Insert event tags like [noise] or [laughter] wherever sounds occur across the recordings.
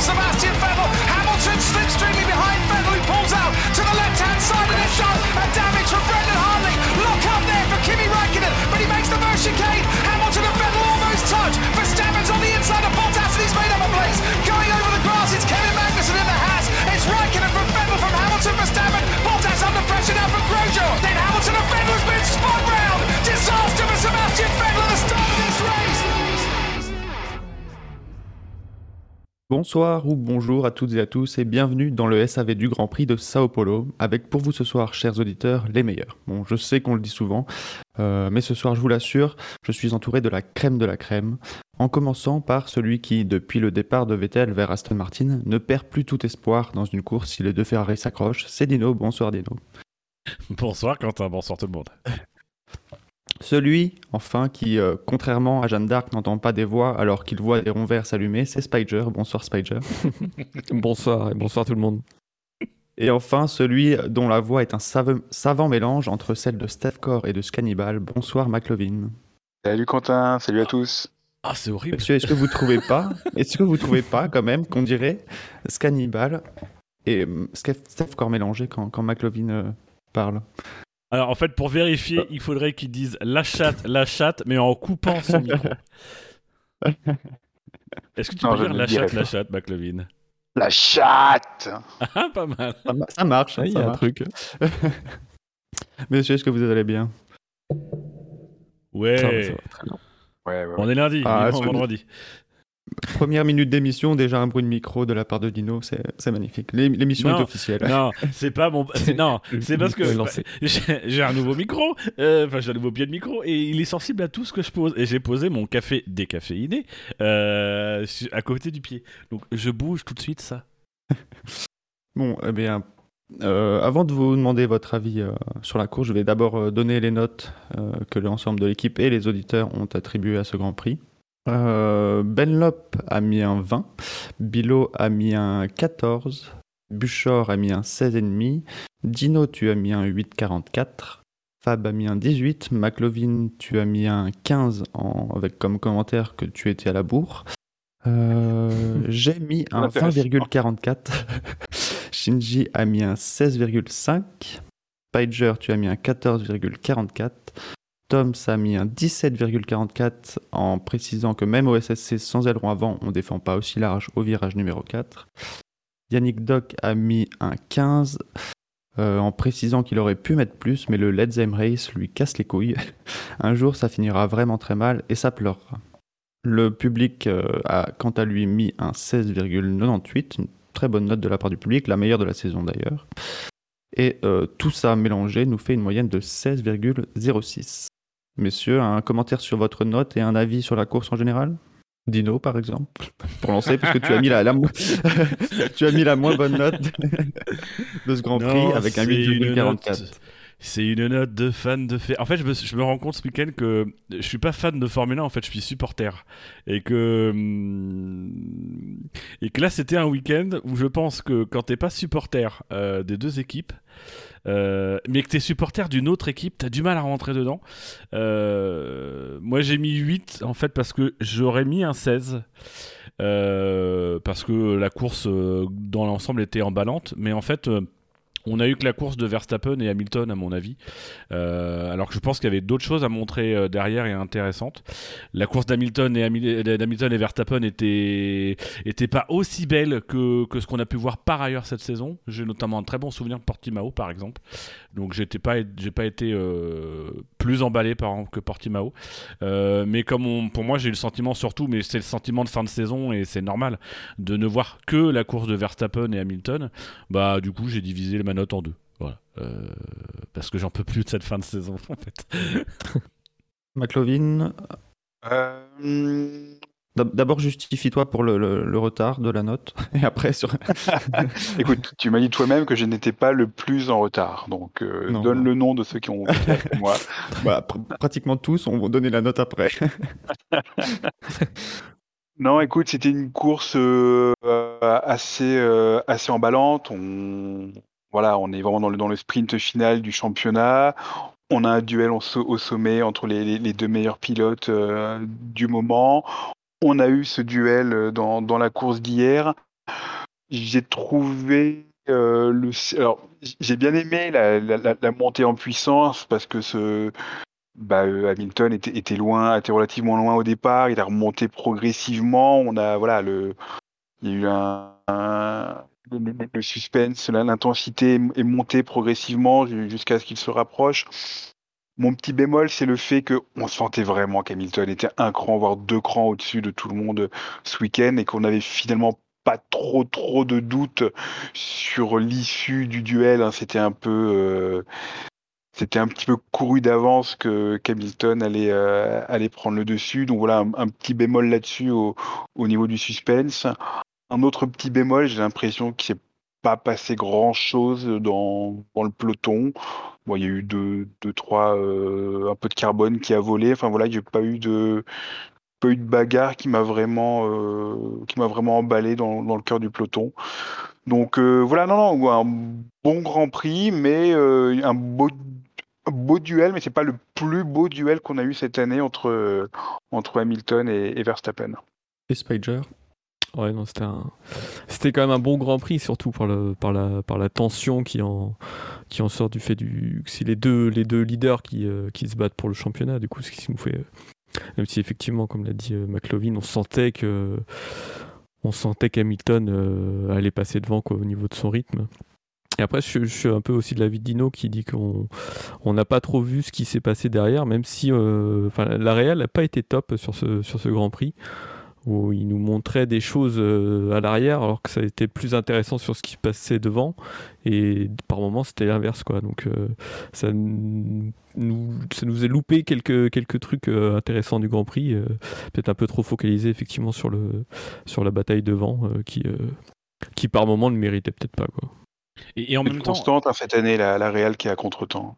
Sebastian Vettel. Hamilton slipstreaming behind Vettel who pulls out to the left hand side of the shot. And damage from Brendan Hartley. Look up there for Kimi Raikkonen, but he makes the first chicane. Hamilton and Vettel almost touch. Verstappen's on the inside of Bottas and he's made up a place. Going over the grass, it's Kevin Magnussen in the Haas. It's Raikkonen from Vettel from Hamilton Verstappen. Bottas under pressure now from Grosjean. Then Hamilton and Vettel has been spun round. Bonsoir ou bonjour à toutes et à tous et bienvenue dans le SAV du Grand Prix de Sao Paulo avec pour vous ce soir, chers auditeurs, les meilleurs. Bon, je sais qu'on le dit souvent, euh, mais ce soir, je vous l'assure, je suis entouré de la crème de la crème, en commençant par celui qui, depuis le départ de Vettel vers Aston Martin, ne perd plus tout espoir dans une course si les deux Ferrari s'accrochent. C'est Dino, bonsoir Dino. Bonsoir Quentin, bonsoir tout le monde. Celui, enfin, qui, euh, contrairement à Jeanne d'Arc, n'entend pas des voix alors qu'il voit des ronds verts s'allumer, c'est Spider. Bonsoir Spider. [laughs] bonsoir et bonsoir tout le monde. Et enfin, celui dont la voix est un save- savant mélange entre celle de Steph Core et de Scannibal. Bonsoir McLovin. Salut Quentin, salut à tous. Ah, c'est horrible. Monsieur, est-ce que vous trouvez pas, est-ce que vous trouvez pas quand même qu'on dirait Scannibal et euh, Steph Steph Core mélangé quand, quand McLovin euh, parle? Alors en fait, pour vérifier, il faudrait qu'ils disent la chatte, la chatte, mais en coupant son [laughs] micro. Est-ce que tu Non, peux dire la chatte, la chatte, McLovin? La chatte Ah, pas mal. ça, ma- ça marche, hein, Il y a un truc. [laughs] Monsieur, est-ce que vous allez bien? Ouais. Ça va, ça va, très bien. Ouais, ouais, ouais. On est lundi, Ah, ce- vendredi. Première minute d'émission, déjà un bruit de micro de la part de Dino, c'est magnifique. L'é- L'émission est officielle. Non, c'est pas mon. c'est- Non, [laughs] c'est parce que [laughs] j'ai un nouveau micro, euh, enfin j'ai un nouveau pied de micro et il est sensible à tout ce que je pose. Et j'ai posé mon café décaféiné euh, à côté du pied. Donc je bouge tout de suite ça. [laughs] Bon, eh bien, euh, avant de vous demander votre avis euh, sur la course, je vais d'abord euh, donner les notes euh, que l'ensemble de l'équipe et les auditeurs ont attribuées à ce Grand Prix. Euh, Benlop a mis un 20, Bilo a mis un 14, Buchor a mis un 16,5, Dino, tu as mis un 8,44, Fab a mis un 18, McLovin, tu as mis un 15 en- avec comme commentaire que tu étais à la bourre. Euh, [laughs] J'ai mis un Intéressant. 20,44. Shinji a mis un 16,5. Piger, tu as mis un 14,44. Toms a mis un 17,44 en précisant que même au SSC sans aileron avant, on défend pas aussi large au virage numéro 4. Yannick Doc a mis un 15 euh, en précisant qu'il aurait pu mettre plus, mais le Let's Aim Race lui casse les couilles. [laughs] un jour, ça finira vraiment très mal et ça pleurera. Le public euh, a quant à lui mis un 16,98, une très bonne note de la part du public, la meilleure de la saison d'ailleurs. Et euh, tout ça mélangé nous fait une moyenne de 16,06. Messieurs, un commentaire sur votre note et un avis sur la course en général? Dino, par exemple, [laughs] pour lancer, puisque tu as mis la, [laughs] tu as mis la moins bonne note [laughs] de ce Grand Prix Non, avec un c'est une 8,44. note- C'est une note de fan de fait. En fait, je me, je me rends compte ce week-end que je suis pas fan de Formule 1, en fait, je suis supporter. Et que. hum, Et que là, c'était un week-end où je pense que quand t'es pas supporter euh, des deux équipes, euh, mais que t'es supporter d'une autre équipe, t'as du mal à rentrer dedans. Euh, Moi, j'ai mis 8, en fait, parce que j'aurais mis un 16. euh, parce que la course dans l'ensemble était emballante, mais en fait, on a eu que la course de Verstappen et Hamilton, à mon avis. Euh, alors que je pense qu'il y avait d'autres choses à montrer euh, derrière et intéressantes. La course d'Hamilton et, d'Hamilton et Verstappen était, était pas aussi belle que, que ce qu'on a pu voir par ailleurs cette saison. J'ai notamment un très bon souvenir de Portimao, par exemple. Donc j'étais pas, pas été euh, plus emballé par, que Portimao. Euh, mais comme pour moi, j'ai eu le sentiment surtout, mais c'est le sentiment de fin de saison et c'est normal de ne voir que la course de Verstappen et Hamilton. Bah du coup, j'ai divisé ma note en deux. Voilà. Euh, parce que j'en peux plus de cette fin de saison [laughs] en fait. [laughs] McLovin, Euh, d'ab- d'abord justifie-toi pour le, le- le retard de la note, [laughs] et après sur... Écoute, tu m'as dit toi-même que je n'étais pas le plus en retard, donc euh, Non, donne non. le nom de ceux qui ont voté moi. Bah, pr- pratiquement tous on va donner la note après. Non, écoute, c'était une course euh, assez, euh, assez emballante. On, voilà, on est vraiment dans le, sprint final du championnat. On a un duel au, so- au sommet entre les, les- deux meilleurs pilotes euh, du moment. On a eu ce duel euh, dans, la course d'hier. j'ai trouvé euh, le. Alors, j'ai bien aimé la, montée en puissance parce que ce. Bah, Hamilton était, loin, était relativement loin au départ. Il a remonté progressivement. On a voilà. Il y a eu un le, suspense, l'intensité est montée progressivement jusqu'à ce qu'il se rapproche. Mon petit bémol, c'est le fait qu'on sentait vraiment qu'Hamilton était un cran, voire deux crans au-dessus de tout le monde ce week-end et qu'on avait finalement pas trop trop de doutes sur l'issue du duel. Hein. C'était un peu, euh, c'était un petit peu couru d'avance que qu'Hamilton allait euh, allait prendre le dessus. Donc voilà un, petit bémol là-dessus au, niveau du suspense. Un autre petit bémol, j'ai l'impression qu'il s'est pas passé grand chose dans, le peloton. Bon, il y a eu deux, trois, euh, un peu de carbone qui a volé. Enfin voilà, il n'y a pas eu de, bagarre qui m'a vraiment, euh, emballé dans, le cœur du peloton. Donc euh, voilà, non, non, un bon Grand Prix, mais un beau, beau duel, mais c'est pas le plus beau duel qu'on a eu cette année entre, entre Hamilton et, et Verstappen. Et Spider Ouais, non, c'était c'était quand même un bon Grand Prix, surtout par, le, par, la, par la tension qui en, qui en sort du fait du c'est les deux, les deux leaders qui, euh, qui se battent pour le championnat. Du coup, ce qui nous fait, euh... même si effectivement, comme l'a dit euh, McLovin, on sentait que on sentait qu'Hamilton allait passer devant quoi, au niveau de son rythme. Et après, je, suis un peu aussi de l'avis de Dino qui dit qu'on on n'a pas trop vu ce qui s'est passé derrière, même si la réelle n'a pas été top sur ce, sur ce Grand Prix où il nous montrait des choses euh, à l'arrière alors que ça a été plus intéressant sur ce qui se passait devant. Et par moments c'était l'inverse quoi. Donc euh, ça nous ça nous a loupé quelques quelques trucs euh, intéressants du Grand Prix euh, peut-être un peu trop focalisé effectivement sur le sur la bataille devant euh, qui qui par moments ne méritait peut-être pas quoi. Et, et en même temps constante hein, cette année la, la Real qui est à contretemps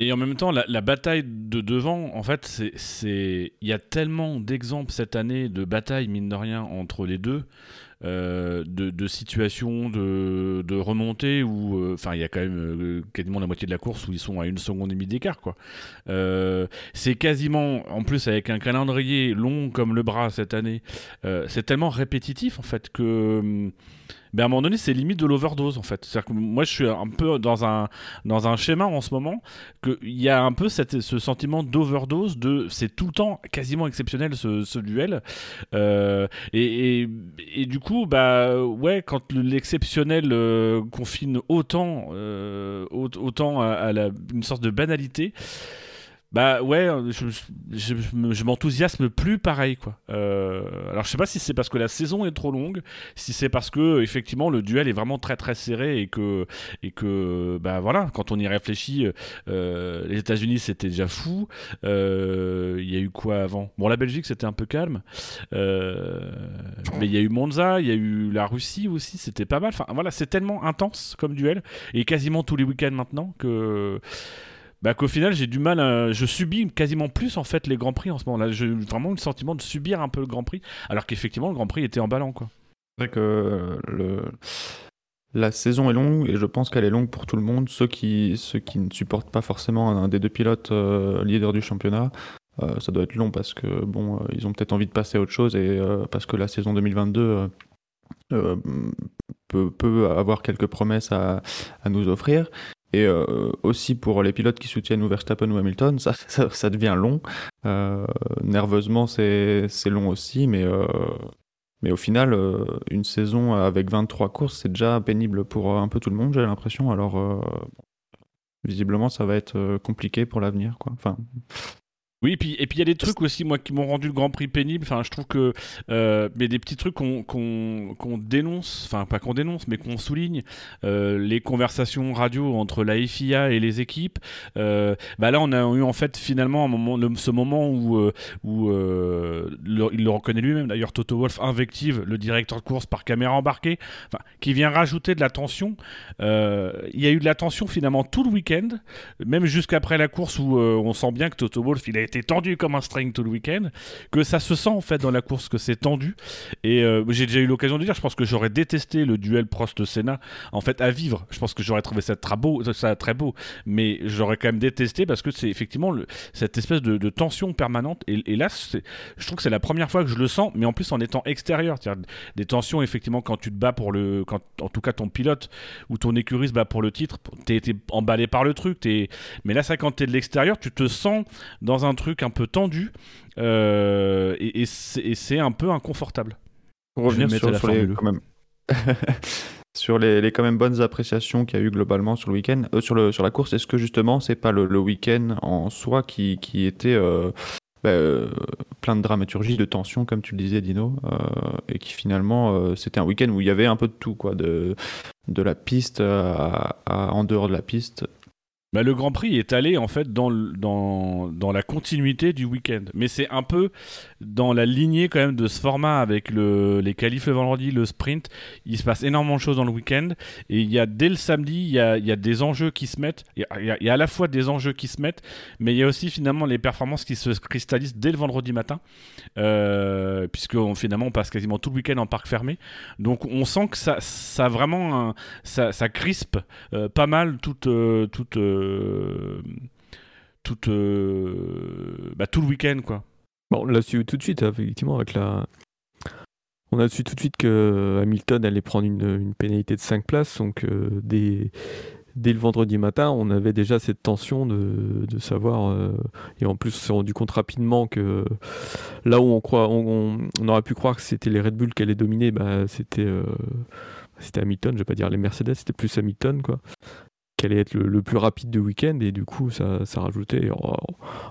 et en même temps, la, bataille de devant, en fait, c'est, il y a tellement d'exemples cette année de batailles mine de rien entre les deux, euh, de, de, situations de, de remontée où, enfin, euh, il y a quand même euh, quasiment la moitié de la course où ils sont à une seconde et demie d'écart, quoi. C'est quasiment, en plus avec un calendrier long comme le bras cette année, c'est tellement répétitif en fait que ben à un moment donné, c'est limite de l'overdose en fait. C'est-à-dire que moi, je suis un peu dans un, dans un schéma en ce moment, qu'il y a un peu cette, ce sentiment d'overdose, de c'est tout le temps quasiment exceptionnel ce, ce duel. Euh, et, et, et, du coup, bah ouais, quand l'exceptionnel euh, confine autant, euh, autant à, à la, une sorte de banalité, bah ouais, je, je, m'enthousiasme plus pareil quoi. Euh, alors je sais pas si c'est parce que la saison est trop longue, si c'est parce que effectivement le duel est vraiment très très serré et que et que bah voilà quand on y réfléchit, euh, les États-Unis c'était déjà fou. Euh, il y a eu quoi avant? Bon la Belgique c'était un peu calme, euh, mais il y a eu Monza, il y a eu la Russie aussi, c'était pas mal. Enfin voilà c'est tellement intense comme duel et quasiment tous les week-ends maintenant que bah, qu'au final j'ai du mal à... je subis quasiment plus en fait les grands prix en ce moment là j'ai vraiment le sentiment de subir un peu le grand prix alors qu'effectivement le grand prix était emballant quoi. C'est vrai que le la saison est longue et je pense qu'elle est longue pour tout le monde. Ceux qui ceux qui ne supportent pas forcément un des deux pilotes euh, leaders du championnat euh, ça doit être long parce que bon euh, ils ont peut-être envie de passer à autre chose et euh, parce que la saison 2022 euh, peut, peut avoir quelques promesses à nous offrir et euh, aussi pour les pilotes qui soutiennent ou Verstappen ou Hamilton, [laughs] ça, ça, devient long. Euh, nerveusement, c'est long aussi, mais, euh, mais au final, une saison avec 23 courses, c'est déjà pénible pour un peu tout le monde, j'ai l'impression. Alors, visiblement, ça va être compliqué pour l'avenir. Enfin, oui, et puis et puis il y a des trucs aussi moi qui m'ont rendu le Grand Prix pénible. Enfin, je trouve que euh, mais des petits trucs qu'on qu'on qu'on dénonce, enfin pas qu'on dénonce, mais qu'on souligne euh, les conversations radio entre la FIA et les équipes. Euh, bah là, on a eu en fait finalement un moment, le, ce moment où où le, il le reconnaît lui-même. D'ailleurs, Toto Wolff invective le directeur de course par caméra embarquée, enfin qui vient rajouter de la tension. Il y a eu de la tension finalement tout le week-end, même jusqu'après la course où on sent bien que Toto Wolff il a été tendu comme un string tout le week-end, que ça se sent en fait dans la course que c'est tendu. Et euh, j'ai déjà eu l'occasion de dire, je pense que j'aurais détesté le duel Prost-Senna en fait à vivre. Je pense que j'aurais trouvé ça très beau, ça très beau, mais j'aurais quand même détesté parce que c'est effectivement cette espèce de, tension permanente. Et, là, je trouve que c'est la première fois que je le sens, mais en plus en étant extérieur, des tensions effectivement quand tu te bats pour le, quand en tout cas ton pilote ou ton écurie se bat pour le titre, t'es emballé par le truc, es... mais là ça quand t'es de l'extérieur, tu te sens dans un truc un peu tendu euh, et, c'est un peu inconfortable. Pour revenir sur, les, quand même. [laughs] sur les, les, quand même bonnes appréciations qu'il y a eu globalement sur le week-end, euh, sur, le, sur la course, est-ce que justement c'est pas le, week-end en soi qui, qui était euh, bah, plein de dramaturgie, de tension, comme tu le disais, Dino, et qui finalement c'était un week-end où il y avait un peu de tout, quoi, de, de la piste à, en dehors de la piste, bah, le Grand Prix est allé en fait dans, dans, dans la continuité du week-end. Mais c'est un peu dans la lignée quand même de ce format avec le, les qualifs le vendredi, le sprint. Il se passe énormément de choses dans le week-end. Et il y a dès le samedi, il y a, il y a des enjeux qui se mettent. Il y, a, il y, a, à la fois des enjeux qui se mettent, mais il y a aussi finalement les performances qui se cristallisent dès le vendredi matin. Euh, puisque finalement on passe quasiment tout le week-end en parc fermé. Donc on sent que ça, ça vraiment ça, ça, crispe euh, pas mal toute. Euh, toute euh, bah, tout le week-end, quoi. On l'a su tout de suite, effectivement, avec la. On a su tout de suite que Hamilton allait prendre une, pénalité de 5 places, donc euh, dès, le vendredi matin, on avait déjà cette tension de, savoir, et en plus on s'est rendu compte rapidement que là où on, croit, on, aurait pu croire que c'était les Red Bull qui allaient dominer, bah, c'était Hamilton, je vais pas dire les Mercedes, c'était plus Hamilton quoi qu'elle allait être le, plus rapide de week-end et du coup ça, ça rajoutait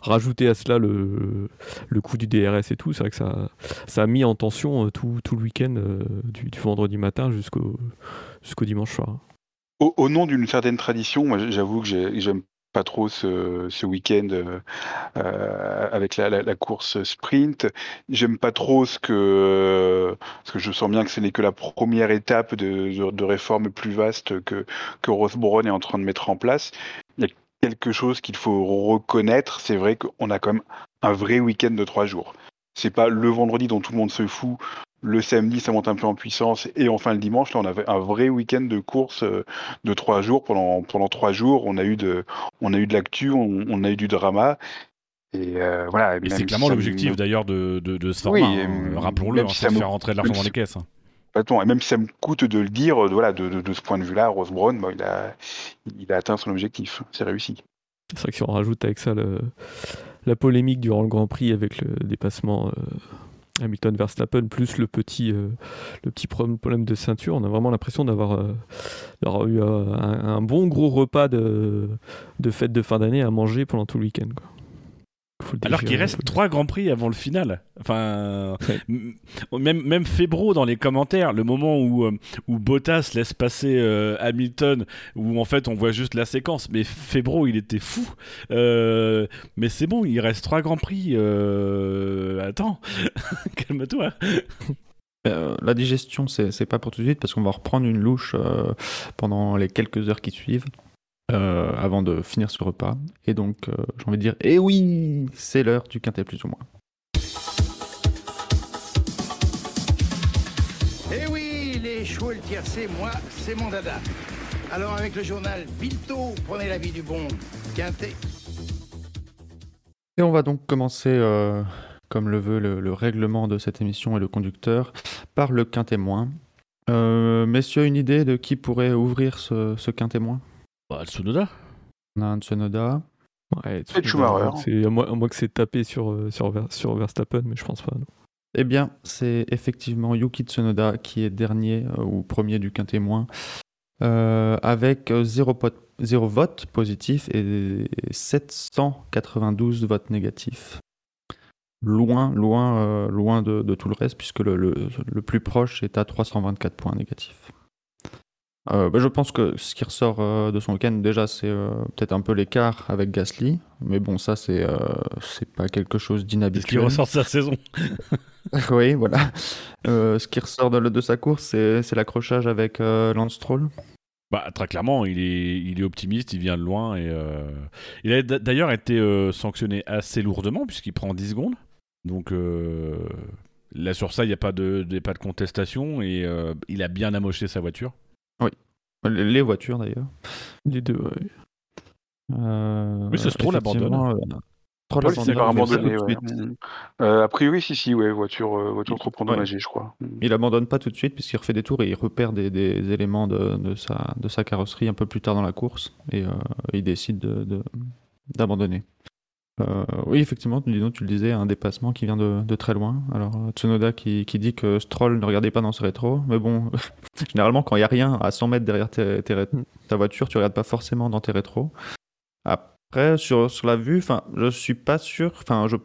rajouter à cela le, le coût du DRS et tout c'est vrai que ça, ça a mis en tension euh, tout, tout le week-end euh, du, vendredi matin jusqu'au jusqu'au dimanche soir. Au, au nom d'une certaine tradition moi j'avoue que j'aime pas trop ce, ce week-end euh, euh, avec la, la, course sprint. J'aime pas trop ce que, parce que je sens bien que ce n'est que la première étape de, de, réforme plus vaste que, que Rothbron est en train de mettre en place. Il y a quelque chose qu'il faut reconnaître, c'est vrai qu'on a quand même un vrai week-end de trois jours. C'est pas le vendredi dont tout le monde se fout le samedi, ça monte un peu en puissance. Et enfin, le dimanche, là, on avait un vrai week-end de course euh, de trois jours. Pendant, pendant trois jours, on a eu de, on a eu de l'actu, on, a eu du drama. Et euh, voilà. Et c'est clairement l'objectif d'ailleurs de, de, ce format. Oui, hein. Rappelons-le, hein, c'est de faire rentrer de l'argent dans les caisses. Hein. Et même si ça me coûte de le dire, euh, voilà, de, de, ce point de vue-là, Rose Brown, il, a, il a atteint son objectif. C'est réussi. C'est vrai que si on rajoute avec ça le, la polémique durant le Grand Prix avec le dépassement Hamilton Verstappen plus le petit, euh, problème de ceinture, on a vraiment l'impression d'avoir euh, eu euh, un, bon gros repas de fête de fin d'année à manger pendant tout le week-end. Alors qu'il reste trois grands prix avant le final. Enfin, même même Febro dans les commentaires, le moment où euh, où Bottas laisse passer euh, Hamilton, où en fait on voit juste la séquence. Mais Febro, il était fou. Euh, mais c'est bon, il reste trois grands prix. Attends, [laughs] calme-toi. la digestion, c'est pas pour tout de suite parce qu'on va reprendre une louche pendant les quelques heures qui suivent. Euh, avant de finir ce repas. Et donc, euh, j'ai envie de dire, eh oui, c'est l'heure du quintet plus ou moins. Eh oui, les chevaux et le tiercé, moi, c'est mon dada. Alors avec le journal Bilto, prenez la vie du bon quintet. Et on va donc commencer, euh, comme le veut le, règlement de cette émission et le conducteur, par le quintet moins. messieurs, une idée de qui pourrait ouvrir ce, ce quintet moins? Bah, Tsunoda. On a un Tsunoda. Ouais, Tsunoda c'est à moi, que c'est tapé sur, euh, sur, sur Verstappen, mais je pense pas. Eh bien, c'est effectivement Yuki Tsunoda qui est dernier euh, ou premier du quintet moins, euh, avec 0, 0 vote positif et 792 votes négatifs. Loin, loin, loin de, de, tout le reste, puisque le, le, le plus proche est à 324 points négatifs. Euh, bah, je pense que ce qui ressort euh, de son week-end, déjà, c'est euh, peut-être un peu l'écart avec Gasly. Mais bon, ça, c'est c'est pas quelque chose d'inhabituel. Ce qui ressort de sa saison. [laughs] oui, voilà. ce qui ressort de, de sa course, c'est l'accrochage avec Lance Stroll. Bah, très clairement, il est, il est optimiste, il vient de loin. Et, Il a d'ailleurs été sanctionné assez lourdement, puisqu'il prend 10 secondes. Donc là, sur ça, il n'y a pas de, pas de contestation. Et il a bien amoché sa voiture. Les les voitures d'ailleurs. Les deux, ouais. Euh, Oui, c'est Stroll effectivement, euh, Stroll Ouais, c'est par abandonné, abandonné. tout de ouais. suite. Euh, a priori, si, si, ouais, voiture, euh, voiture trop endommagée, je crois. Mm. Il abandonne pas tout de suite puisqu'il refait des tours et il repère des, des éléments de, de sa, de sa carrosserie un peu plus tard dans la course et euh, il décide de- de- d'abandonner. Euh, oui, effectivement, tu le disais, un dépassement qui vient de, de très loin. Alors, euh, Tsunoda qui, qui dit que Stroll ne regardait pas dans ce rétro, mais bon, [laughs] généralement, quand il n'y a rien à 100 mètres derrière tes- tes ré- ta voiture, tu regardes pas forcément dans tes rétros. Après, sur, sur la vue, je suis pas sûr. Enfin, je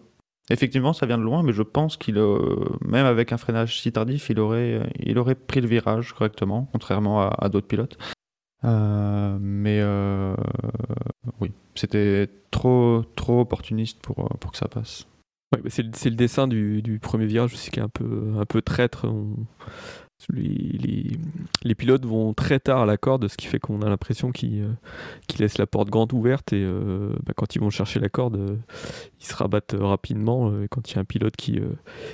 Effectivement, ça vient de loin, mais je pense qu'il, euh, même avec un freinage si tardif, il aurait, il aurait pris le virage correctement, contrairement à, à d'autres pilotes. Euh, mais euh, oui, c'était trop, trop opportuniste pour, euh, pour que ça passe. Ouais, c'est, le, le dessin du, du premier virage aussi qui est un peu, un peu traître. Les, les- pilotes vont très tard à la corde, ce qui fait qu'on a l'impression qu'ils, laissent la porte grande ouverte et bah, quand ils vont chercher la corde, ils se rabattent rapidement. et quand il y a un pilote qui,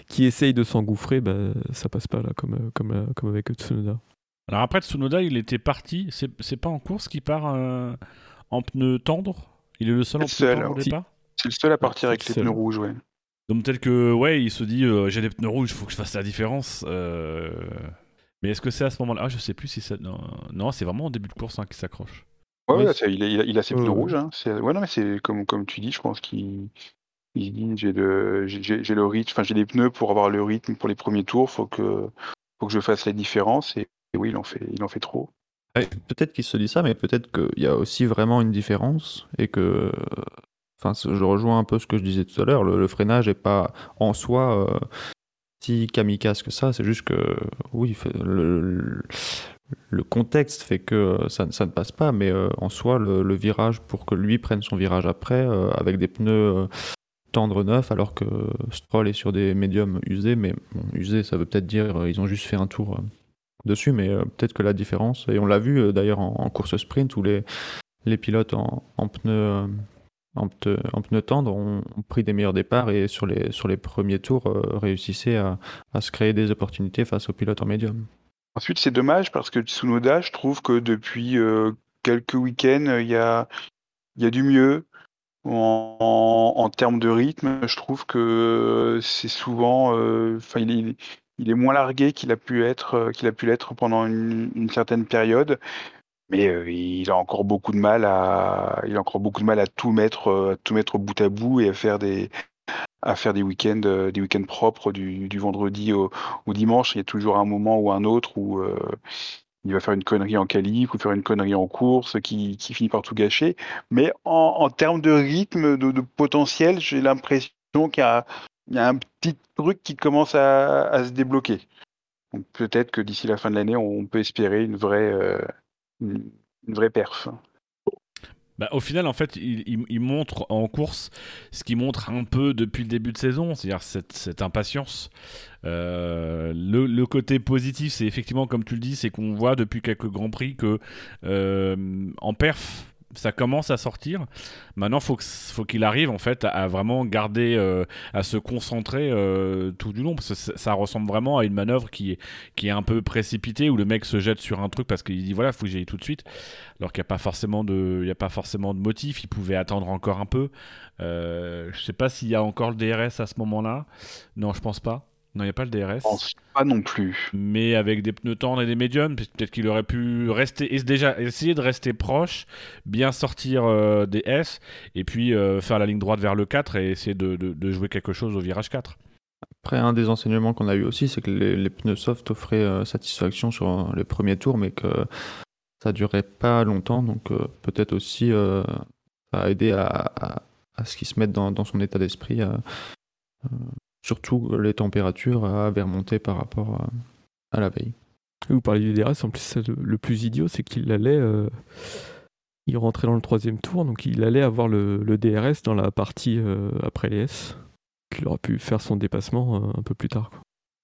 qui essaye de s'engouffrer, bah, ça passe pas là, comme, comme, comme avec Tsunoda. Alors après, Tsunoda, il était parti. C'est c'est pas en course qu'il part euh, en pneu tendre? Il est le seul en pneu seul, tendre au départ? C'est le seul à partir avec c'est les seul. pneus rouges, ouais. Donc peut-être que, ouais, il se dit, euh, j'ai des pneus rouges, il faut que je fasse la différence. euh, Mais est-ce que c'est à ce moment-là? Ah, je sais plus si c'est... Non, non c'est vraiment au début de course hein, qu'il s'accroche. Ouais, Oui, ouais, il, a, il a- il a ses pneus rouges. Hein. C'est- Ouais, non, mais c'est comme, comme tu dis, je pense qu'il il dit j'ai le, j'ai- le rythme, enfin j'ai les pneus pour avoir le rythme pour les premiers tours, faut que, faut que je fasse la différence. Et, et oui, il en fait, en trop. Peut-être qu'il se dit ça, mais peut-être qu'il y a aussi vraiment une différence et que. Enfin, je rejoins un peu ce que je disais tout à l'heure. Le, freinage est pas en soi euh, si kamikaze que ça. C'est juste que, oui, le, contexte fait que euh, ça, ne passe pas, mais euh, en soi, le, virage pour que lui prenne son virage après avec des pneus. tendres neufs alors que Stroll est sur des médiums usés mais usés ça veut peut-être dire euh, ont juste fait un tour dessus, mais euh, peut-être que la différence, et on l'a vu euh, d'ailleurs en, course sprint où les, les pilotes en, pneus, euh, en, pneu- en pneus tendres ont, pris des meilleurs départs et sur les, sur les premiers tours euh, réussissaient à, à se créer des opportunités face aux pilotes en médium. Ensuite, c'est dommage parce que Tsunoda, je trouve que depuis euh, quelques week-ends, il y a, y a du mieux. En, en- termes de rythme, je trouve que c'est souvent, euh, il il est moins largué qu'il a pu euh, l'être pendant une, certaine période. Mais euh, il a encore beaucoup de mal à, tout mettre, euh, bout à bout et à faire des, week-ends, propres du, vendredi au, dimanche. Il y a toujours un moment ou un autre où il va faire une connerie en qualif ou faire une connerie en course qui, finit par tout gâcher. Mais en, en termes de rythme, de, de potentiel, j'ai l'impression qu'il y a, il y a un petit truc qui commence à, se débloquer. Peut-être que d'ici la fin de l'année, on peut espérer une vraie, euh, une, perf. Bah, au final, en fait, il, montre en course ce qu'il montre un peu depuis le début de saison, c'est-à-dire cette, impatience. Euh, le, le côté positif, c'est effectivement, comme tu le dis, c'est qu'on voit depuis quelques grands prix que euh, en perf, ça commence à sortir. Maintenant, faut faut qu'il arrive en fait à, vraiment garder, euh, à se concentrer euh, tout du long, ça, ressemble vraiment à une manœuvre qui est, un peu précipitée où le mec se jette sur un truc parce qu'il dit voilà, faut que j'aille tout de suite alors qu'il n'y a pas forcément de, il y a pas forcément de motif. Il pouvait attendre encore un peu. Euh, je sais pas s'il y a encore le DRS à ce moment-là. Non, je pense pas. Non, il n'y a pas le DRS. Pas non plus. Mais avec des pneus tendres et des médiums, peut-être qu'il aurait pu rester, et déjà essayer de rester proche, bien sortir euh, des S, et puis euh, faire la ligne droite vers le 4 et essayer de, de- de jouer quelque chose au virage 4. Après, un des enseignements qu'on a eu aussi, c'est que les, les pneus soft offraient euh, satisfaction sur les premiers tours, mais que ça durait pas longtemps. Donc euh, peut-être aussi euh, ça a aidé à, à- à ce qu'il se mette dans, dans son état d'esprit. Euh, euh, surtout les températures avaient remonté par rapport à, à la veille. Et Vous parlez du DRS, en plus, c'est le, le plus idiot, c'est qu'il allait. euh, il rentrait dans le troisième tour, donc il allait avoir le, le DRS dans la partie euh, après les S. Qu'il aurait pu faire son dépassement euh, un peu plus tard. quoi.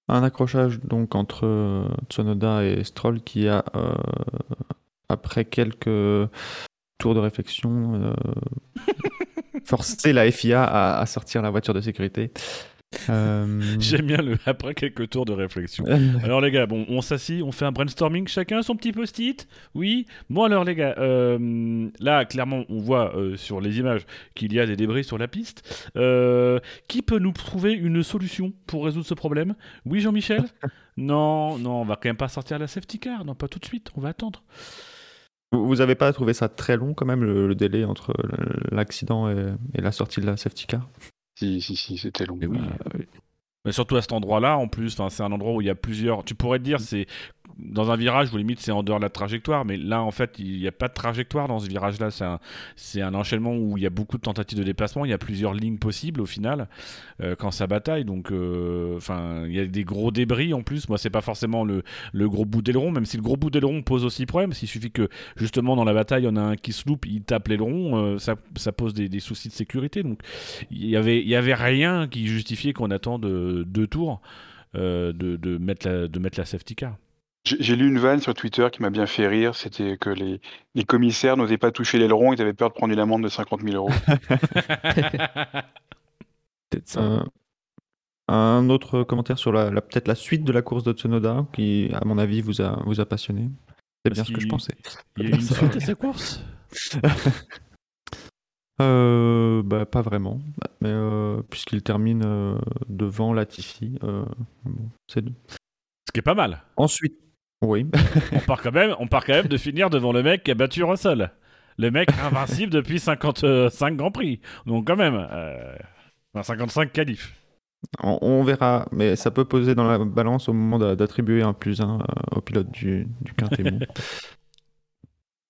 Un accrochage donc entre euh, Tsunoda et Stroll qui a euh, après quelques tours de réflexion, euh, [laughs] forcer la FIA à, à sortir la voiture de sécurité. Euh, J'aime bien le après quelques tours de réflexion. Alors les gars, bon, on s'assit, on fait un brainstorming, chacun son petit post-it. Oui. Bon alors les gars, euh, là clairement on voit euh, sur les images qu'il y a des débris sur la piste. Euh, qui peut nous trouver une solution pour résoudre ce problème? Oui Jean-Michel? [laughs] Non, non, on va quand même pas sortir la safety car, non pas tout de suite, on va attendre. Vous vous avez pas trouvé ça très long quand même, le, le délai entre l'accident et, et la sortie de la safety car? Si, si, si, c'était long. Mais oui. Mais surtout à cet endroit-là, en plus, c'est un endroit où il y a plusieurs. Tu pourrais te dire, c'est dans un virage où limite c'est en dehors de la trajectoire, mais là en fait il n'y a pas de trajectoire dans ce virage-là. C'est un, un enchaînement où il y a beaucoup de tentatives de déplacement. Il y a plusieurs lignes possibles au final euh, quand ça bataille. Donc, euh, enfin, il y a des gros débris en plus. Moi, c'est pas forcément le, le gros bout d'aileron, même si le gros bout d'aileron pose aussi problème. S'il suffit que justement dans la bataille, il y en a un qui se loupe, il tape l'aileron, euh, ça, ça pose des, des soucis de sécurité. Donc, il y avait, y avait rien qui justifiait qu'on attende deux tours. de, de, mettre la, de mettre la safety car. J'ai j'ai lu une vanne sur Twitter qui m'a bien fait rire. C'était que les, les commissaires n'osaient pas toucher l'aileron. Ils avaient peur de prendre une amende de 50 000 euros. [laughs] [laughs] Peut-être ça. Euh, un autre commentaire sur la, la- peut-être la suite de la course de Tsunoda, qui, à mon avis, vous a, vous a passionné. C'est bien Parce ce que je qu'il- pensais. Il y a eu une [laughs] suite à sa course? Euh, bah, pas vraiment, mais euh, puisqu'il termine euh, devant Latifi. euh, bon, c'est Ce qui est pas mal. Ensuite, oui. On part quand même, on part quand même de finir devant le mec qui a battu Russell. Le mec [laughs] invincible depuis 55 Grands Prix. Donc quand même, euh, enfin, 55 qualifs. On, on verra, mais ça peut poser dans la balance au moment d'a- d'attribuer un plus 1 au pilote du, du quintet. [laughs]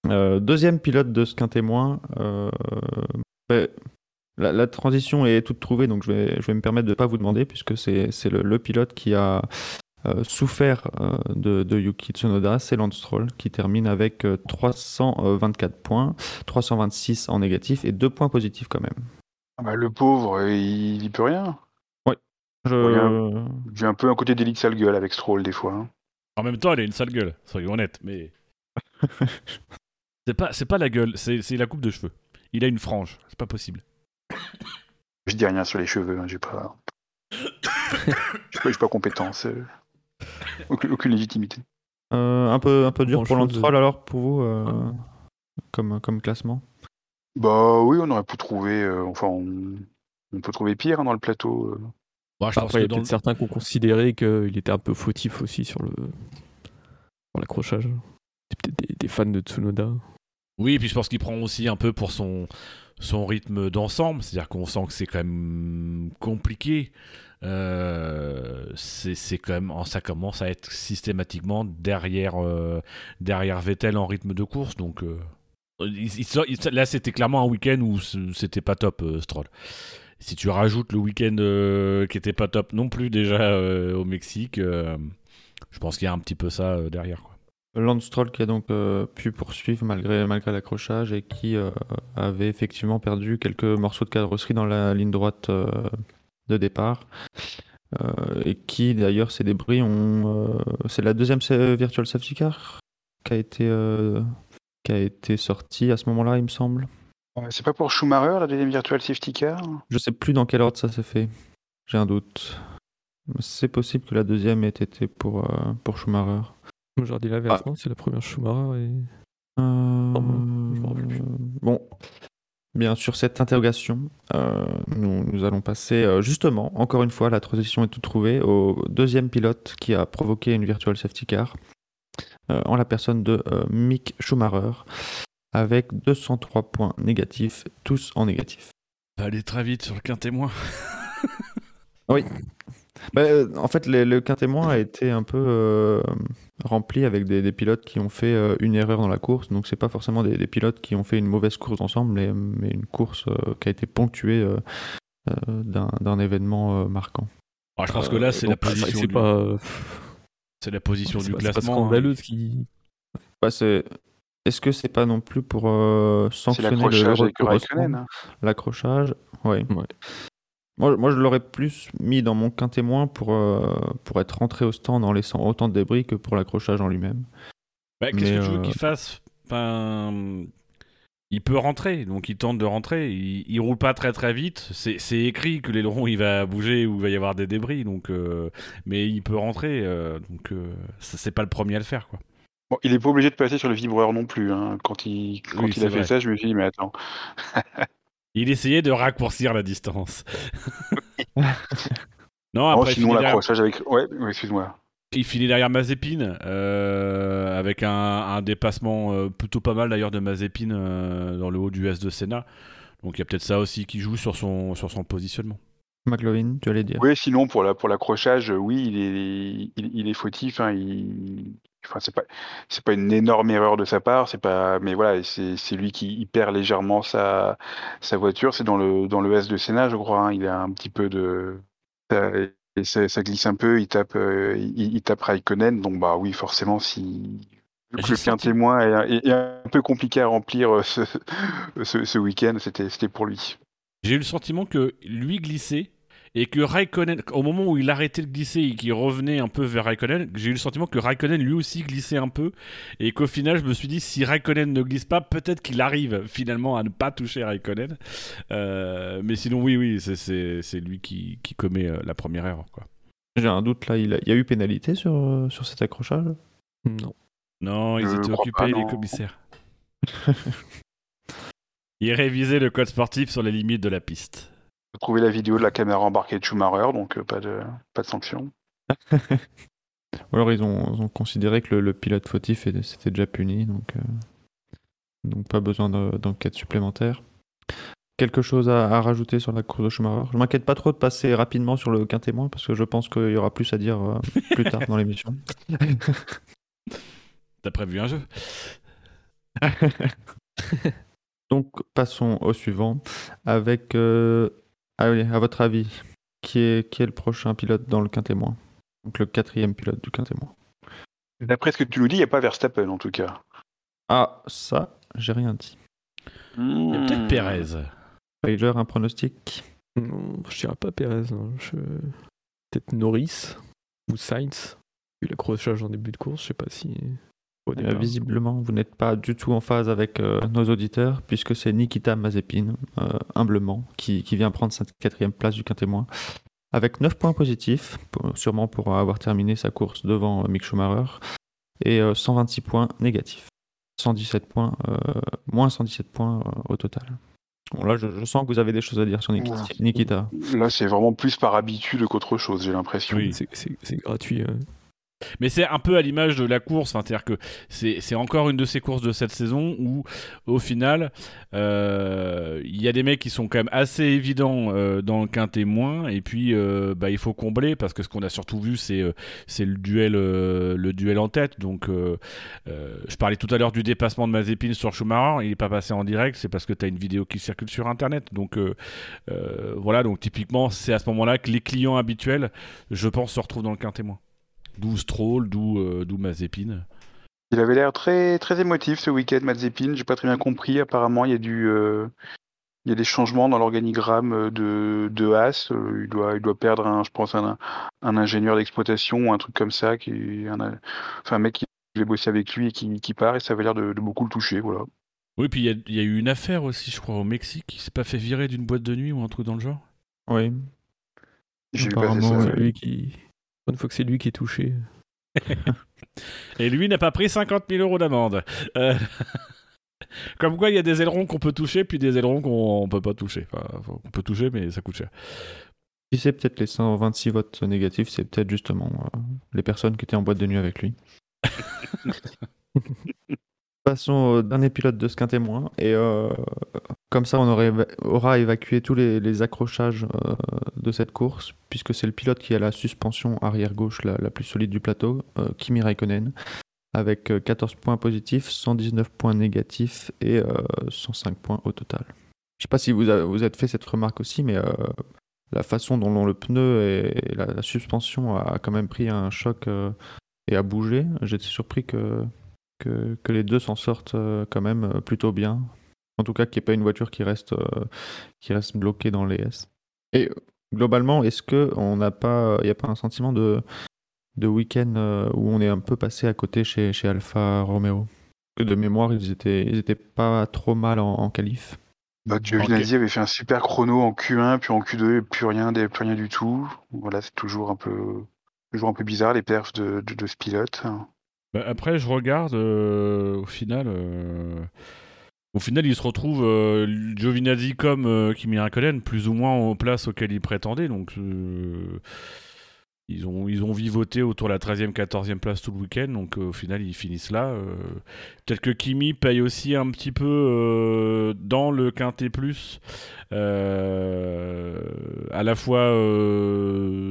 Euh, deuxième pilote de ce quintet moins. euh, la, la transition est toute trouvée, donc je vais, je vais me permettre de ne pas vous demander, puisque c'est c'est le, le pilote qui a euh, souffert euh, de, de Yuki Tsunoda, c'est Lance Stroll, qui termine avec euh, 324 points, 326 en négatif et 2 points positifs quand même. Ah bah, le pauvre, euh, il n'y peut rien. Je... J'ai un peu un côté d'élite sale gueule avec Stroll des fois. hein. En même temps, elle a une sale gueule, soyons honnêtes, mais. [laughs] c'est pas, c'est pas la gueule, c'est c'est la coupe de cheveux. Il a une frange, c'est pas possible. Je dis rien sur les cheveux, hein, j'ai pas. [coughs] Je suis pas, je suis pas compétent, c'est- aucune, aucune légitimité. Euh, un peu un peu dur pour Stroll alors pour vous euh, comme comme classement? Bah oui, on aurait pu trouver. euh, enfin, on, on peut trouver pire hein, dans le plateau. euh. Bon, je pense Après, il y a peut-être le- certains qui ont considéré qu'il était un peu fautif aussi sur le sur l'accrochage. C'est peut-être des, des fans de Tsunoda. Oui, puis je pense qu'il prend aussi un peu pour son, son rythme d'ensemble, c'est-à-dire qu'on sent que c'est quand même compliqué. Euh, c'est quand même, ça commence à être systématiquement derrière, euh, derrière Vettel en rythme de course, donc euh, là c'était clairement un week-end où c'était pas top Stroll. Si tu rajoutes le week-end qui était pas top non plus déjà au Mexique, je pense qu'il y a un petit peu ça derrière. Quoi. Lance Stroll qui a donc pu poursuivre malgré malgré l'accrochage et qui avait effectivement perdu quelques morceaux de carrosserie dans la ligne droite de départ. Euh, et qui d'ailleurs ces débris ont euh, c'est la deuxième sa- virtual safety car qui a été euh, qui a été sortie à ce moment-là il me semble. Euh, C'est pas pour Schumacher, la deuxième virtual safety car? Je sais plus dans quel ordre ça s'est fait. J'ai un doute. C'est possible que la deuxième ait été pour, euh, pour Schumacher. Jordi Laverse, non C'est la première Schumacher. Et... Euh, je me rappelle plus. Bon, bien sur cette interrogation, euh, nous, nous allons passer euh, justement, encore une fois, la transition est toute trouvée, au deuxième pilote qui a provoqué une virtual safety car, euh, en la personne de Mick Schumacher, avec 203 points négatifs, tous en négatif. Ça va aller très vite sur le quintémoin. Bah, euh, en fait, le, le quintémoin a été un peu euh, rempli avec des, des pilotes qui ont fait euh, une erreur dans la course. Donc, c'est pas forcément des, des pilotes qui ont fait une mauvaise course ensemble, mais, mais une course euh, qui a été ponctuée d'un événement euh, marquant. Ah, je pense que là, c'est Euh, la position C'est du, pas, c'est la position du pas, c'est pas classement. hein. scandaleux ce qui. Ouais, c'est- Est-ce que c'est pas non plus pour euh, sanctionner l'accrochage hein. L'accrochage, ouais. Ouais. Moi, moi, je l'aurais plus mis dans mon quintémoin pour, euh, pour être rentré au stand en laissant autant de débris que pour l'accrochage en lui-même. Bah, Qu'est-ce que tu veux euh, qu'il fasse? Enfin, il peut rentrer, donc il tente de rentrer. Il, il roule pas très très vite. C'est écrit que l'aileron il va bouger ou il va y avoir des débris, donc euh, mais il peut rentrer. euh, donc euh, c'est pas le premier à le faire, quoi. Bon, il est pas obligé de passer sur le vibreur non plus. hein. Quand il, quand Oui, il a fait vrai. ça, je me suis dit, mais attends. [laughs] Il essayait de raccourcir la distance. [laughs] non, Oh, après il sinon, finit, derrière, l'accrochage avec. Ouais, excuse-moi. il finit derrière Mazepin euh, avec un, un dépassement euh, plutôt pas mal d'ailleurs de Mazepin euh, dans le haut du S de Senna. Donc il y a peut-être ça aussi qui joue sur son, sur son positionnement. McLovin, tu allais dire. Oui, sinon, pour la- pour l'accrochage, oui, il est, il, il est fautif. Hein, il... Enfin, c'est pas, c'est pas une énorme erreur de sa part, c'est pas, mais voilà, c'est, c'est lui qui il perd légèrement sa, sa voiture. C'est dans le, dans le S de Senna, je crois. hein, il a un petit peu de, ça, et ça, ça glisse un peu. Il tape, euh, il, il tape Raikkonen. Donc bah oui, forcément, si le quin senti- témoin est, est- est un peu compliqué à remplir euh, ce, [laughs] ce, ce week-end, c'était, c'était pour lui. J'ai eu le sentiment que lui glissait et que Raikkonen, au moment où il arrêtait de glisser et qu'il revenait un peu vers Raikkonen, j'ai eu le sentiment que Raikkonen lui aussi glissait un peu et qu'au final je me suis dit si Raikkonen ne glisse pas, peut-être qu'il arrive finalement à ne pas toucher Raikkonen. Euh, mais sinon oui oui, c'est- lui qui, qui commet euh, la première erreur quoi. J'ai un doute là, il, a- il y a eu pénalité sur, euh, sur cet accrochage? Non. Non, ils Je étaient occupés pas, les commissaires. [laughs] Ils révisaient le code sportif sur les limites de la piste. J'ai trouvé la vidéo de la caméra embarquée de Schumacher, donc euh, pas de, pas de sanction. [laughs] Ou alors ils ont, ils ont considéré que le, le pilote fautif était- s'était déjà puni, donc, euh, donc pas besoin de- d'enquête supplémentaire. Quelque chose à, à rajouter sur la course de Schumacher? Je m'inquiète pas trop de passer rapidement sur le quintémoin parce que je pense qu'il y aura plus à dire euh, plus tard dans l'émission. [laughs] T'as prévu un jeu? [laughs] Donc passons au suivant avec, euh, allez, à votre avis, qui est, qui est le prochain pilote dans le quintémoin Donc le quatrième pilote du quintémoin. D'après ce que tu nous dis, il n'y a pas Verstappen en tout cas. Ah, ça, j'ai rien dit. Il y a peut-être Pérez. Pager, un pronostic? Non, je dirais pas Pérez. hein. Je... Peut-être Norris ou Sainz. Vu l'accrochage en début de course, je sais pas si. Euh, visiblement, vous n'êtes pas du tout en phase avec euh, nos auditeurs, puisque c'est Nikita Mazepin, euh, humblement, qui, qui vient prendre cette quatrième place du quintémoin, avec 9 points positifs, pour- sûrement pour avoir terminé sa course devant euh, Mick Schumacher, et euh, 126 points négatifs. 117 points, euh, moins 117 points euh, au total. Bon, là, je, je sens que vous avez des choses à dire sur Nikita. Ouais. Nikita. Là, c'est vraiment plus par habitude qu'autre chose, j'ai l'impression. Oui. C'est gratuit. hein. Mais c'est un peu à l'image de la course, c'est-à-dire que c'est encore une de ces courses de cette saison où, au final, euh, il y a des mecs qui sont quand même assez évidents euh, dans le quintet moins, et puis euh, bah, il faut combler parce que ce qu'on a surtout vu, c'est le duel, en tête. Donc, je parlais tout à l'heure du dépassement de Mazepin sur Schumacher, il n'est pas passé en direct, c'est parce que tu as une vidéo qui circule sur Internet. Donc, voilà, donc typiquement, c'est à ce moment-là que les clients habituels, je pense, se retrouvent dans le quintet moins. D'où Stroll, d'où euh, d'où Mazepin. Il avait l'air très, très émotif ce week-end, Mazepin. J'ai pas très bien compris. Apparemment, il y a du, euh, il y a des changements dans l'organigramme euh, de, de Haas. Il doit, il doit perdre, un, je pense, un, un ingénieur d'exploitation ou un truc comme ça, qui, un, enfin, un mec qui devait bosser avec lui et qui, qui part. Et ça avait l'air de, de beaucoup le toucher, voilà. Oui, puis il y a- il y, a eu une affaire aussi, je crois, au Mexique, qui s'est pas fait virer d'une boîte de nuit ou un truc dans le genre. Oui. J'ai vu passer Apparemment, ça. lui qui. Une fois que c'est lui qui est touché. [laughs] Et lui n'a pas pris 50 000 euros d'amende. Euh, [laughs] Comme quoi, il y a des ailerons qu'on peut toucher, puis des ailerons qu'on on peut pas toucher. Enfin, on peut toucher, mais ça coûte cher. Si c'est peut-être les 126 votes négatifs, c'est peut-être justement euh, les personnes qui étaient en boîte de nuit avec lui. [laughs] Passons au dernier pilote de ce quintémoin. Et euh, comme ça, on aura évacué tous les, accrochages euh, de cette course, puisque c'est le pilote qui a la suspension arrière-gauche la, la plus solide du plateau, euh, Kimi Raikkonen, avec euh, 14 points positifs, 119 points négatifs et euh, 105 points au total. Je sais pas si vous, a- vous avez fait cette remarque aussi, mais euh, la façon dont le pneu et la, la suspension a quand même pris un choc euh, et a bougé, j'étais surpris que, que, que les deux s'en sortent euh, quand même euh, plutôt bien. En tout cas, qu'il n'y ait pas une voiture qui reste, euh, qui reste bloquée dans les S. Et globalement, est-ce qu'on n'a pas, il n'y a pas un sentiment de, de week-end euh, où on est un peu passé à côté chez, chez Alfa Romeo? De mémoire, ils étaient, ils étaient pas trop mal en, en qualif. Bah, Giovinazzi avait fait un super chrono en Q1, puis en Q2, plus rien, des- plus rien du tout. Voilà, c'est toujours un peu, toujours un peu bizarre les perfs de, de, de ce pilote. Bah, après, je regarde, euh, au final. euh, Au final, il se retrouve euh, Giovinazzi comme euh, Kimi Raikkonen, plus ou moins aux places auxquelles il prétendait. Donc, ils, ont, ils ont vivoté autour de la 13e, 14e place tout le week-end. Donc, au final, ils finissent là. Peut-être que Kimi paye aussi un petit peu dans le Quintet Plus, à la fois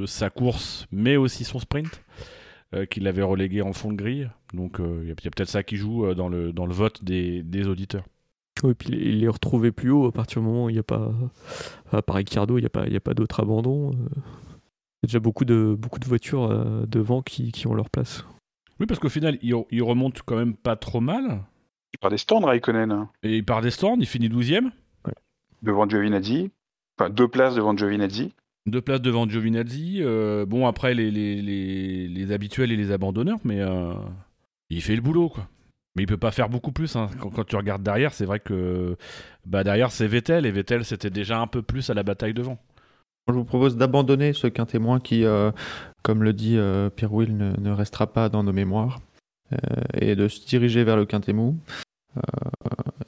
sa course, mais aussi son sprint euh, qu'il avait relégué en fond de grille. Donc euh, il y a, peut-être ça qui joue euh, dans, le, dans le vote des, des auditeurs. Oui, puis il les retrouvé plus haut à partir du moment où il n'y a pas. À part Ricciardo, il n'y a pas, il y a pas d'autre abandon. euh. Il y a déjà beaucoup de, beaucoup de voitures devant qui, qui ont leur place. Oui, parce qu'au final, il, il remonte quand même pas trop mal. Il part des stands, Raikkonen, hein, Et il part des stands, il finit 12ème. devant Giovinazzi. Enfin, deux places devant Giovinazzi. Deux places devant Giovinazzi. euh, bon, après, les, habituels et les abandonneurs, mais euh, il fait le boulot, quoi. Mais il peut pas faire beaucoup plus. hein. Quand, tu regardes derrière, c'est vrai que bah, derrière, c'est Vettel. Et Vettel, c'était déjà un peu plus à la bataille devant. Je vous propose d'abandonner ce quintet moins qui, euh, comme le dit Pierre Will, ne, restera pas dans nos mémoires, et de se diriger vers le quintet mou. Euh,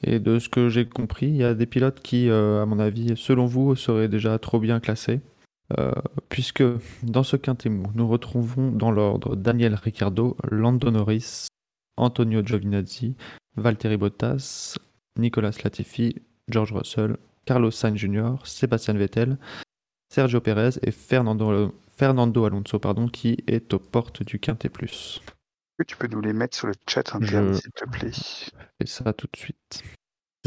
et de ce que j'ai compris, il y a des pilotes qui, à mon avis, selon vous, seraient déjà trop bien classés. Euh, puisque dans ce quintet mou, nous retrouvons dans l'ordre Daniel Ricciardo, Lando Norris, Antonio Giovinazzi, Valtteri Bottas, Nicolas Latifi, George Russell, Carlos Sainz Jr., Sébastien Vettel, Sergio Perez et Fernando, Fernando Alonso pardon, qui est aux portes du Quintet Plus. Tu peux nous les mettre sur le chat interne, Je- s'il te plaît? Et ça tout de suite.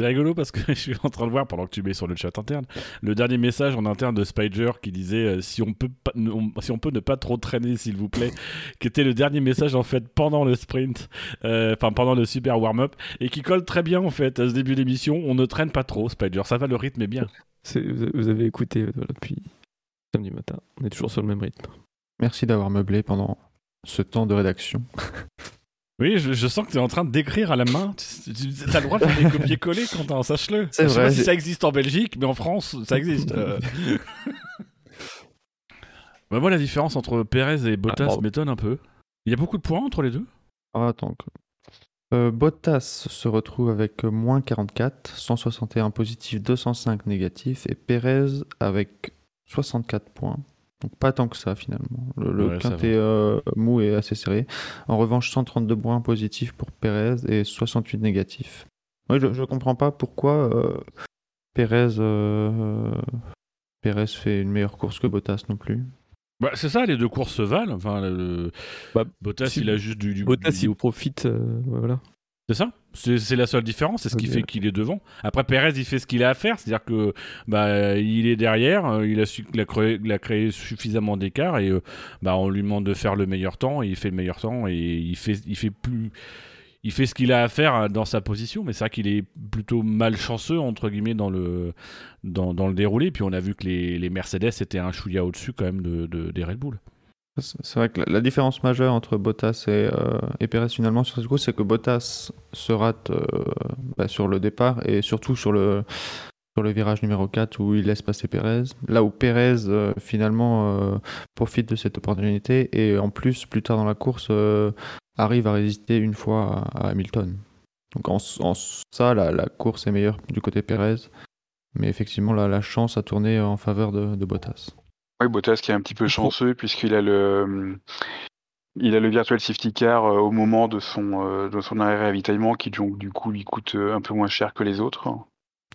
C'est rigolo parce que [laughs] je suis en train de voir pendant que tu mets sur le chat interne le dernier message en interne de Spider qui disait euh, si on peut pas, on- si on peut ne pas trop traîner s'il vous plaît, [laughs] qui était le dernier message en fait pendant le sprint, euh, enfin pendant le super warm-up et qui colle très bien en fait à ce début d'émission. On ne traîne pas trop Spider, ça va le rythme est bien. Vous avez écouté voilà, depuis samedi matin. On est toujours sur le même rythme. Merci d'avoir meublé pendant ce temps de rédaction. [laughs] Oui, je, je sens que tu es en train de décrire à la main. Tu, as le droit de faire des copier-coller, Quentin, sache-le. C'est Je sais vrai, pas si ça existe en Belgique, mais en France, ça existe. euh. [laughs] Bah, moi, la différence entre Perez et Bottas bravo. m'étonne un peu. Il y a beaucoup de points entre les deux? Ah, attends. Euh, Bottas se retrouve avec moins 44, 161 positif, 205 négatif, et Perez avec 64 points. Donc pas tant que ça finalement. Le, le Ouais, quintet euh, mou est assez serré. En revanche, 132 points positifs pour Perez et 68 négatifs. Ouais, je, je comprends pas pourquoi euh, Perez, euh, Perez fait une meilleure course que Bottas non plus. bah, C'est ça, les deux courses se valent. Enfin, le- Bah, Bottas, si- il a juste du. du Bottas, du- il profite. euh, voilà. C'est ça? C'est la seule différence, c'est ce qui fait qu'il est devant. Après, Perez, il fait ce qu'il a à faire, c'est-à-dire que bah, il est derrière, euh, il a, su, il a, créé, il a créé suffisamment d'écart et euh, bah, on lui demande de faire le meilleur temps et il fait le meilleur temps et il fait, il fait plus. Il fait ce qu'il a à faire euh, dans sa position, mais c'est vrai qu'il est plutôt malchanceux entre guillemets dans le dans, dans le déroulé. Puis on a vu que les, les Mercedes étaient un chouïa au-dessus quand même de, de- des Red Bull. C'est vrai que la, différence majeure entre Bottas et, euh, Perez finalement sur cette course, c'est que Bottas se rate euh, bah, sur le départ et surtout sur le, virage numéro 4 où il laisse passer Perez. Là où Perez euh, finalement euh, profite de cette opportunité et en plus plus tard dans la course euh, arrive à résister une fois à, Hamilton. Donc en, ça, la, course est meilleure du côté Perez. Mais effectivement, la, chance a tourné en faveur de Bottas. Oui, Bottas qui est un petit peu chanceux puisqu'il a le il a le virtual safety car euh, au moment de son euh, de son arrêt ravitaillement qui donc du coup lui coûte euh, un peu moins cher que les autres.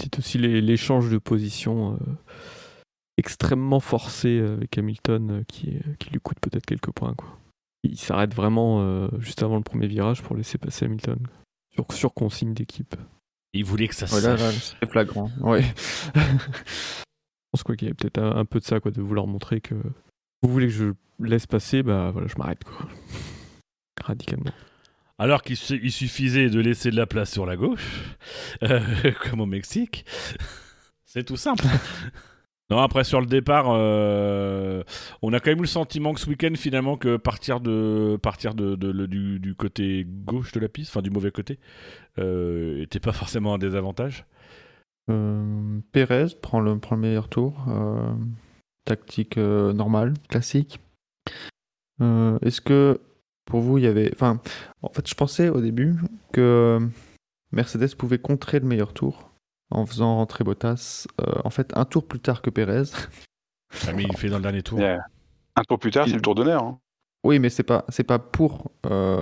C'est aussi les- l'échange de position euh, extrêmement forcé euh, avec Hamilton euh, qui, qui lui coûte peut-être quelques points. Quoi. Il s'arrête vraiment euh, juste avant le premier virage pour laisser passer Hamilton. Sur, sur consigne d'équipe. Il voulait que ça Ouais, là, là, c'est flagrant. Ouais. [laughs] pense quoi qu'il y a peut-être un, un peu de ça, quoi, de vouloir montrer que vous voulez que je laisse passer, bah voilà, je m'arrête quoi. [laughs] Radicalement. Alors qu'il su- il suffisait de laisser de la place sur la gauche, [laughs] euh, comme au Mexique. [laughs] C'est tout simple. Non, après sur le départ, euh, on a quand même eu le sentiment que ce week-end finalement que partir de partir de, du, du côté gauche de la piste, enfin du mauvais côté, euh, était pas forcément un désavantage. Euh, Pérez prend le, prend le meilleur tour. euh, tactique euh, normale, classique. Euh, Est-ce que pour vous, il y avait. Enfin, en fait, je pensais au début que Mercedes pouvait contrer le meilleur tour en faisant rentrer Bottas. euh, en fait, un tour plus tard que Pérez. Ah, mais il fait dans le dernier tour. Yeah. Un tour plus tard, c'est le tour d'honneur. hein. Oui, mais c'est pas c'est pas pour euh,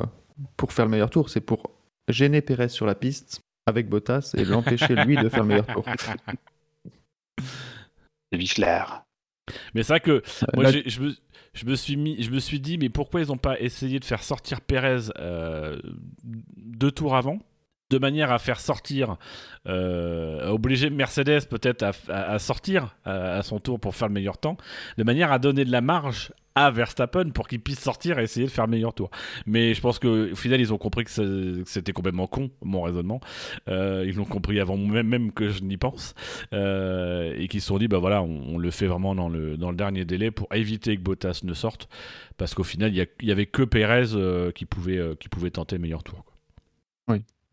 pour faire le meilleur tour, c'est pour gêner Pérez sur la piste avec Bottas et l'empêcher lui de faire le meilleur tour. [laughs] C'est Wichler. Mais c'est vrai que moi Là- j'ai- je me, je me suis mis, je me suis dit mais pourquoi ils n'ont pas essayé de faire sortir Pérez euh, deux tours avant de manière à faire sortir, euh, à obliger Mercedes peut-être à, à- à sortir à, à son tour pour faire le meilleur temps, de manière à donner de la marge à Verstappen pour qu'il puisse sortir et essayer de faire le meilleur tour. Mais je pense qu'au final, ils ont compris que c'était complètement con, mon raisonnement. Euh, ils l'ont compris avant même, même que je n'y pense. Euh, et qu'ils se sont dit, bah voilà, on, le fait vraiment dans le, dans le dernier délai pour éviter que Bottas ne sorte. Parce qu'au final, il y, a- il y avait que Pérez euh, qui, pouvait, qui pouvait tenter le meilleur tour. quoi.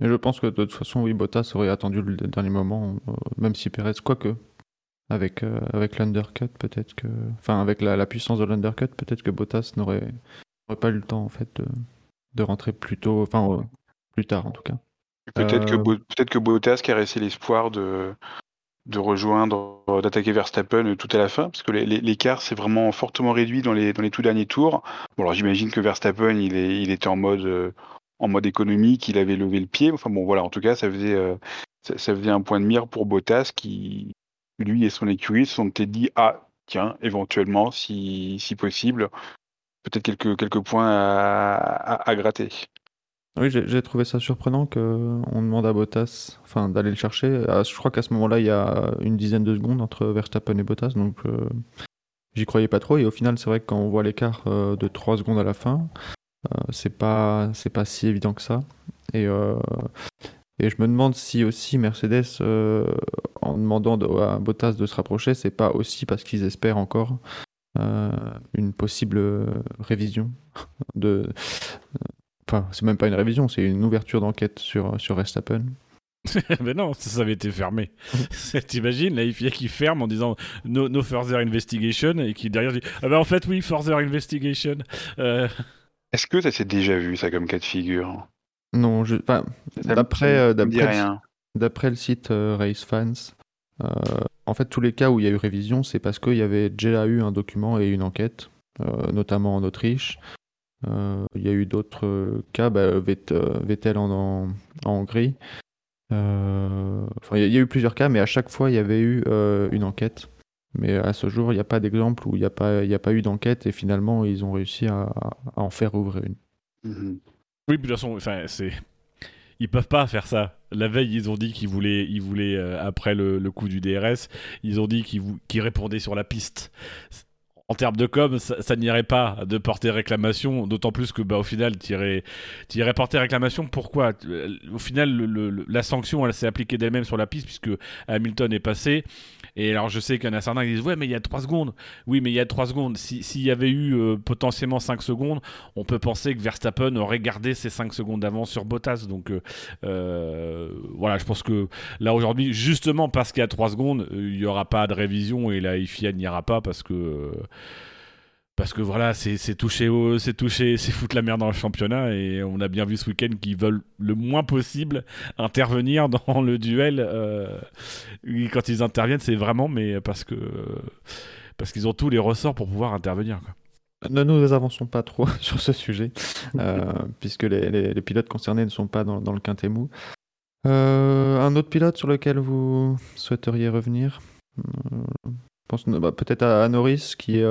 Mais je pense que de toute façon, oui, Bottas aurait attendu le dernier moment, même si Pérez, quoique, avec, euh, avec l'undercut, peut-être que. Enfin, avec la, la puissance de l'undercut, peut-être que Bottas n'aurait pas eu le temps, en fait, de, de rentrer plus tôt, enfin, euh, plus tard en tout cas. Peut-être que, Euh, peut-être que Bottas caressait l'espoir de, de rejoindre, d'attaquer Verstappen tout à la fin, parce que l'écart s'est vraiment fortement réduit dans les, dans les tout derniers tours. Bon, alors j'imagine que Verstappen, il, est, il était en mode, euh, en mode économique, il avait levé le pied. Enfin bon, voilà, en tout cas, ça faisait, euh, ça, ça faisait un point de mire pour Bottas qui, lui et son écurie, sont peut-être dit, ah, tiens, éventuellement, si, si possible, peut-être quelques, quelques points à, gratter. Oui, j'ai trouvé ça surprenant qu'on demande à Bottas enfin, d'aller le chercher. Ah, Je crois qu'à ce moment-là, il y a une dizaine de secondes entre Verstappen et Bottas, donc euh, j'y croyais pas trop. Et au final, c'est vrai que quand on voit l'écart euh, de 3 secondes à la fin, euh, c'est pas, pas si évident que ça. Et, et je me demande si aussi Mercedes, euh, en demandant de- à Bottas de se rapprocher, c'est pas aussi parce qu'ils espèrent encore euh, une possible révision de. Enfin, c'est même pas une révision, c'est une ouverture d'enquête sur, sur Verstappen. [laughs] Mais non, ça, ça avait été fermé. [laughs] T'imagines, la FIA qui ferme en disant no, no further investigation et qui derrière dit Ah ben en fait, oui, further investigation. Euh, Est-ce que ça s'est déjà vu, ça, comme cas de figure? Non, je, enfin, d'après euh, d'après le, site euh, Race Fans, euh, en fait, tous les cas où il y a eu révision, c'est parce qu'il y avait déjà eu un document et une enquête, euh, notamment en Autriche. Euh, il y a eu d'autres cas, bah, Vett- Vettel en, en, en Hongrie. Enfin, il y, a- eu plusieurs cas, mais à chaque fois, il y avait eu une enquête. Mais à ce jour, il n'y a pas d'exemple où il n'y a, pas- il y a pas eu d'enquête et finalement, ils ont réussi à, à en faire ouvrir une. Mhm. Oui, de toute façon, enfin, c'est. Ils peuvent pas faire ça. La veille, ils ont dit qu'ils voulaient, ils voulaient euh, après le, coup du DRS, ils ont dit qu'ils qu'ils répondaient sur la piste. En termes de com, ça, n'irait pas de porter réclamation, d'autant plus que, bah, au final, irais porter réclamation. Pourquoi? Euh, Au final, la sanction, elle s'est appliquée d'elle-même sur la piste, puisque Hamilton est passé. Et alors, je sais qu'il y en a certains qui disent Ouais, mais il y a 3 secondes. Oui, mais il y a 3 secondes. Si- S'il y avait eu euh, potentiellement 5 secondes, on peut penser que Verstappen aurait gardé ces 5 secondes d'avance sur Bottas. Donc euh, euh, voilà, je pense que là aujourd'hui, justement parce qu'il y a 3 secondes, il n'y aura pas de révision et la FIA n'y ira pas parce que. Parce que voilà, c'est touché, c'est touché, c'est foutre la merde dans le championnat et on a bien vu ce week-end qu'ils veulent le moins possible intervenir [laughs] dans le duel. euh, quand ils interviennent, c'est vraiment mais parce que parce qu'ils ont tous les ressorts pour pouvoir intervenir. quoi. Ne nous avançons pas trop [laughs] sur ce sujet, euh, puisque les, pilotes concernés ne sont pas dans, le quintet mou. Euh, un autre pilote sur lequel vous souhaiteriez revenir? Bah, peut-être à, à Norris qui,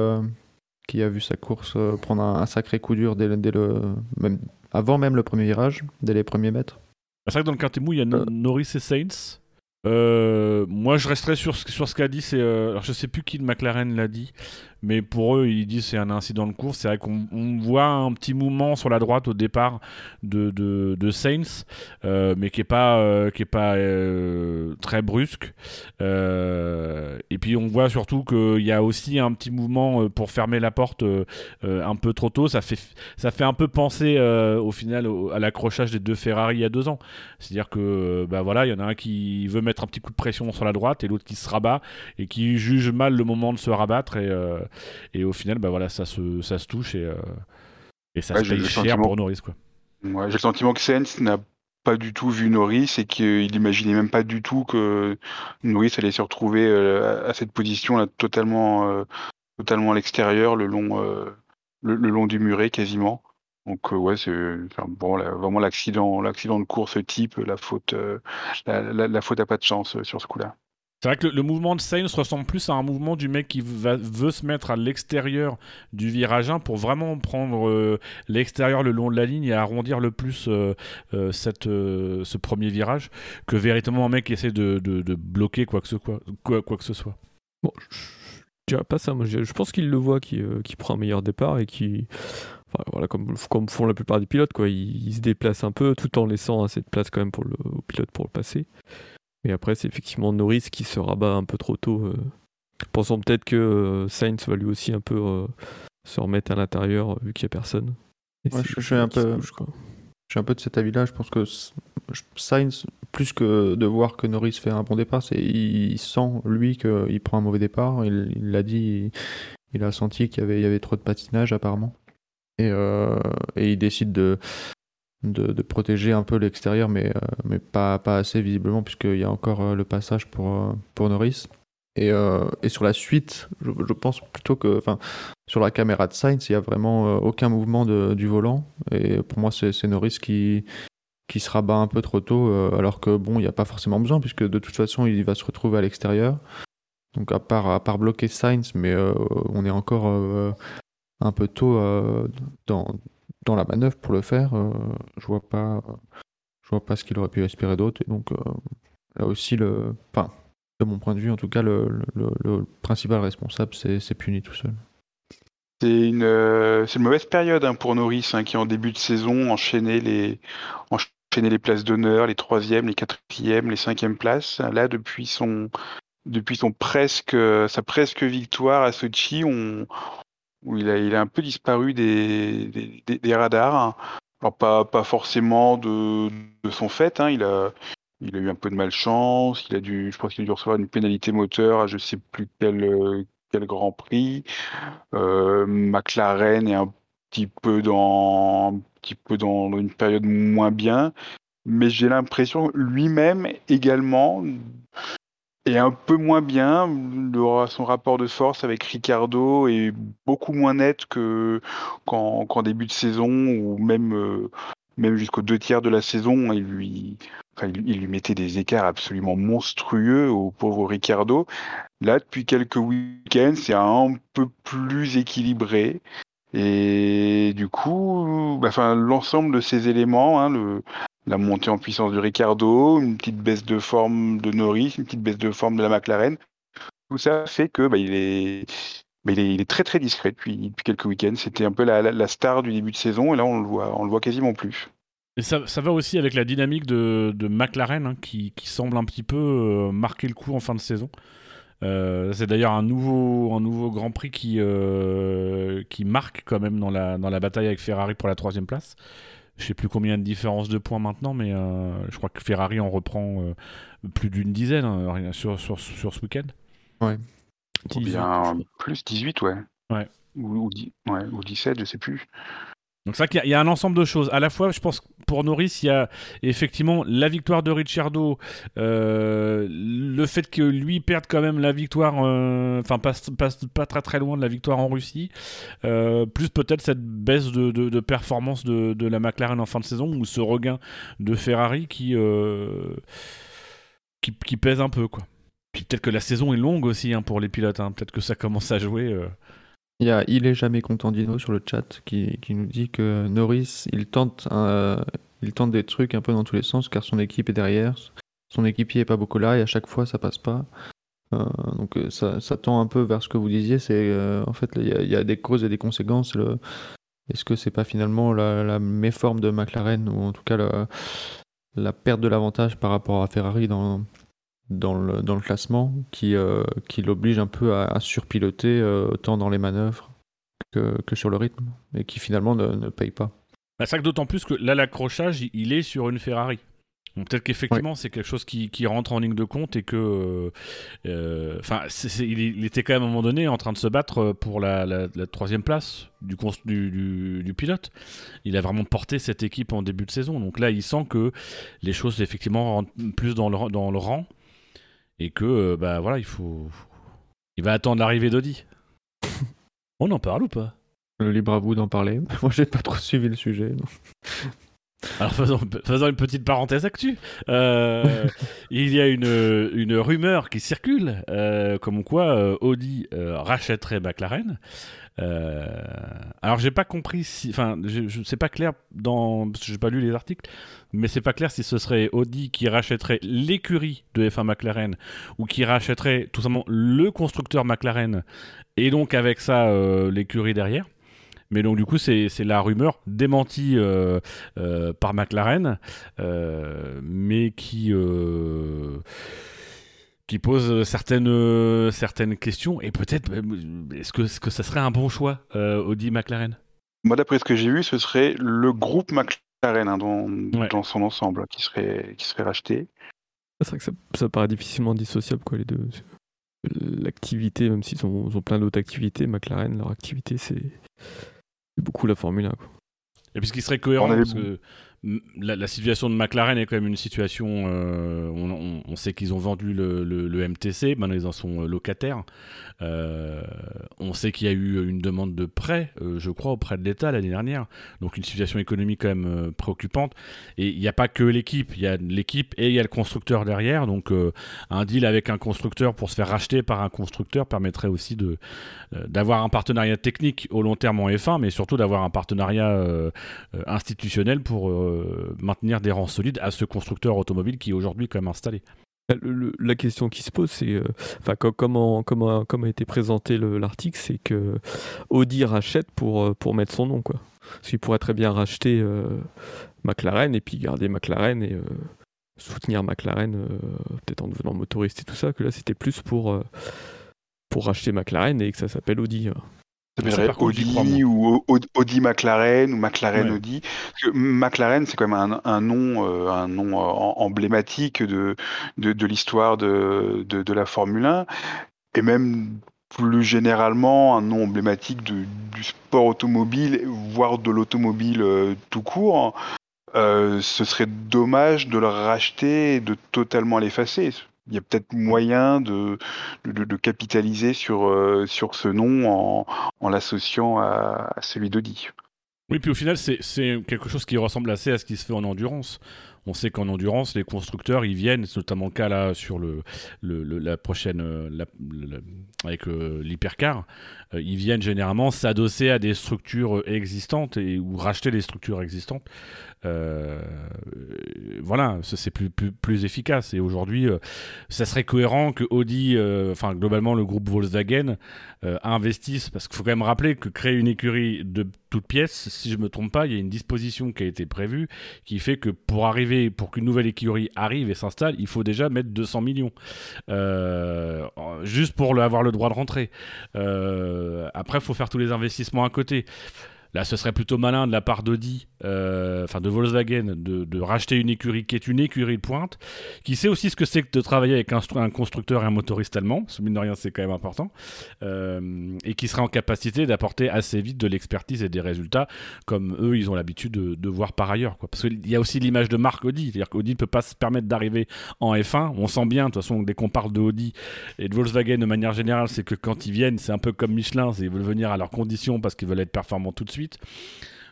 qui a vu sa course euh, prendre un, un sacré coup dur dès, le- dès le, même, avant même le premier virage, dès les premiers mètres. C'est vrai que dans le quintet mou, il y a Euh. Norris et Saints. Euh, moi, je resterai sur, ce- sur ce qu'a dit. C'est, euh, alors, je sais plus qui de McLaren l'a dit, mais pour eux, ils disent c'est un incident de course. C'est vrai qu'on on voit un petit mouvement sur la droite au départ de, de, de Sainz, euh, mais qui est pas, euh, qui est pas euh, très brusque. Et puis, on voit surtout qu'il y a aussi un petit mouvement pour fermer la porte un peu trop tôt. Ça fait, ça fait un peu penser au final à l'accrochage des deux Ferrari il y a deux ans. C'est-à-dire que bah voilà, il y en a un qui veut mettre un petit coup de pression sur la droite et l'autre qui se rabat et qui juge mal le moment de se rabattre et, et au final bah voilà, ça se, ça se touche et, euh, et ça Ouais, se paye cher sentiment- pour Norris quoi. Ouais, j'ai le sentiment que Sainz n'a pas du tout vu Norris et qu'il imaginait même pas du tout que Norris allait se retrouver euh, à cette position là totalement, euh, totalement à l'extérieur, le long, euh, le, le long du muret quasiment. Donc euh, ouais, c'est enfin, bon, là, vraiment l'accident, l'accident de course type, la faute, euh, la, la- la faute a pas de chance euh, sur ce coup-là. C'est vrai que le, mouvement de Sainz ressemble plus à un mouvement du mec qui va- veut se mettre à l'extérieur du virage 1 pour vraiment prendre euh, l'extérieur le long de la ligne et arrondir le plus euh, euh, ce premier virage que véritablement un mec qui essaie de, bloquer quoi que ce, soit. Bon, je dirais pas ça. Moi, je, pense qu'il le voit, qui prend un meilleur départ et qui, voilà, comme, font la plupart des pilotes, quoi. Il, il se déplace un peu tout en laissant assez de place quand même pour le au pilote pour le passer. Et après, c'est effectivement Norris qui se rabat un peu trop tôt, euh, pensant peut-être que euh, Sainz va lui aussi un peu euh, se remettre à l'intérieur vu qu'il n'y a personne. Ouais, je- suis un peu- bouge. Je suis un peu de cet avis-là. Je pense que Sainz, plus que de voir que Norris fait un bon départ, c'est il sent lui qu'il prend un mauvais départ. Il l'a dit, il, il a senti qu'il y avait, il y avait trop de patinage apparemment. Et, euh, et il décide de, de, protéger un peu l'extérieur, mais, euh, mais pas, pas assez visiblement, puisqu'il y a encore euh, le passage pour, euh, pour Norris. Et, et sur la suite, je, pense plutôt que, sur la caméra de Sainz, il n'y a vraiment aucun mouvement de- du volant. Et pour moi, c'est Norris qui, qui se rabat un peu trop tôt, alors que bon, il n'y a pas forcément besoin, puisque de toute façon, il va se retrouver à l'extérieur. Donc à part, à part bloquer Sainz, mais on est encore un peu tôt dans, dans la manœuvre pour le faire. euh, je vois pas, je vois pas ce qu'il aurait pu espérer d'autre. Et donc euh, là aussi, le, enfin, de mon point de vue, en tout cas, le, principal responsable, c'est puni tout seul. C'est une, euh, une mauvaise période hein, pour Norris, hein, qui en début de saison enchaînait les, enchaînait les places d'honneur, les troisièmes, les quatrièmes, les cinquièmes places. Là, depuis son, depuis son presque, sa presque victoire à Sochi, on, il a, un peu disparu des, des, radars. hein. Alors pas, forcément de, son fait, hein, il a, eu un peu de malchance, il a dû, je pense qu'il a dû recevoir une pénalité moteur à je sais plus quel, quel Grand Prix. Euh, McLaren est un petit peu dans, un petit peu dans une période moins bien, mais j'ai l'impression lui-même également est un peu moins bien. Le- son rapport de force avec Ricardo est beaucoup moins net que qu'en début de saison ou même euh, même jusqu'aux deux tiers de la saison. Il lui, il lui mettait des écarts absolument monstrueux au pauvre Ricardo. Là, depuis quelques week-ends, c'est un peu plus équilibré. Et du coup, enfin, l'ensemble de ces éléments, hein, la montée en puissance de Ricardo, une petite baisse de forme de Norris, une petite baisse de forme de la McLaren, tout ça fait que bah, bah, il, est, très très discret depuis, quelques week-ends. C'était un peu la, star du début de saison et là on le voit, le voit quasiment plus. Et ça, va aussi avec la dynamique de, McLaren hein, qui, qui semble un petit peu euh, marquer le coup en fin de saison. Euh, c'est d'ailleurs un nouveau, un nouveau Grand Prix qui, euh, qui marque quand même dans la, dans la bataille avec Ferrari pour la troisième place. Je sais plus combien de différence de points maintenant, mais euh, je crois que Ferrari en reprend euh, plus d'une dizaine hein, sur, sur, sur ce week-end. Ou 18, bien je plus 18, ouais. Ouais. Ou, ou, dix- ouais, ou 17, je sais plus. Donc c'est vrai qu'il y a- un ensemble de choses. À la fois, je pense que pour Norris, il y a effectivement la victoire de Ricciardo, euh, le fait que lui perde quand même la victoire, euh, enfin passe, pas très très loin de la victoire en Russie, euh, plus peut-être cette baisse de, performance de, la McLaren en fin de saison ou ce regain de Ferrari qui, qui, qui pèse un peu quoi. Puis peut-être que la saison est longue aussi hein, pour les pilotes. hein. Peut-être que ça commence à jouer. Il Il est jamais content Dino sur le chat qui, nous dit que Norris, il tente, euh, il tente des trucs un peu dans tous les sens car son équipe est derrière. son équipier est pas beaucoup là et à chaque fois ça passe pas. Euh, donc euh, ça, ça, tend un peu vers ce que vous disiez, c'est en fait il y, a des causes et des conséquences. Est-ce que c'est pas finalement la, la, méforme de McLaren ou en tout cas la, la perte de l'avantage par rapport à Ferrari dans, dans, le, dans le classement qui, euh, qui l'oblige un peu à, à surpiloter autant dans les manœuvres que, que, sur le rythme et qui finalement ne, ne paye pas. Bah, c'est que d'autant plus que là l'accrochage il est sur une Ferrari. Peut-être qu'effectivement, c'est quelque chose qui, qui, rentre en ligne de compte et que. Enfin, euh, il, il, était quand même à un moment donné en train de se battre pour la, la, la troisième place du, du, du, du, pilote. Il a vraiment porté cette équipe en début de saison. Donc là, il sent que les choses, effectivement, rentrent plus dans le, dans le rang et que, bah voilà, il faut. Il va attendre l'arrivée d'Audi. [laughs] On en parle ou pas? Le libre à vous d'en parler. [laughs] Moi, j'ai pas trop suivi le sujet. [laughs] Alors faisons, faisons, une petite parenthèse actu. Euh, il y a une, une rumeur qui circule, euh, comme quoi euh, Audi rachèterait McLaren. alors j'ai pas compris si, enfin, je sais pas clair dans, parce que j'ai pas lu les articles, mais c'est pas clair si ce serait Audi qui rachèterait l'écurie de F1 McLaren ou qui rachèterait tout simplement le constructeur McLaren et donc avec ça l'écurie derrière. Mais donc, du coup, c'est la rumeur démentie euh, euh, par McLaren, euh, mais qui, euh, qui pose certaines, certaines questions. Et peut-être, est-ce que, est que ça serait un bon choix, Audi McLaren Moi, d'après ce que j'ai vu, ce serait le groupe McLaren hein, dans, ouais. dans, son ensemble qui serait, qui serait racheté. C'est vrai que ça, ça, paraît difficilement dissociable, quoi, les deux. L'activité, même s'ils ont, ont, plein d'autres activités, McLaren, leur activité, c'est beaucoup la Formule 1. Quoi. Et puis ce qui serait cohérent, parce que la, situation de McLaren est quand même une situation. Euh, on, sait qu'ils ont vendu le, MTC, maintenant ils en sont locataires. Euh, on sait qu'il y a eu une demande de prêt, euh, je crois, auprès de l'État l'année dernière. Donc une situation économique quand même euh, préoccupante. Et il n'y a pas que l'équipe, il y a l'équipe et il y a le constructeur derrière. Donc euh, un deal avec un constructeur pour se faire racheter par un constructeur permettrait aussi d'avoir un partenariat technique au long terme en F1, mais surtout d'avoir un partenariat institutionnel pour maintenir des rangs solides à ce constructeur automobile qui est aujourd'hui quand même installé. Le, la question qui se pose, c'est, euh, enfin, comment, comment, comment a été présenté l'article, c'est que Audi rachète pour, pour mettre son nom, quoi. Parce qu'il pourrait très bien racheter euh, McLaren et puis garder McLaren et euh, soutenir McLaren, euh, peut-être en devenant motoriste et tout ça, que là c'était plus pour, pour racheter McLaren et que ça s'appelle Audi. Audi ou Audi McLaren ou McLaren ouais. Audi. Parce que McLaren, c'est quand même un, un nom, euh, un nom emblématique de, de, de l'histoire de, de, de, la Formule 1 et même plus généralement un nom emblématique de, du sport automobile, voire de l'automobile euh, tout court. Euh, ce serait dommage de le racheter et de totalement l'effacer il y a peut-être moyen de, de, capitaliser sur, euh, sur ce nom en, en l'associant à, celui d'Audi. Oui, puis au final, c'est quelque chose qui ressemble assez à ce qui se fait en endurance. On sait qu'en endurance, les constructeurs, ils viennent, c'est notamment le cas là sur le, le, la prochaine, euh, avec euh, l'hypercar, ils viennent généralement s'adosser à des structures existantes et ou racheter des structures existantes. Euh, voilà, c'est plus, plus, plus, efficace. Et aujourd'hui, euh, ça serait cohérent que Audi, euh, enfin globalement le groupe Volkswagen, investisse, parce qu'il faut quand même rappeler que créer une écurie de toutes pièces, si je me trompe pas, il y a une disposition qui a été prévue qui fait que pour arriver, pour qu'une nouvelle écurie arrive et s'installe, il faut déjà mettre 200 millions. juste pour avoir le droit de rentrer. Après, il faut faire tous les investissements à côté. Là, ce serait plutôt malin de la part d'Audi, euh, enfin de Volkswagen, de, racheter une écurie qui est une écurie de pointe, qui sait aussi ce que c'est que de travailler avec un, constructeur et un motoriste allemand, ce mine de rien c'est quand même important, euh, et qui serait en capacité d'apporter assez vite de l'expertise et des résultats, comme eux ils ont l'habitude de, voir par ailleurs. Quoi. Parce qu'il y a aussi l'image de marque Audi, c'est-à-dire qu'Audi ne peut pas se permettre d'arriver en F1, on sent bien, de toute façon, dès qu'on parle de Audi et de Volkswagen de manière générale, c'est que quand ils viennent, c'est un peu comme Michelin, ils veulent venir à leurs conditions parce qu'ils veulent être performants tout de suite.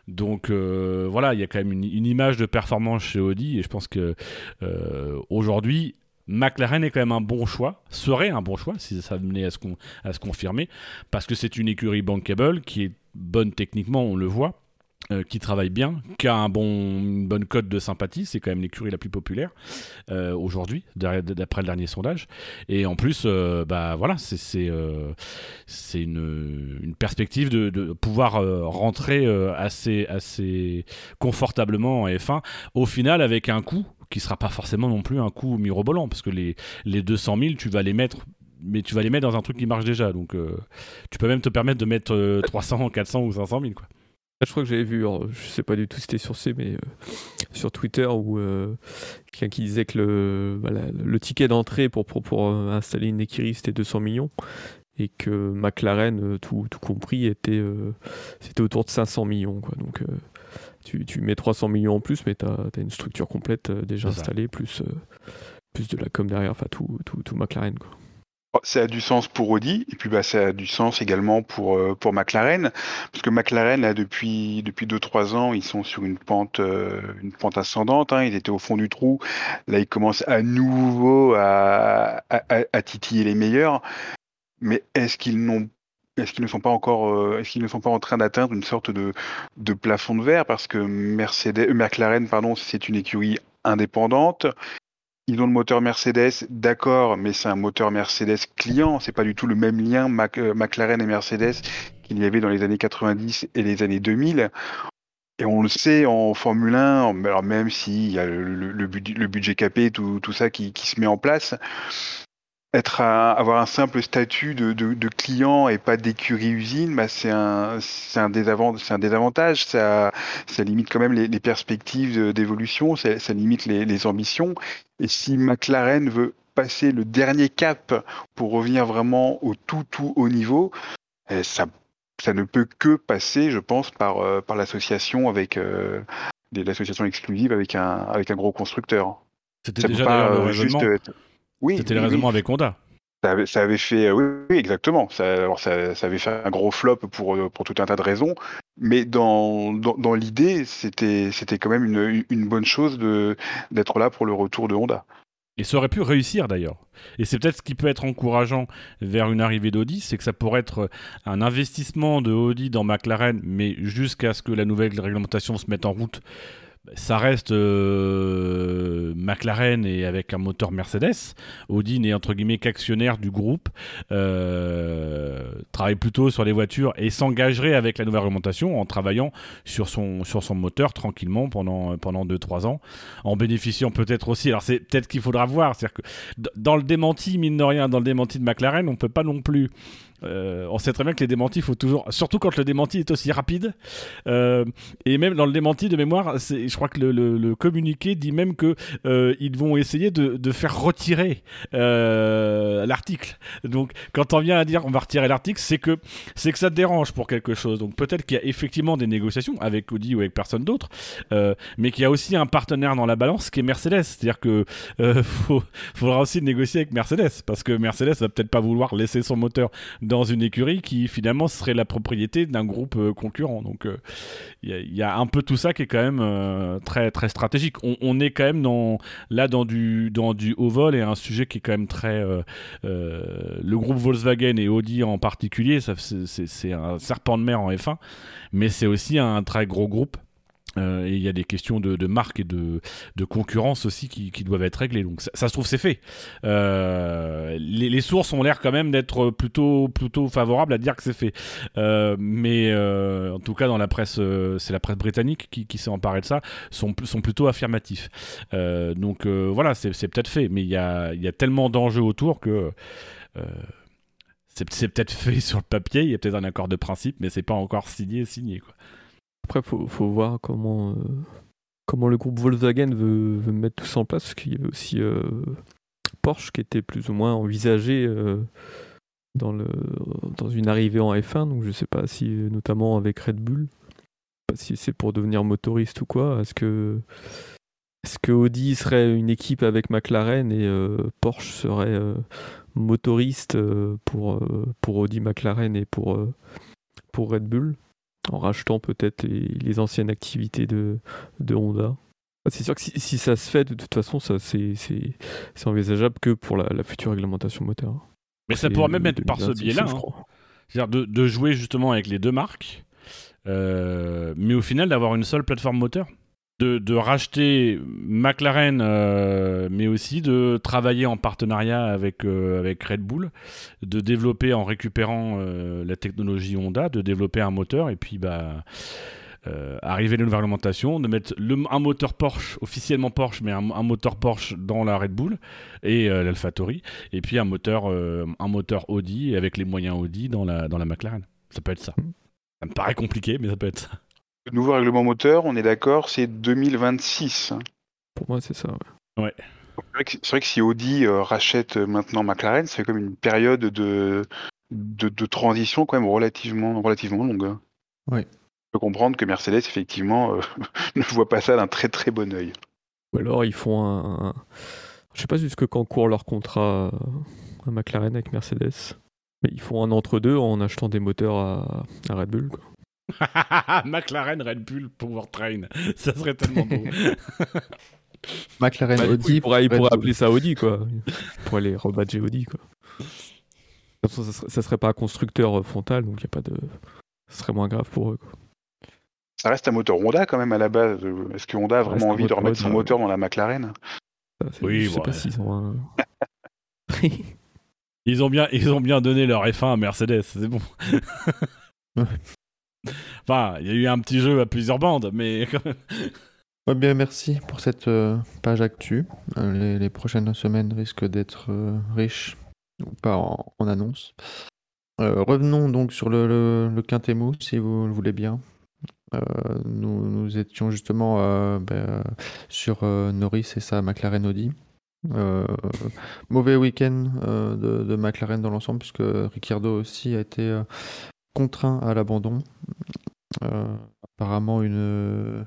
Donc euh, voilà, il y a quand même une, image de performance chez Audi et je pense que euh, aujourd'hui, McLaren est quand même un bon choix, serait un bon choix si ça venait à se, à se confirmer, parce que c'est une écurie bankable qui est bonne techniquement, on le voit. Euh, qui travaille bien, qui a une bonne cote de sympathie, c'est quand même l'écurie la plus populaire euh, aujourd'hui, d'après le dernier sondage. Et en plus, euh, bah voilà, c'est une, perspective de, pouvoir rentrer assez, confortablement en F1, au final avec un coût qui sera pas forcément non plus un coût mirobolant, parce que les, les 200 000, tu vas les mettre mais tu vas les mettre dans un truc qui marche déjà. Donc, tu peux même te permettre de mettre 300, 400 ou 500 000. Quoi. Je crois que j'avais vu, je sais pas du tout si c'était sur C, mais euh, sur Twitter, où euh, quelqu'un qui disait que le, bah, le ticket d'entrée pour, pour, pour, euh, installer une écurie, c'était 200 millions, et que McLaren, tout, tout compris, était, c'était autour de 500 millions. Quoi. Donc tu, tu, mets 300 millions en plus, mais tu as, une structure complète déjà installée, plus, plus de la com derrière, enfin tout, tout, tout McLaren. Quoi. Ça a du sens pour Audi et puis bah, ça a du sens également pour, euh, McLaren parce que McLaren là depuis depuis deux trois ans ils sont sur une pente euh, une pente ascendante hein. ils étaient au fond du trou là ils commencent à nouveau à, titiller les meilleurs mais est-ce qu'ils n'ont ne sont pas encore, euh, en train d'atteindre une sorte de, de plafond de verre? Parce que Mercedes, McLaren, pardon, c'est une écurie indépendante. Ils ont le moteur Mercedes, d'accord, mais c'est un moteur Mercedes client. C'est pas du tout le même lien euh, McLaren et Mercedes qu'il y avait dans les années 90 et les années 2000. Et on le sait en Formule 1, alors même s'il y a le, budget, capé, tout, tout ça qui, se met en place, être avoir un simple statut de, de, client et pas d'écurie usine, bah c'est un, c'est un, désavantage, un désavantage. Ça, ça limite quand même les, les perspectives d'évolution, ça, ça, limite les, les, ambitions. Et si McLaren veut passer le dernier cap pour revenir vraiment au tout tout haut niveau, eh, ça, ça ne peut que passer, je pense, par, euh, par l'association avec euh, l'association exclusive avec un, avec un gros constructeur. C'était déjà pas, le juste oui, C'était le raisonnement avec Honda. Ça avait, fait, oui, exactement. Ça, alors ça, avait fait un gros flop pour, pour tout un tas de raisons, mais dans, dans, l'idée, c'était, c'était quand même une, une bonne chose de, d'être là pour le retour de Honda. Et ça aurait pu réussir d'ailleurs. Et c'est peut-être ce qui peut être encourageant vers une arrivée d'Audi, c'est que ça pourrait être un investissement de Audi dans McLaren, mais jusqu'à ce que la nouvelle réglementation se mette en route ça reste euh, McLaren et avec un moteur Mercedes. Audi n'est entre guillemets qu'actionnaire du groupe, euh, travaille plutôt sur les voitures et s'engagerait avec la nouvelle réglementation en travaillant sur son, moteur tranquillement pendant, pendant 2-3 ans, en bénéficiant peut-être aussi. Alors c'est peut-être qu'il faudra voir, dans le démenti, mine de rien, dans le démenti de McLaren, on peut pas non plus euh, on sait très bien que les démentis, faut toujours, surtout quand le démenti est aussi rapide. Euh, et même dans le démenti de mémoire, je crois que le, communiqué dit même que euh, ils vont essayer de, faire retirer l'article. Donc, quand on vient à dire on va retirer l'article, c'est que c'est que ça dérange pour quelque chose. Donc, peut-être qu'il y a effectivement des négociations avec Audi ou avec personne d'autre, mais qu'il y a aussi un partenaire dans la balance qui est Mercedes. C'est-à-dire que [laughs] faudra aussi négocier avec Mercedes parce que Mercedes va peut-être pas vouloir laisser son moteur dans une écurie qui finalement serait la propriété d'un groupe euh, concurrent. Donc il euh, y, a un peu tout ça qui est quand même euh, très très stratégique. On, est quand même là dans du, dans du haut vol et un sujet qui est quand même très... le groupe Volkswagen et Audi en particulier, c'est un serpent de mer en F1, mais c'est aussi un très gros groupe euh, et il y a des questions de, marque et de, concurrence aussi qui, doivent être réglées. Donc ça, se trouve, c'est fait. Euh, les, sources ont l'air quand même d'être plutôt, plutôt favorables à dire que c'est fait. Euh, mais en tout cas, dans la presse, c'est la presse britannique qui, s'est emparée de ça, sont, sont plutôt affirmatifs. donc voilà, c'est peut-être fait. Mais il y a, tellement d'enjeux autour que c'est peut-être fait [laughs] sur le papier, il y a peut-être un accord de principe, mais c'est pas encore signé signé. Après, faut, faut voir comment, euh, comment le groupe Volkswagen veut, mettre tout ça en place, parce qu'il y avait aussi euh, Porsche qui était plus ou moins envisagé euh, dans, le, dans une arrivée en F1, donc je sais pas si, notamment avec Red Bull, si c'est pour devenir motoriste ou quoi. Est-ce que, est-ce que Audi serait une équipe avec McLaren et Porsche serait motoriste pour, pour Audi McLaren et pour, pour Red Bull? En rachetant peut-être les, anciennes activités de, de Honda. Ah, c'est sûr que si, ça se fait, de toute façon, ça, c'est, envisageable que pour la, future réglementation moteur. Mais ça pourrait même être par ce biais-là. Hein. C'est-à-dire de, jouer justement avec les deux marques Euh, mais au final, d'avoir une seule plateforme moteur. De, racheter McLaren, euh, mais aussi de travailler en partenariat avec, euh, Red Bull, de développer en récupérant euh, la technologie Honda, de développer un moteur, et puis bah, arriver les nouvelles réglementations, de mettre un moteur Porsche, officiellement Porsche, mais un, moteur Porsche dans la Red Bull et l'AlphaTauri, et puis un moteur, un moteur Audi avec les moyens Audi dans la, dans la McLaren. Ça peut être ça. Ça me paraît compliqué, mais ça peut être ça. Le nouveau règlement moteur, on est d'accord, c'est 2026. hein. Pour moi, c'est ça. ouais. C'est vrai que- c'est vrai que si Audi euh, rachète euh, maintenant McLaren, c'est comme une période de, de, de transition quand même relativement, relativement longue. hein. Oui. Je peux comprendre que Mercedes, effectivement, euh, [laughs] ne voit pas ça d'un très très bon œil. Ou alors ils font un. un- Je sais pas jusque quand court leur contrat à McLaren avec Mercedes. Mais ils font un entre-deux en achetant des moteurs à, à Red Bull. Quoi. [laughs] McLaren Red Bull Powertrain, [laughs] ça serait tellement beau. [laughs] McLaren Bah, du coup, Audi. il pourrait, il Red pourrait Bull. appeler ça Audi, quoi. Pour aller rebadger Audi, quoi. De toute façon, ça serait, ça serait pas un constructeur euh, frontal, donc il y a pas de. Ce serait moins grave pour eux. Quoi. Ça reste un moteur Honda quand même à la base. Est-ce que Honda a Ça vraiment envie de remettre son moteur dans la McLaren? Ça, Oui, je sais pas ouais. s'ils ont un. Ils ont bien, ils ont bien donné leur F1 à Mercedes, c'est bon. Enfin, il y a eu un petit jeu à plusieurs bandes, mais [laughs] bien, merci pour cette euh, page actu. Euh, les, prochaines semaines risquent d'être euh, riches, ou pas en, annonces. Revenons donc sur le, le, le si vous le voulez bien. Nous, étions justement ben, sur Norris et sa McLaren Audi. Mauvais week-end de, McLaren dans l'ensemble, puisque Ricciardo aussi a été contraint à l'abandon. Euh, apparemment une,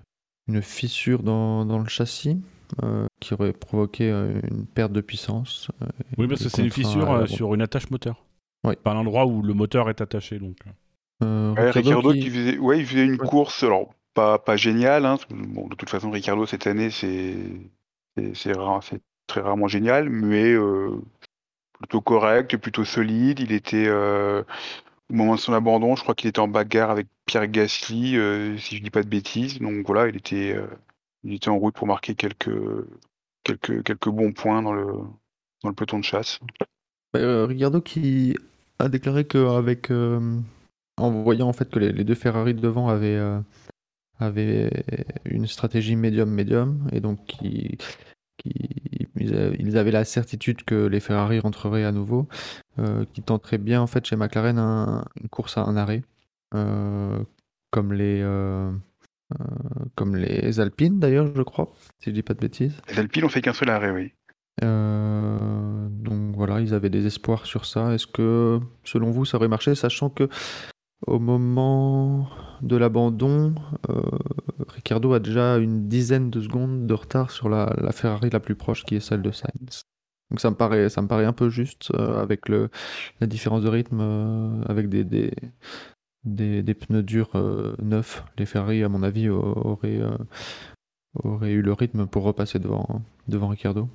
une fissure dans, dans le châssis euh, qui aurait provoqué euh, une perte de puissance. euh, Oui, parce que c'est une fissure sur une attache moteur. Oui. Par l'endroit où le moteur est attaché, donc. Euh, Ouais, qui- qui faisait, ouais, il faisait une Ouais. course, alors pas, pas géniale. Hein. Bon, de toute façon, Ricciardo cette année, c'est rare- c'est très rarement génial, mais euh, plutôt correct, plutôt solide. Il était euh, au moment de son abandon, je crois qu'il était en bagarre avec Pierre Gasly, euh, si je dis pas de bêtises. Donc voilà, il était, euh, il était en route pour marquer quelques quelques quelques bons points dans le dans le peloton de chasse. Bah, euh, Ricciardo qui a déclaré qu'avec en voyant en fait que les, deux Ferrari de devant avaient, avaient une stratégie médium-médium et donc qui, qui- ils, avaient la certitude que les Ferrari rentreraient à nouveau, euh, qui tenterait bien en fait chez McLaren un- une course à un arrêt, euh, comme les euh, euh, comme les Alpines d'ailleurs je crois, si je dis pas de bêtises. Les Alpines ont fait qu'un seul arrêt, oui. Donc voilà, ils avaient des espoirs sur ça. Est-ce que, selon vous, ça aurait marché, sachant que au moment de l'abandon, euh, Ricardo a déjà une dizaine de secondes de retard sur la, la Ferrari la plus proche, qui est celle de Sainz. Donc ça me paraît, ça me paraît un peu juste euh, avec le, la différence de rythme, euh, avec des, des, des, des pneus durs euh, neufs. Les Ferrari, à mon avis, euh, auraient eu le rythme pour repasser devant, devant Ricardo.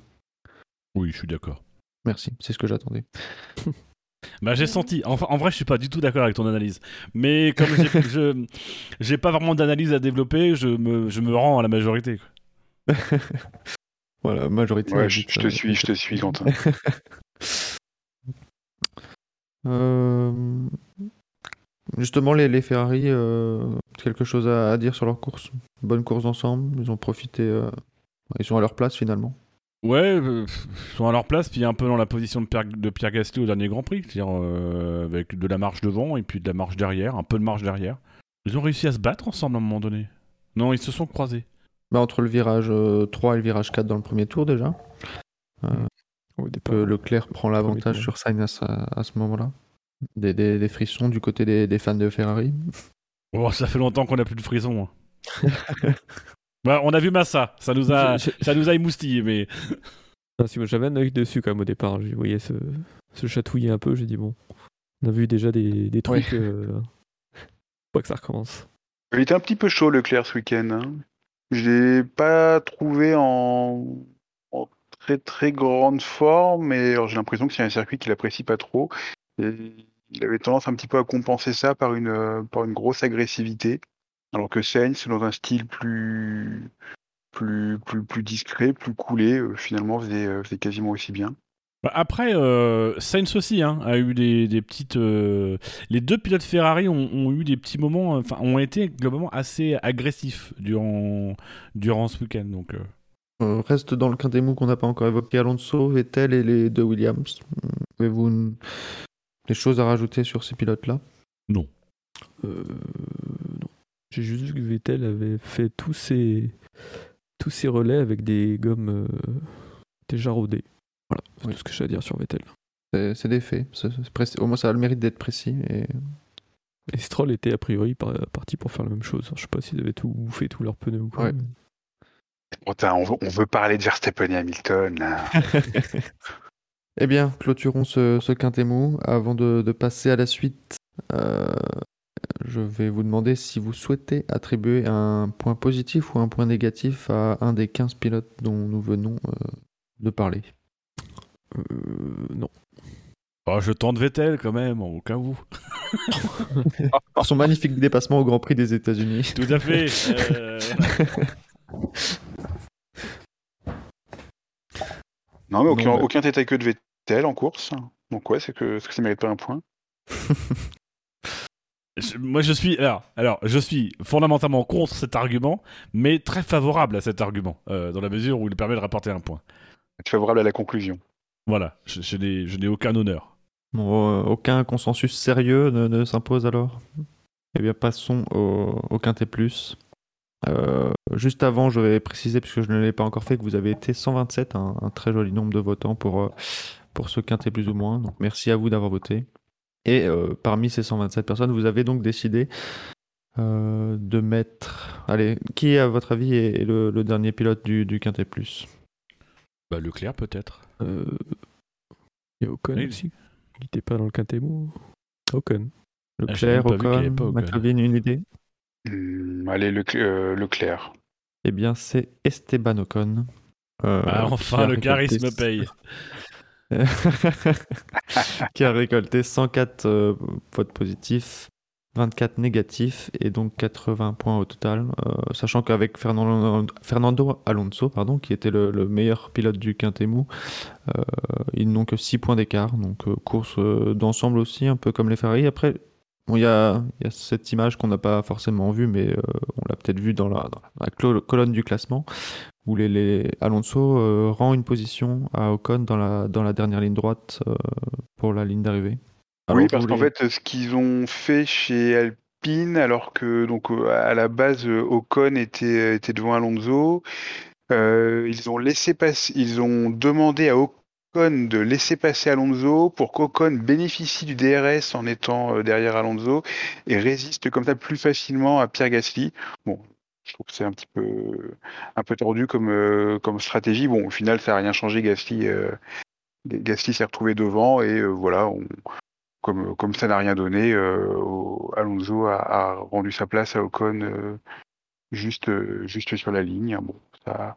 Oui, je suis d'accord. Merci, c'est ce que j'attendais. [laughs] Bah, j'ai senti. Enfin, en vrai, je suis pas du tout d'accord avec ton analyse. Mais comme [laughs] je j'ai pas vraiment d'analyse à développer, je me, je me rends à la majorité. quoi. [laughs] Voilà, majorité. Ouais, je, te suis, je te suis, Quentin. [laughs] Euh, Justement, les, les Ferrari, euh, quelque chose à, à dire sur leur course. Bonne course d'ensemble, ils ont profité, euh, ils sont à leur place finalement. Ouais, euh, ils sont à leur place, puis un peu dans la position de Pierre, de Pierre Gasly au dernier Grand Prix, c'est-à-dire euh, avec de la marche devant et puis de la marche derrière, un peu de marche derrière. Ils ont réussi à se battre ensemble à un moment donné. Non, ils se sont croisés. Bah, entre le virage euh, 3 et le virage 4 dans le premier tour déjà. Euh, Au départ. Leclerc prend l'avantage sur Sainz à, à ce moment-là. Des, des- des frissons du côté des, des fans de Ferrari. Oh, ça fait longtemps qu'on a plus de frissons. hein. [laughs] Bah, on a vu Massa, ça nous a, ça nous a émoustillé, mais si, moi, j'avais un œil dessus quand même au départ. Je voyais se, se chatouiller un peu. J'ai dit bon, on a vu déjà des, des trucs. euh, Pas que ça recommence. Il était un petit peu chaud Leclerc ce week-end. Hein. Je l'ai pas trouvé en... en très très grande forme, mais alors, j'ai l'impression que c'est un circuit qu'il apprécie pas trop. Et il avait tendance un petit peu à compenser ça par une, euh, par une grosse agressivité. Alors que Sainz, dans un style plus, plus, plus, plus discret, plus coulé, euh, finalement faisait, euh, faisait quasiment aussi bien. Bah, Après, euh, Sainz aussi hein, a eu des, des petites. euh, Les deux pilotes Ferrari ont, ont eu des petits moments, enfin, ont été globalement assez agressifs durant, durant ce week-end. Donc, euh, On reste dans le quintet mou qu'on n'a pas encore évoqué Alonso, Vettel et les deux Williams. Avez-vous une- des choses à rajouter sur ces pilotes-là? Non. Euh, non. J'ai juste vu que Vettel avait fait tous ses, tous ses relais avec des gommes euh, déjà rodées. Voilà, c'est Oui. tout ce que j'ai à dire sur Vettel. C'est des faits. Au moins, ça a le mérite d'être précis. Et... Et Stroll était a priori par- parti pour faire la même chose. Je sais pas s'ils avaient tout fait tous leurs pneus ou quoi. Ouais. mais- Bon, tain, on, veut, on veut parler de Verstappen et Hamilton. là. [laughs] Eh bien, clôturons ce, ce quintet mou. Avant de, de passer à la suite, euh, je vais vous demander si vous souhaitez attribuer un point positif ou un point négatif à un des 15 pilotes dont nous venons euh, de parler. Euh, non. Oh, je tente Vettel quand même, au cas où. Pour son magnifique dépassement au Grand Prix des États-Unis. [laughs] Tout à fait. euh, [laughs] Non, mais aucun, Non, ouais. aucun tête à queue de Vettel en course. Donc, ouais, c'est que, c'est que ça mérite pas un point. [laughs] je- moi, je suis. Alors, alors, je suis fondamentalement contre cet argument, mais très favorable à cet argument, euh, dans la mesure où il permet de rapporter un point. C'est favorable à la conclusion. Voilà, je, je n'ai je n'ai aucun honneur. Bon, euh, aucun consensus sérieux ne, ne s'impose alors? Eh bien, passons au, au Quintet Plus. Euh, juste avant, je vais préciser, puisque je ne l'ai pas encore fait, que vous avez été 127, un, un très joli nombre de votants pour, euh, pour ce Quintet plus ou moins. Donc, merci à vous d'avoir voté. Et euh, parmi ces 127 personnes, vous avez donc décidé euh, de mettre. Allez, qui, à votre avis, est, est le, le dernier pilote du, du Quintet Plus? Bah, Leclerc, peut-être. Euh, Il y a Ocon Oui. aussi. Il était pas dans le quintet mou. Ocon. Ah, Leclerc, avait Ocon, Ocon. McLaren, une idée? Hum, allez, le, euh, Leclerc. Eh bien, c'est Esteban Ocon. Euh, Ah, enfin, le charisme paye. [laughs] [laughs] qui a récolté 104 euh, votes positifs, 24 négatifs et donc 80 points au total. Euh, sachant qu'avec Fernando, Alonso, pardon, qui était le, le meilleur pilote du Quintet Mou, euh, ils n'ont que 6 points d'écart. Donc course d'ensemble aussi, un peu comme les Ferrari. Après, bon, il y, a, y a cette image qu'on n'a pas forcément vue, mais on l'a peut-être vue dans la, colonne du classement où les, les- Alonso euh, rend une position à Ocon dans la, dans la dernière ligne droite euh, pour la ligne d'arrivée. oui, parce qu'en fait, ce qu'ils ont fait chez Alpine, alors que donc euh, à la base Ocon était, était devant Alonso, euh, ils ont laissé passer, ils ont demandé à Ocon de laisser passer Alonso pour qu'Ocon bénéficie du DRS en étant derrière Alonso et résiste comme ça plus facilement à Pierre Gasly. Bon. Je trouve que c'est un petit peu un peu tordu comme euh, comme stratégie. Bon, au final, ça n'a rien changé. Gasly, euh, Gasly s'est retrouvé devant et euh, voilà, comme, comme ça n'a rien donné, Alonso a, rendu sa place à Ocon juste, juste sur la ligne. Bon, ça,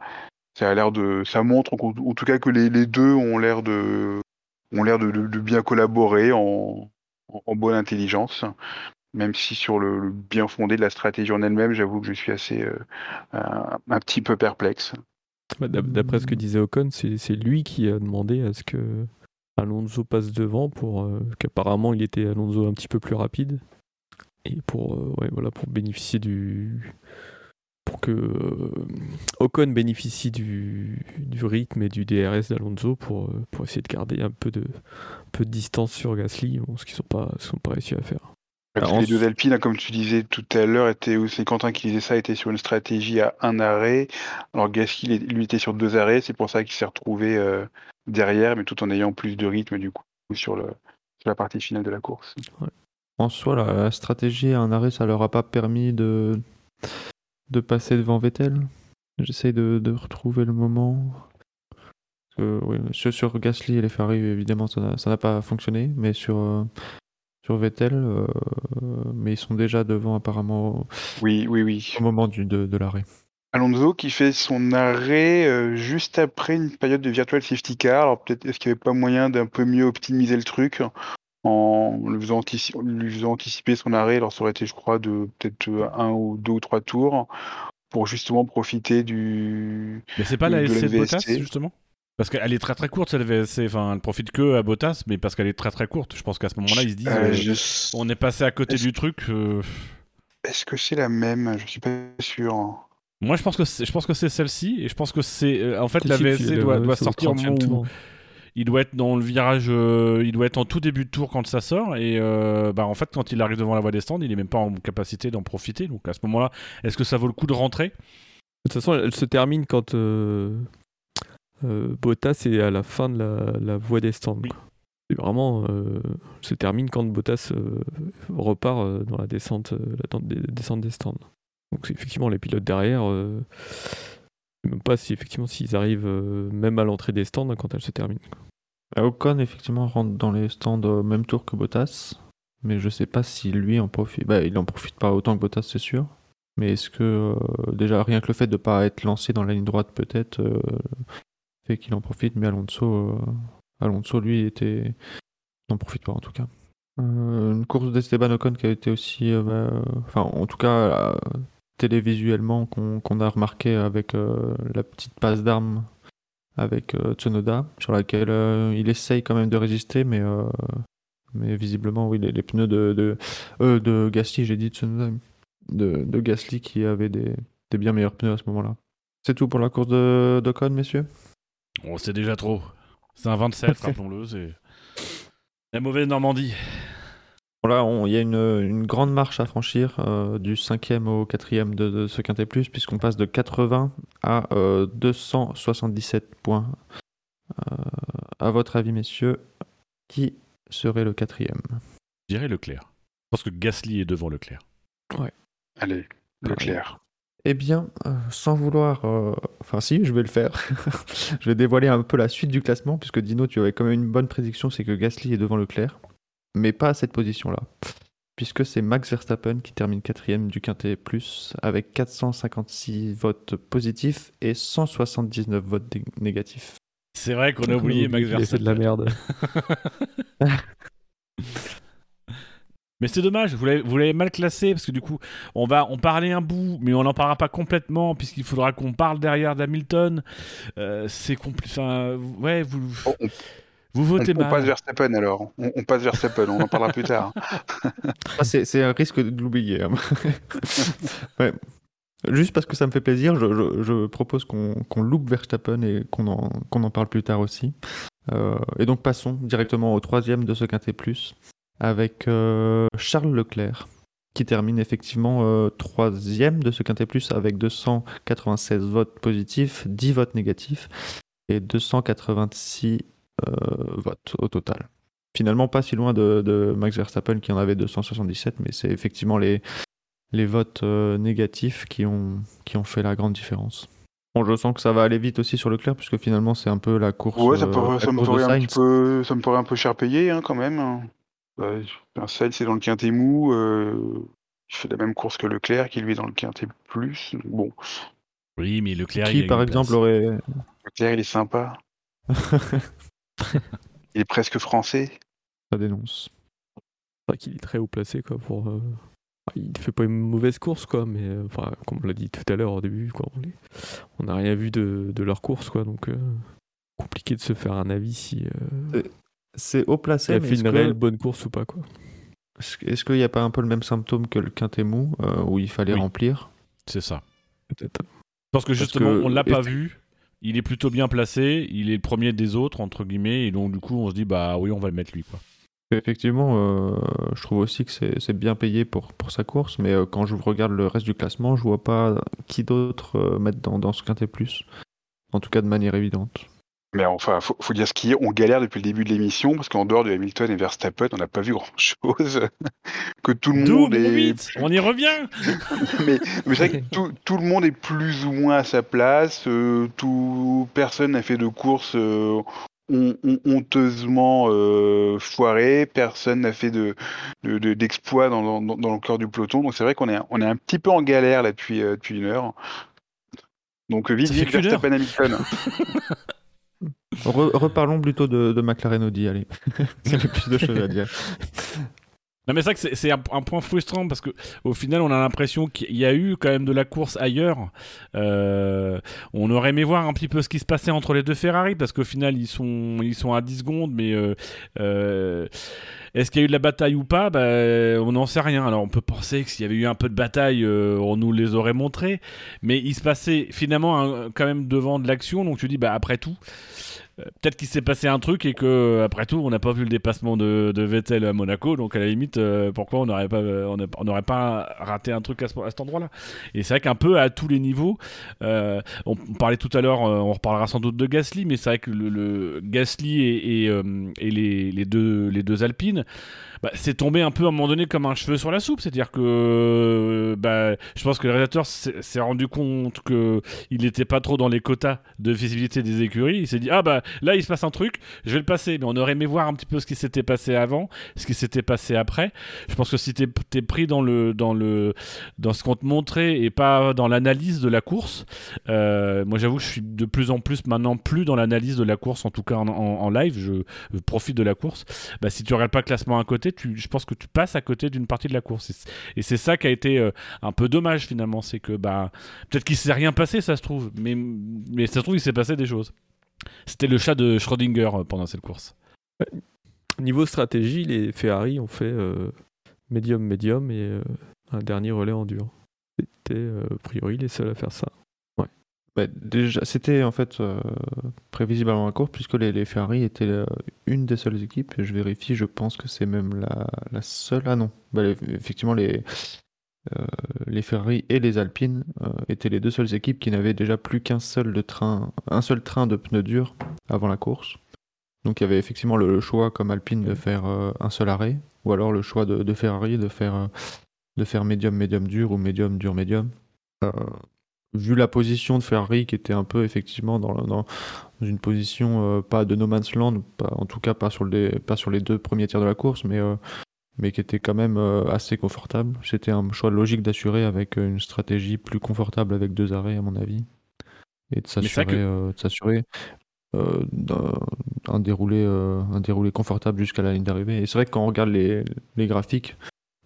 ça a l'air de, ça montre en, tout cas que les, les deux ont l'air de, ont l'air de, bien collaborer en, en bonne intelligence. Même si sur le, le bien fondé de la stratégie en elle-même, j'avoue que je suis assez euh, un, un petit peu perplexe. Bah, d'ap- D'après ce que disait Ocon, c'est lui qui a demandé à ce que Alonso passe devant pour euh, qu'apparemment il était Alonso un petit peu plus rapide et pour euh, ouais, voilà pour bénéficier du pour que euh, Ocon bénéficie du, du rythme et du DRS d'Alonso pour, euh, pour essayer de garder un peu de un peu de distance sur Gasly, bon, ce qu'ils sont pas ce qu'ils sont pas réussi à faire. Parce que Alors, les deux Alpines, comme tu disais tout à l'heure, c'est Quentin qui disait ça, était sur une stratégie à un arrêt. Alors Gasly, lui, était sur deux arrêts. C'est pour ça qu'il s'est retrouvé euh, derrière, mais tout en ayant plus de rythme, du coup, sur, le, sur la partie finale de la course. En soi, la, la stratégie à un arrêt, ça leur a pas permis de, de passer devant Vettel. J'essaye de, de retrouver le moment. Oui, sur, sur Gasly et les Ferrari, évidemment, ça n'a- ça n'a pas fonctionné, mais sur, euh, sur Vettel, euh, mais ils sont déjà devant apparemment Oui, oui, oui. au moment du, de, de l'arrêt. Alonso qui fait son arrêt euh, juste après une période de virtual safety car. Alors peut-être est-ce qu'il n'y avait pas moyen d'un peu mieux optimiser le truc en lui faisant, lui anticiper son arrêt? Alors ça aurait été, je crois, de peut-être euh, un ou deux ou trois tours pour justement profiter du. Mais c'est pas de- la de SC de Bottas, justement? Parce qu'elle est très très courte, cette VSC. Enfin, elle profite que à Bottas, mais parce qu'elle est très très courte. Je pense qu'à ce moment-là, ils se disent Euh, euh, je- on est passé à côté du truc. euh, Est-ce que c'est la même? Je suis pas sûr. Moi, je pense que c'est, je pense que c'est celle-ci, et je pense que c'est en fait la VSC doit, doit sortir au 30e moment où tour. il doit être dans le virage, euh, il doit être en tout début de tour quand ça sort, et euh, bah en fait quand il arrive devant la voie des stands, il est même pas en capacité d'en profiter. Donc à ce moment-là, est-ce que ça vaut le coup de rentrer? De toute façon, elle, elle se termine quand euh, euh, Bottas est à la fin de la, la voie des stands. Oui. vraiment, euh, se termine quand Bottas euh, repart euh, dans la descente, euh, la descente des stands. Donc effectivement les pilotes derrière. Je sais même pas si effectivement s'ils arrivent même à l'entrée des stands quand elle se termine. Bah, Ocon, effectivement, rentre dans les stands au même tour que Bottas. Mais je sais pas si lui en profite. Bah, il en profite pas autant que Bottas, c'est sûr. Mais est-ce que, euh, déjà, rien que le fait de pas être lancé dans la ligne droite, peut-être, euh, qu'il en profite. Mais Alonso, euh, Alonso lui, était. n'en profite pas, en tout cas. Euh, une course d'Esteban Ocon qui a été aussi. euh, bah, Enfin, en tout cas, télévisuellement, qu'on a remarqué avec la petite passe d'armes avec Tsunoda, sur laquelle il essaye quand même de résister, mais, mais visiblement, oui, les, pneus de, de, de Gasly, j'ai dit Tsunoda, de, de Gasly qui avait des, des bien meilleurs pneus à ce moment-là. C'est tout pour la course de messieurs? Bon, c'est déjà trop. C'est un 27, [laughs] rappelons-le. C'est la mauvaise Normandie. Bon, Là, on- il y a une, une grande marche à franchir euh, du cinquième au quatrième de, de ce Quintet Plus, puisqu'on passe de 80 à euh, 277 points. Euh, à votre avis, messieurs, qui serait le quatrième? Je dirais Leclerc. Je pense que Gasly est devant Leclerc. Allez, Leclerc. Eh bien, euh, sans vouloir... euh, Enfin si, je vais le faire. [laughs] je vais dévoiler un peu la suite du classement, puisque Dino, tu avais quand même une bonne prédiction, c'est que Gasly est devant Leclerc, mais pas à cette position-là. Puisque c'est Max Verstappen qui termine quatrième du Quintet Plus, avec 456 votes positifs et 179 votes dé- négatifs. C'est vrai qu'on a oublié Max Il a fait de la Verstappen. merde. [laughs] [laughs] Mais c'est dommage, vous l'avez vous l'avez mal classé parce que du coup, on va en parler un bout, mais on n'en parlera pas complètement puisqu'il faudra qu'on parle derrière d'Hamilton. Euh, c'est compliqué. Enfin, ouais, vous, Oh, on, vous on- votez on mal. passe vers Verstappen alors. On, on passe vers Verstappen, on en parlera plus tard. [laughs] Ah, c'est c'est un risque de l'oublier. hein. [laughs] Ouais. Juste parce que ça me fait plaisir, je, je- je propose qu'on qu'on loupe Verstappen et qu'on en, qu'on en parle plus tard aussi. Euh, et donc passons directement au troisième de ce Quintet Plus avec euh, Charles Leclerc qui termine effectivement euh, troisième de ce Quintet Plus avec 296 votes positifs, 10 votes négatifs et 286 euh, votes au total. Finalement pas si loin de, de Max Verstappen qui en avait 277, mais c'est effectivement les, les votes négatifs qui ont, qui ont fait la grande différence. Bon, je sens que ça va aller vite aussi sur Leclerc, puisque finalement c'est un peu la course, Ouais, ça, peut- la ça me course de ferait un Sainz. petit peu, ça me ferait un peu cher payé hein, quand même. Ouais, un Sainz, c'est dans le quintet mou. euh, il fait la même course que Leclerc, qui lui est dans le quintet plus. Bon, Oui, mais Leclerc. il Qui a par exemple place. aurait... Leclerc, il est sympa. [laughs] Il est presque français. ça dénonce. C'est vrai qu'il est très haut placé quoi pour. euh, enfin, Il fait pas une mauvaise course quoi, mais euh, enfin comme on l'a dit tout à l'heure au début quoi, on n'a rien vu de, de leur course quoi, donc euh, compliqué de se faire un avis si euh, C'est haut il placé, a mais fait une que- réelle bonne course ou pas quoi. est-ce qu'il n'y a pas un peu le même symptôme que le Quintet mou, euh, où il fallait Oui. remplir C'est ça. Peut-être. Parce que Parce justement, que- on l'a pas vu. Il est plutôt bien placé. Il est le premier des autres entre guillemets, et donc du coup, on se dit bah oui, on va le mettre lui quoi. Effectivement, euh, je trouve aussi que c'est c'est bien payé pour, pour sa course, mais euh, quand je regarde le reste du classement, je vois pas qui d'autre euh, mettre dans, dans ce Quintet Plus. En tout cas, de manière évidente. Mais enfin, faut, faut dire ce qui est. On galère depuis le début de l'émission parce qu'en dehors de Hamilton et Verstappen, on n'a pas vu grand-chose. [laughs] que tout le monde mon est. 8 On y revient [laughs] mais mais c'est vrai que tout, tout le monde est plus ou moins à sa place. euh, tout, personne n'a fait de course euh, hon- hon- honteusement euh, foirée. Personne n'a fait de, de- de- d'exploits dans, dans- dans le cœur du peloton. Donc c'est vrai qu'on est, on est un petit peu en galère là depuis, euh, depuis une heure. Donc vite, vite Verstappen Hamilton. [laughs] Re- reparlons plutôt de, McLaren Audi, allez. [laughs] Il y plus de choses à dire. Non mais c'est vrai que c'est- un, point frustrant parce que au final on a l'impression qu'il y a eu quand même de la course ailleurs. Euh, on aurait aimé voir un petit peu ce qui se passait entre les deux Ferrari parce qu'au final ils sont ils sont à 10 secondes mais euh, euh, est-ce qu'il y a eu de la bataille ou pas? Bah, On n'en sait rien. Alors on peut penser que s'il y avait eu un peu de bataille on nous les aurait montrés mais il se passait finalement quand même devant de l'action donc tu dis bah après tout Peut-être qu'il s'est passé un truc et que après tout on n'a pas vu le dépassement de, Vettel à Monaco donc à la limite euh, pourquoi on n'aurait pas on n'a- on n'aurait pas raté un truc à, ce- à cet endroit-là? Et c'est vrai qu'un peu à tous les niveaux euh, on, parlait tout à l'heure euh, on reparlera sans doute de Gasly mais c'est vrai que le, Gasly et, euh, les deux Alpines bah, c'est tombé un peu à un moment donné comme un cheveu sur la soupe c'est-à-dire que euh, bah, je pense que le réalisateur s'est rendu compte que il n'était pas trop dans les quotas de visibilité des écuries. Il s'est dit ah bah là il se passe un truc, je vais le passer. Mais on aurait aimé voir un petit peu ce qui s'était passé avant, ce qui s'était passé après. Je pense que si t'es es pris dans le dans le dans ce qu'on te montrait et pas dans l'analyse de la course, euh, moi j'avoue je suis de plus en plus maintenant plus dans l'analyse de la course, en tout cas en, live. Je, je profite de la course. Bah, si tu regardes pas le classement à côté, je pense que tu passes à côté d'une partie de la course. Et c'est- ça qui a été euh, un peu dommage finalement, c'est que bah peut-être qu'il s'est rien passé, ça se trouve, mais ça se trouve il s'est passé des choses. C'était le chat de Schrödinger euh, pendant cette course. Niveau stratégie, les Ferrari ont fait euh, médium, médium et euh, un dernier relais en dur. C'était euh, a priori les seuls à faire ça. Bah, c'était en fait euh, prévisible avant la course, puisque les, Ferrari étaient euh, une des seules équipes. Je vérifie, je pense que c'est même la, seule. Ah non, Bah, effectivement, les, euh, les Ferrari et les Alpines euh, étaient les deux seules équipes qui n'avaient déjà plus qu'un seul de train, un seul train de pneus durs avant la course. Donc il y avait effectivement le, choix comme Alpine de faire un seul arrêt, ou alors le choix de, de Ferrari de faire, de faire médium, médium dur ou médium, dur, médium. Vu la position de Ferrari qui était un peu effectivement dans, dans une position euh, pas de no man's land, pas- en tout cas pas sur, les, pas sur les deux premiers tiers de la course, mais, euh, mais qui était quand même euh, assez confortable. C'était un choix logique d'assurer avec une stratégie plus confortable avec deux arrêts à mon avis, et de s'assurer que- de s'assurer d'un un déroulé, un déroulé confortable jusqu'à la ligne d'arrivée. Et c'est vrai que quand on regarde les, les graphiques,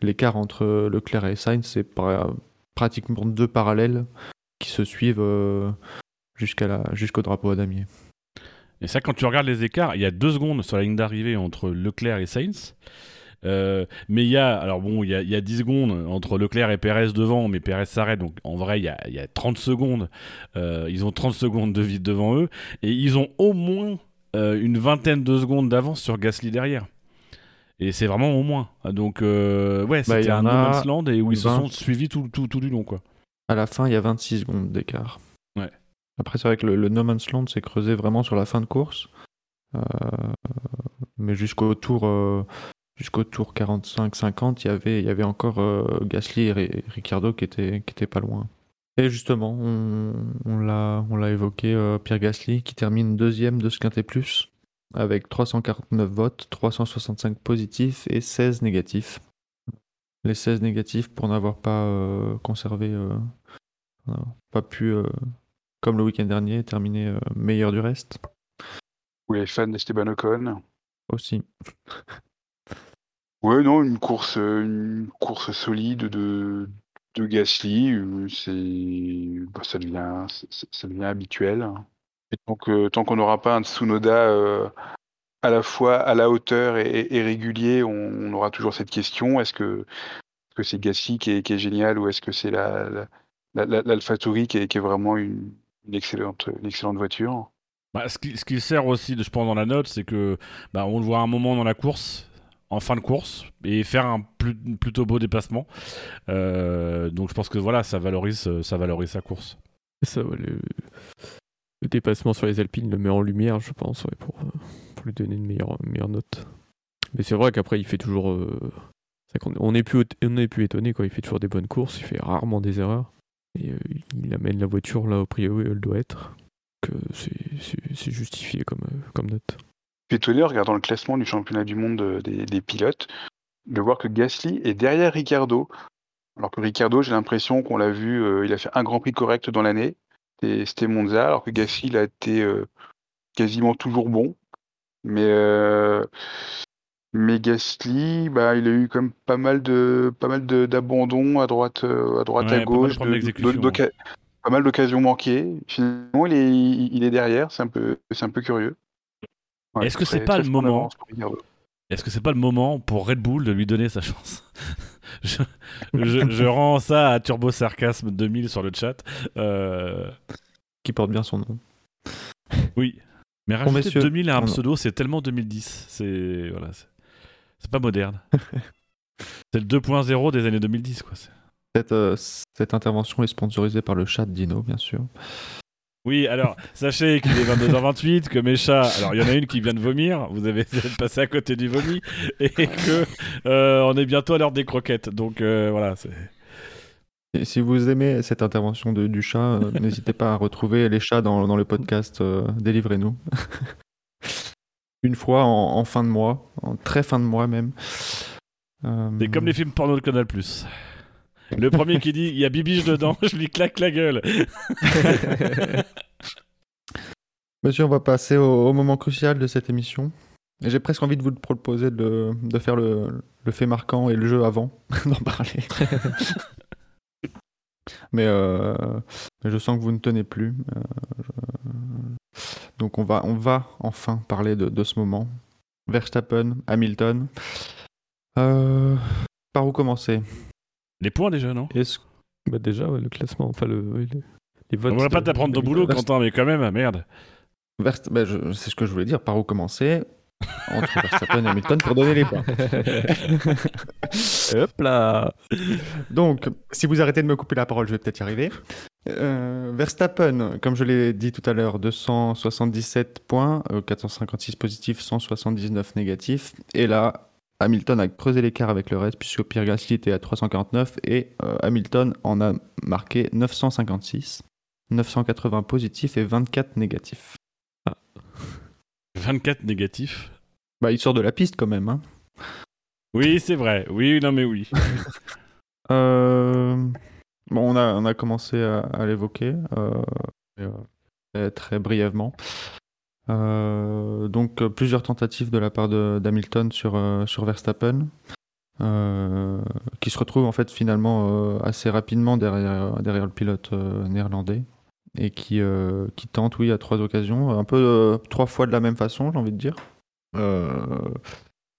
l'écart entre Leclerc et Sainz, c'est par- pratiquement deux parallèles qui se suivent euh, jusqu'à la, jusqu'au drapeau à damier. Et ça, quand tu regardes les écarts, il y a deux secondes sur la ligne d'arrivée entre Leclerc et Sainz. Euh, mais il y a, alors bon, il y a, y a 10 secondes entre Leclerc et Perez devant, mais Perez s'arrête. Donc en vrai, il y a, y a 30 secondes. euh, ils ont 30 secondes de vide devant eux. Et ils ont au moins euh, une vingtaine de secondes d'avance sur Gasly derrière. Et c'est vraiment au moins. Donc ouais, Bah, c'était un no man's land et où ils se 20. sont suivis tout, tout, tout du long. quoi. À la fin, il y a 26 secondes d'écart. Ouais. Après, c'est vrai que le, le No Man's Land s'est creusé vraiment sur la fin de course. Euh, mais jusqu'au tour, euh, jusqu'au tour 45-50, il y avait, il y avait encore euh, Gasly et Ri- Ricciardo qui étaient, qui étaient pas loin. Et justement, on, on l'a, on l'a évoqué, Pierre Gasly qui termine deuxième de ce Quintet Plus avec 349 votes, 365 positifs et 16 négatifs. Les 16 négatifs pour n'avoir pas euh, conservé, euh, pas pu, euh, comme le week-end dernier, terminer meilleur du reste Ou les fans d'Esteban Ocon. aussi. Ouais, non, une course, une course solide de, de Gasly, c'est, bah, ça devient, c'est- ça devient habituel. Et tant que, tant qu'on n'aura pas un Tsunoda euh, à la fois à la hauteur et, régulier, on, on aura toujours cette question est-ce que, est-ce que c'est Gasly qui est, qui est génial ou est-ce que c'est la, la, la- la- l'AlphaTauri qui est, qui est vraiment une, une excellente, une excellente voiture? Bah, ce, qui, ce qui sert aussi, je pense, dans la note, c'est que bah, on le voit à un moment dans la course, en fin de course, et faire un plus- plutôt beau dépassement. Euh, donc je pense que voilà, ça valorise, ça valorise sa course. Ça, ouais, le, le dépassement sur les Alpines le met en lumière, je pense, euh, pour lui donner une meilleure, meilleure note. Mais c'est vrai qu'après, il fait toujours. euh, on n'est plus, on n'est plus étonné quand il fait toujours des bonnes courses, il fait rarement des erreurs. Et euh, il amène la voiture là, au priori, elle doit être. C'est, justifié comme, comme note. Je suis étonné regardant le classement du championnat du monde des, des pilotes de voir que Gasly est derrière Ricardo. Alors que Ricardo, j'ai l'impression qu'on l'a vu, il a fait un Grand Prix correct dans l'année. C'était- Monza, alors que Gasly, il a été euh, quasiment toujours bon. Mais, euh, mais Gasly, bah, il a eu comme pas mal de pas mal d'abandons à droite, euh, à droite, Ouais, à pas mal de gauche, de- de- pas mal d'occasions manquées. Finalement, il est, il est derrière. C'est un peu, c'est un peu curieux. Ouais, Est-ce que c'est pas le moment. Est-ce que c'est pas le moment pour Red Bull de lui donner sa chance [laughs] je, je- je rends ça à Turbo Sarcasme 2000 sur le chat. Euh, Qui porte bien son nom. oui. Mais rajouter messieurs, 2000 à un pseudo, c'est tellement 2010. C'est voilà, c'est pas moderne. [laughs] c'est le 2.0 des années 2010 quoi. Cette, euh, cette intervention est sponsorisée par le chat Dino, bien sûr. Oui, alors sachez qu'il est 22h28, que mes chats, alors il y en a une qui vient de vomir, vous avez [laughs] passé à côté du vomi, et que euh, on est bientôt à l'heure des croquettes. Donc euh, voilà, Et si vous aimez cette intervention de- du chat, euh, [laughs] n'hésitez pas à retrouver les chats dans, dans le podcast Délivrez-nous. [laughs] Une fois en, en fin de mois, en très fin de mois même. C'est comme les films porno de Canal+. Le premier qui dit il y a Bibiche dedans, [laughs] je lui claque la gueule. [laughs] Monsieur, on va passer au, moment crucial de cette émission. J'ai presque envie de vous proposer de, faire le, fait marquant et le jeu avant [laughs] d'en parler. mais, euh, je sens que vous ne tenez plus. Euh, Donc on va, on va enfin parler de, de ce moment. Verstappen, Hamilton. Euh, Par où commencer? Les points déjà, non Est-ce Bah déjà, ouais, le classement, enfin le, les votes. On va pas de- t'apprendre de ton boulot. Quentin, mais quand même, merde. Verst- je- c'est ce que je voulais dire. Par où commencer entre Verstappen et Hamilton pour donner les points. [laughs] Hop là Donc, si vous arrêtez de me couper la parole, je vais peut-être y arriver. Euh, Verstappen, comme je l'ai dit tout à l'heure, 277 points, euh, 456 positifs, 179 négatifs. Et là, Hamilton a creusé l'écart avec le reste, puisque Pierre Gasly était à 349 et euh, Hamilton en a marqué 956. 980 positifs et 24 négatifs. 24 négatifs. Bah, il sort de la piste quand même. Hein. Oui, c'est vrai. Oui, non, mais oui. [laughs] Euh, Bon, on a, on a commencé à, à l'évoquer euh, très brièvement. Euh, donc, euh, plusieurs tentatives de la part d'Hamilton sur, euh, sur Verstappen, qui se retrouve en fait finalement assez rapidement derrière, derrière le pilote néerlandais et qui, qui tente, oui, à trois occasions, un peu trois fois de la même façon, j'ai envie de dire.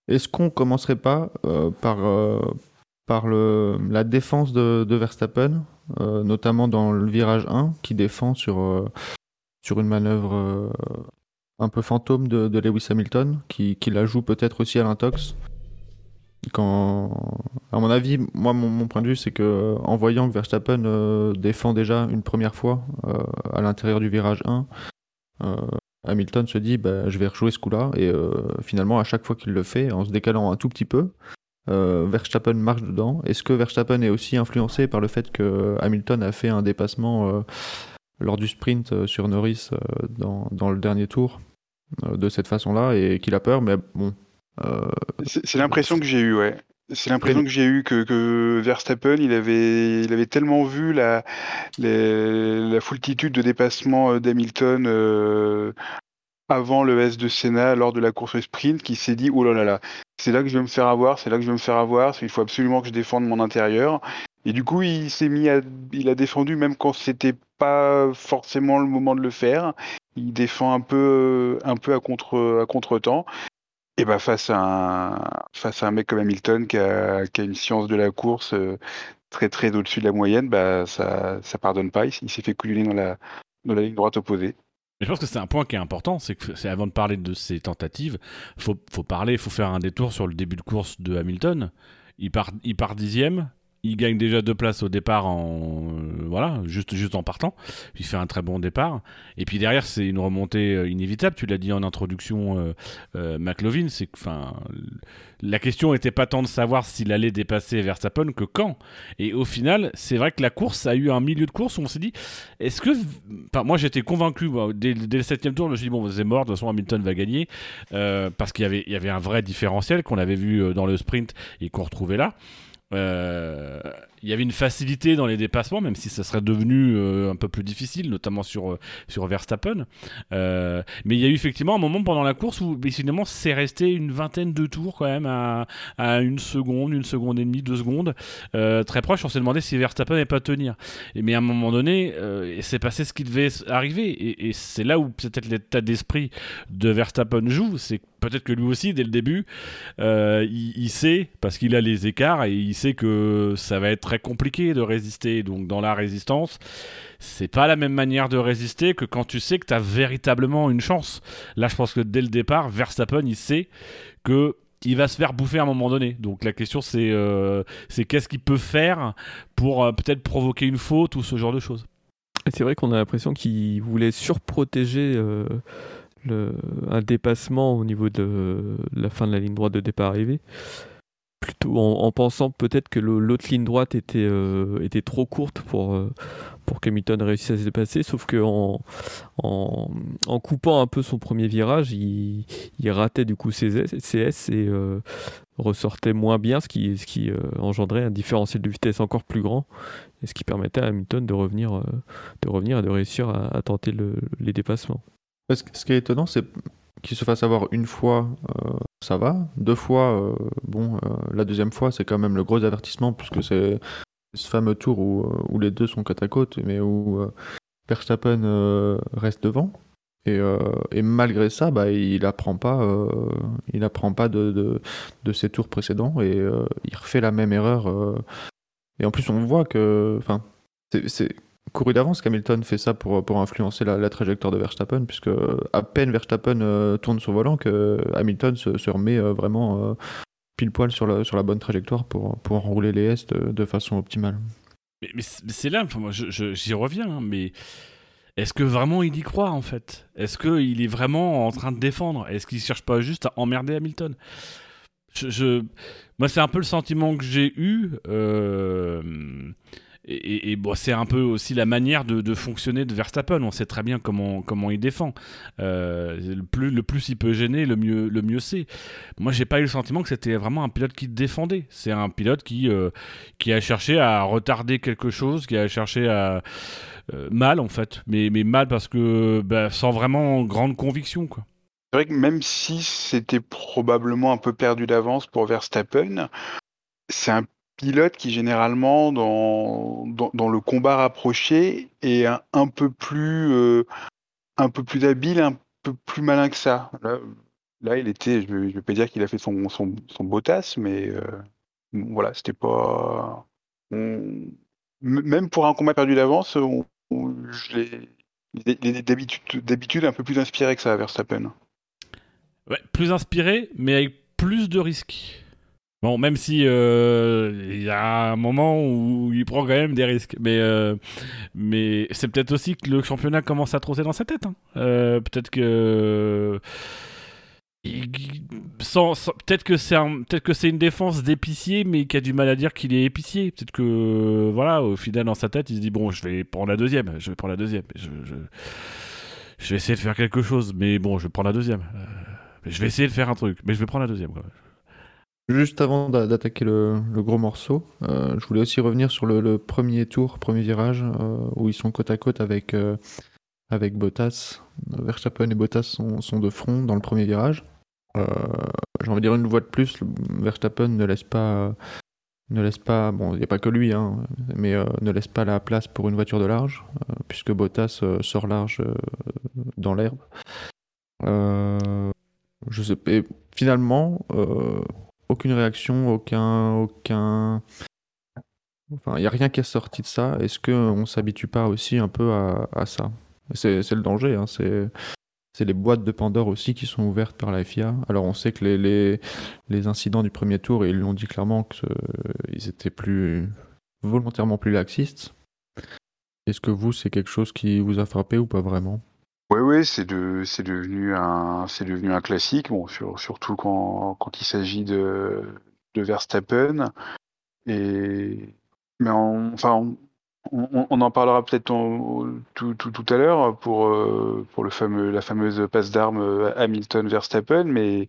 Est-ce qu'on commencerait pas par, par le, la défense de, Verstappen, notamment dans le virage 1, qui défend sur, sur une manœuvre un peu fantôme de, Lewis Hamilton, qui, qui la joue peut-être aussi à l'intox. À mon avis, moi, mon, point de vue, c'est que en voyant que Verstappen euh, défend déjà une première fois euh, à l'intérieur du virage 1, euh, Hamilton se dit bah, je vais rejouer ce coup-là, et euh, finalement, à chaque fois qu'il le fait, en se décalant un tout petit peu, euh, Verstappen marche dedans. Est-ce que Verstappen est aussi influencé par le fait que Hamilton a fait un dépassement euh, lors du sprint euh, sur Norris euh, dans, dans le dernier tour euh, de cette façon-là et qu'il a peur Mais bon, euh, C'est l'impression que j'ai eue, ouais. C'est l'impression que j'ai eue que, que Verstappen, il avait, il avait tellement vu la, les- la foultitude de dépassements euh, d'Hamilton euh, avant le S de Senna lors de la course sprint qu'il s'est dit oh là là là, c'est là que je vais me faire avoir, c'est là que je vais me faire avoir, il faut absolument que je défende mon intérieur. Et du coup, il s'est mis à, il a défendu même quand c'était pas forcément le moment de le faire. Il défend un peu, un peu à contre, à contre-temps. Et bah face à un, face à un mec comme Hamilton qui a, qui a une science de la course euh, très très au-dessus de la moyenne, bah ça, ça pardonne pas. Il s'est fait couler dans la, dans la ligne droite opposée. Mais je pense que c'est un point qui est important, c'est que c'est avant de parler de ces tentatives, faut, faut parler, faut faire un détour sur le début de course de Hamilton. Il part, il part dixième, il gagne déjà deux places au départ en euh, voilà, juste juste en partant. Il fait un très bon départ. Et puis derrière, c'est une remontée euh, inévitable. Tu l'as dit en introduction, euh, euh, McLovin, c'est enfin la question n'était pas tant de savoir s'il allait dépasser Verstappen que quand. Et au final, c'est vrai que la course a eu un milieu de course où on s'est dit est-ce que. Moi, j'étais convaincu dès, le septième tour. Je me suis dit, bon, c'est mort, de toute façon, Hamilton va gagner. parce qu'il y avait, un vrai différentiel qu'on avait vu dans le sprint et qu'on retrouvait là. Euh, il y avait une facilité dans les dépassements, même si ça serait devenu euh, un peu plus difficile, notamment sur, euh, sur Verstappen. mais il y a eu effectivement un moment pendant la course où finalement c'est resté une vingtaine de tours quand même à, à une seconde, une seconde et demie, deux secondes, très proche. On s'est demandé si Verstappen n'allait pas tenir. Mais à un moment donné, c'est passé ce qui devait arriver. Et, c'est là où peut-être l'état d'esprit de Verstappen joue. C'est peut-être que lui aussi, dès le début, euh, il, sait, parce qu'il a les écarts, et il sait que ça va être compliqué de résister. Donc dans la résistance, c'est pas la même manière de résister que quand tu sais que tu as véritablement une chance. Là, je pense que dès le départ, Verstappen, il sait que il va se faire bouffer à un moment donné. Donc la question c'est euh, c'est qu'est-ce qu'il peut faire pour euh, peut-être provoquer une faute ou ce genre de choses. C'est vrai qu'on a l'impression qu'il voulait surprotéger un dépassement au niveau de la fin de la ligne droite de départ arrivé. Plutôt en, pensant peut-être que l'autre ligne droite était, euh, était trop courte pour, euh, pour qu'Hamilton réussisse à se dépasser, sauf qu'en en, coupant un peu son premier virage, il, il ratait du coup ses CS et euh, ressortait moins bien, ce qui, ce qui engendrait un différentiel de vitesse encore plus grand, et ce qui permettait à Hamilton de revenir, de revenir et de réussir à, tenter les dépassements. Ce, qui est étonnant, c'est qu'il se fasse avoir une fois, euh, ça va. Deux fois, euh, bon, euh, la deuxième fois, c'est quand même le gros avertissement, puisque c'est ce fameux tour où, les deux sont côte à côte, mais où Verstappen reste devant. Et, et, malgré ça, bah, il apprend pas, il apprend pas de, de, de, ses tours précédents et il refait la même erreur. et en plus, on voit que, enfin, c'est couru d'avance qu'Hamilton fait ça pour, pour influencer la, trajectoire de Verstappen, puisque à peine Verstappen euh, tourne son volant que Hamilton se, remet euh, vraiment euh, pile poil sur la, sur la bonne trajectoire pour, pour enrouler les S de, façon optimale. Mais, c'est là, moi j'y reviens, hein, mais est-ce que vraiment il y croit en fait? Est-ce qu'il est vraiment en train de défendre? Est-ce qu'il cherche pas juste à emmerder Hamilton? Je, Moi c'est un peu le sentiment que j'ai eu. Et, bon, c'est un peu aussi la manière de, fonctionner de Verstappen. On sait très bien comment, comment il défend. Euh, le, plus, le plus il peut gêner, le mieux, le mieux c'est. Moi, j'ai pas eu le sentiment que c'était vraiment un pilote qui défendait. C'est un pilote qui, euh, qui a cherché à retarder quelque chose, qui a cherché à. Euh, mal en fait, mais, mais mal parce que bah, sans vraiment grande conviction quoi. C'est vrai que même si c'était probablement un peu perdu d'avance pour Verstappen, c'est un pilote qui généralement dans, le combat rapproché est un, peu plus euh, un peu plus habile, un peu plus malin que ça. Là, il était, je ne vais pas dire qu'il a fait son, son, Bottas, mais euh, voilà, c'était pas. même pour un combat perdu d'avance, je l'ai d'habitude un peu plus inspiré que ça, Verstappen. Ouais, plus inspiré, mais avec plus de risques. Bon, même si euh, il y a un moment où il prend quand même des risques, mais euh, mais c'est peut-être aussi que le championnat commence à trosser dans sa tête. Hein. Euh, peut-être que peut-être que c'est peut-être que c'est une défense d'épicier, mais qui a du mal à dire qu'il est épicier. Peut-être que voilà, au final dans sa tête, il se dit bon, je vais prendre la deuxième, je vais prendre la deuxième, je, vais essayer de faire quelque chose, mais bon, je vais prendre la deuxième. je vais essayer de faire un truc, mais je vais prendre la deuxième. Juste avant d'attaquer le, gros morceau, euh, je voulais aussi revenir sur le, premier tour, premier virage, euh, où ils sont côte à côte avec, euh, avec Bottas. Verstappen et Bottas sont, de front dans le premier virage. J'ai envie de dire une voie de plus, Verstappen ne laisse pas, ne laisse pas, bon, il n'y a pas que lui, hein, mais ne laisse pas la place pour une voiture de large, puisque Bottas sort large dans l'herbe. je sais, et finalement, aucune réaction, aucun. aucun... Enfin, il n'y a rien qui est sorti de ça. Est-ce qu'on ne s'habitue pas aussi un peu à, ça? C'est le danger. Hein. C'est les boîtes de Pandore aussi qui sont ouvertes par la FIA. Alors on sait que les, les, incidents du premier tour, ils l'ont dit clairement qu'ils étaient plus volontairement plus laxistes. Est-ce que vous, c'est quelque chose qui vous a frappé ou pas vraiment? Oui, oui, c'est de, c'est devenu un, c'est devenu un classique. Bon, surtout quand, quand il s'agit de, Verstappen. Mais on, en parlera peut-être tout, à l'heure pour, euh, la fameuse passe d'armes euh, Hamilton-Verstappen. Mais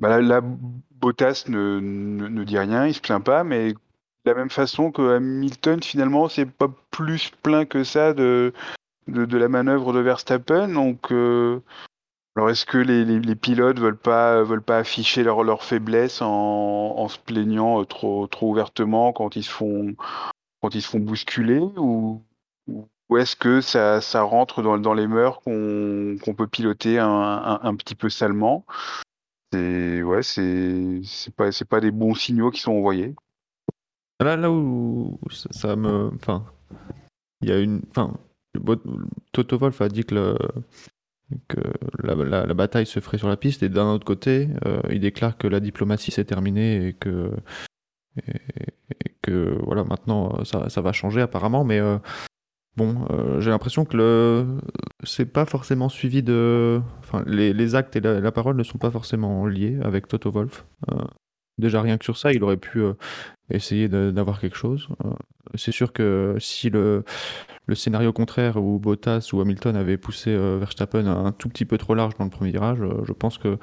bah là, Bottas ne, ne, ne, dit rien, il se plaint pas, mais de la même façon que Hamilton, finalement, c'est pas plus plein que ça de, de, la manœuvre de Verstappen. Donc, euh, alors est-ce que les, les, pilotes veulent pas veulent pas afficher leur, leur faiblesse en, en, se plaignant euh, trop trop ouvertement quand ils se font quand ils se font bousculer ou, ou est-ce que ça, ça rentre dans, dans les mœurs qu'on peut piloter un, un, petit peu salement? C'est ouais, c'est pas c'est pas des bons signaux qui sont envoyés. Là, là où ça, me. Enfin, il y a une. Enfin, Toto Wolf a dit que, la, bataille se ferait sur la piste, et d'un autre côté, euh, il déclare que la diplomatie s'est terminée et que. Voilà, maintenant ça, ça, va changer apparemment, mais euh, bon, euh, j'ai l'impression que c'est pas forcément suivi de. Enfin, les, les actes et la, la, parole ne sont pas forcément liés avec Toto Wolf. Déjà rien que sur ça, il aurait pu euh, essayer d'avoir quelque chose. Euh, c'est sûr que si le, scénario contraire où Bottas ou Hamilton avaient poussé euh, Verstappen un tout petit peu trop large dans le premier virage, je pense que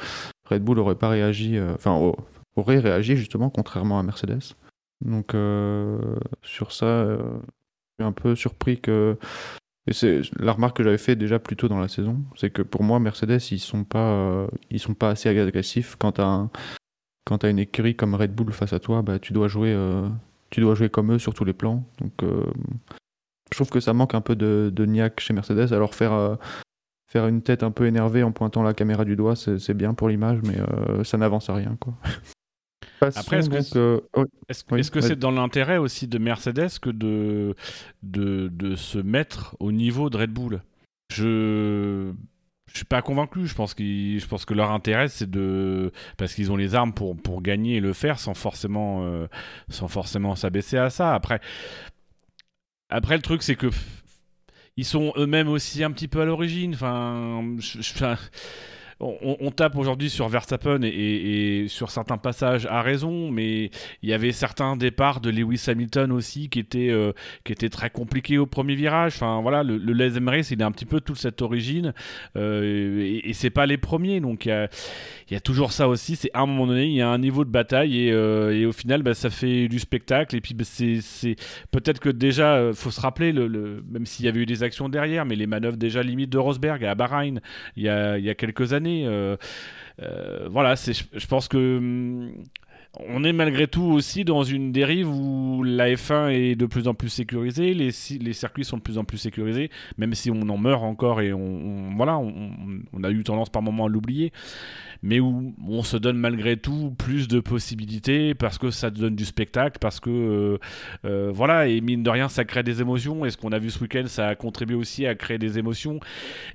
Red Bull aurait pas réagi, enfin aurait réagi justement contrairement à Mercedes. Donc sur ça, je suis un peu surpris que et c'est la remarque que j'avais fait déjà plus tôt dans la saison, c'est que pour moi Mercedes ils sont pas ils sont pas assez agressifs quant à un, quand tu as une écurie comme Red Bull face à toi, bah, tu, dois jouer, euh, tu dois jouer comme eux sur tous les plans. Donc, euh, je trouve que ça manque un peu de, de niaque chez Mercedes. Alors, faire, euh, faire une tête un peu énervée en pointant la caméra du doigt, c'est bien pour l'image, mais ça n'avance à rien. Quoi. Après, est-ce que est-ce que c'est dans l'intérêt aussi de Mercedes que de, de, de se mettre au niveau de Red Bull? Je je suis pas convaincu. Je pense, que leur intérêt, c'est de. Parce qu'ils ont les armes pour, pour gagner et le faire sans forcément euh, sans forcément s'abaisser à ça. Après, Après le truc, c'est que. Ils sont eux-mêmes aussi un petit peu à l'origine. Enfin. On, tape aujourd'hui sur Verstappen et, sur certains passages à raison, mais il y avait certains départs de Lewis Hamilton aussi qui étaient, euh, qui étaient très compliqués au premier virage. Enfin voilà, le, le Les Race, il a un petit peu toute cette origine euh, et, et c'est pas les premiers, donc il y a, toujours ça aussi. C'est à un moment donné, il y a un niveau de bataille et, euh, au final, bah, ça fait du spectacle. Et puis bah, c'est peut-être que déjà, faut se rappeler, le, même s'il y avait eu des actions derrière, mais les manœuvres déjà limite de Rosberg à Bahreïn il y a quelques années. Euh, euh, voilà, je pense que hum, on est malgré tout aussi dans une dérive où la F1 est de plus en plus sécurisée, les, circuits sont de plus en plus sécurisés, même si on en meurt encore et on, voilà, on, a eu tendance par moment à l'oublier mais où on se donne malgré tout plus de possibilités parce que ça donne du spectacle, parce que euh, euh, voilà, et mine de rien, ça crée des émotions. Et ce qu'on a vu ce week-end, ça a contribué aussi à créer des émotions.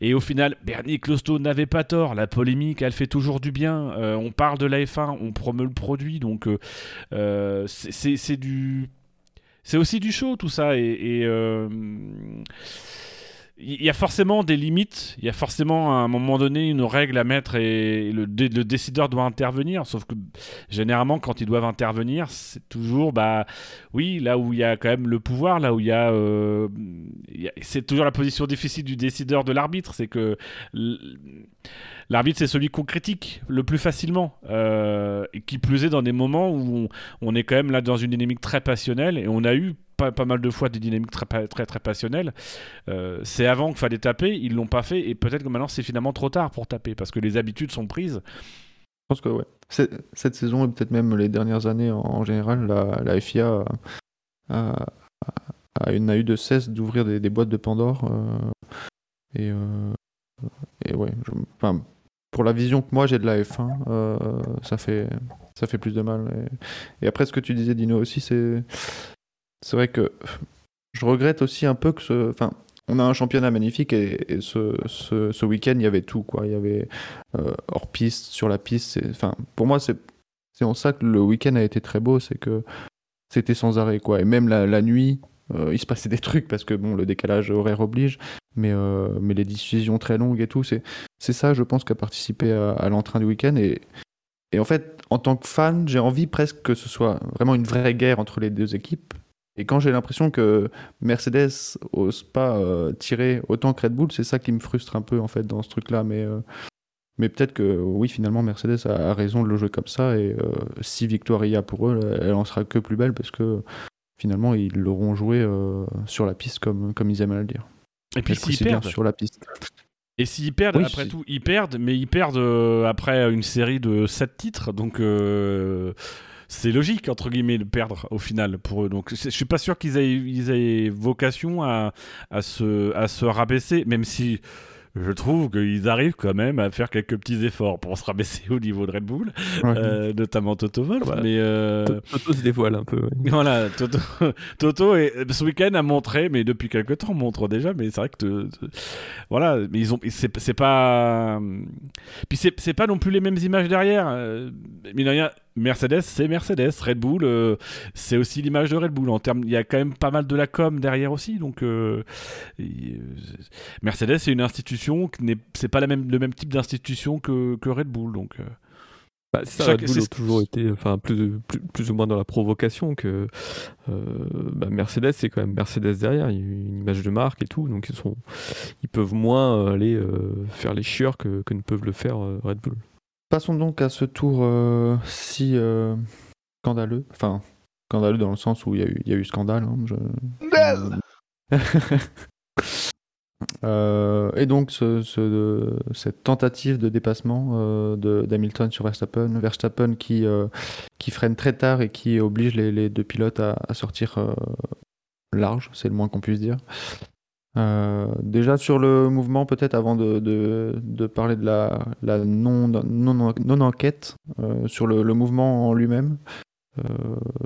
Et au final, Bernie Closto n'avait pas tort. La polémique, elle fait toujours du bien. Euh, on parle de la F1, on promeut le produit, donc c'est du. C'est aussi du show tout ça et, et il y a forcément des limites, il y a forcément à un moment donné une règle à mettre et le, décideur doit intervenir. Sauf que généralement, quand ils doivent intervenir, c'est toujours, bah oui, là où il y a quand même le pouvoir, là où il y a. Euh, c'est toujours la position difficile du décideur de l'arbitre, c'est que. L'arbitre, c'est celui qu'on critique le plus facilement, euh, et qui plus est dans des moments où on, est quand même là dans une dynamique très passionnelle, et on a eu pas, pas mal de fois des dynamiques très très, très passionnelles. Euh, c'est avant qu'il fallait taper, ils l'ont pas fait, et peut-être que maintenant c'est finalement trop tard pour taper, parce que les habitudes sont prises. Je pense que ouais. Cette saison, et peut-être même les dernières années en, général, la, FIA a, a, eu de cesse d'ouvrir des, boîtes de Pandore. Euh, et, et ouais, enfin, pour la vision que moi j'ai de la F1, euh, ça, fait, ça fait plus de mal. Et, après, ce que tu disais, Dino, aussi, c'est, c'est vrai que je regrette aussi un peu que ce. Enfin, on a un championnat magnifique et, ce, ce, week-end, il y avait tout. Quoi. Il y avait euh, hors piste, sur la piste. Enfin, pour moi, c'est, en ça que le week-end a été très beau, c'est que c'était sans arrêt. Quoi. Et même la, nuit, euh, il se passait des trucs parce que bon, le décalage horaire oblige, mais, euh, mais les décisions très longues et tout, c'est, ça, je pense, qui a participé à, l'entrain du week-end. Et, et en fait, en tant que fan, j'ai envie presque que ce soit vraiment une vraie guerre entre les deux équipes. Et quand j'ai l'impression que Mercedes ose pas euh, tirer autant que Red Bull, c'est ça qui me frustre un peu en fait dans ce truc-là. Mais, mais peut-être que oui, finalement, Mercedes a, raison de le jouer comme ça. Et si victoire il y a pour eux, elle en sera que plus belle parce que finalement, ils l'auront joué euh, sur la piste comme, comme ils aiment à le dire. Et puis s'ils perdent, sur la piste. et s'ils perdent, Oui, après tout, ils perdent, mais ils perdent euh, après une série de 7 titres, donc euh, c'est logique entre guillemets de perdre au final pour eux. Donc je suis pas sûr qu'ils aient, ils aient vocation à, à se, à se rabaisser, même si. Je trouve qu'ils arrivent quand même à faire quelques petits efforts pour se rabaisser au niveau de Red Bull, Ouais. euh, notamment Toto Wolff. Ouais. Mais euh, Toto se dévoile un peu. ouais. [laughs] Voilà, Toto, Toto ce week-end a montré, mais depuis quelques temps montre déjà, mais c'est vrai que te- te- voilà, mais ils ont, c'est pas, puis c'est c'est pas non plus les mêmes images derrière. euh, de rien, Mercedes, c'est Mercedes, Red Bull, euh, c'est aussi l'image de Red Bull. En termes, il y a quand même pas mal de la com derrière aussi, donc euh, et, Mercedes c'est une institution qui n'est, c'est pas la même, le même type d'institution que, que Red Bull, donc. euh, Bah, ça, Chaque- Red Bull a toujours été enfin, plus, plus, plus ou moins dans la provocation que euh, bah, Mercedes, c'est quand même Mercedes derrière, il y a une image de marque et tout, donc ils, sont, ils peuvent moins aller euh, faire les chieurs que, que ne peuvent le faire euh, Red Bull. Passons donc à ce tour euh, si euh, scandaleux. Enfin, scandaleux dans le sens où il y a eu, il y a eu scandale. hein, je- [laughs] Euh, et donc, ce- ce- cette tentative de dépassement d'Hamilton sur Verstappen, Verstappen qui, qui freine très tard et qui oblige les, les deux pilotes à, à sortir large, c'est le moins qu'on puisse dire. Euh, déjà sur le mouvement, peut-être avant de, parler de la, la non, non, non enquête euh, sur le, mouvement en lui-même, euh,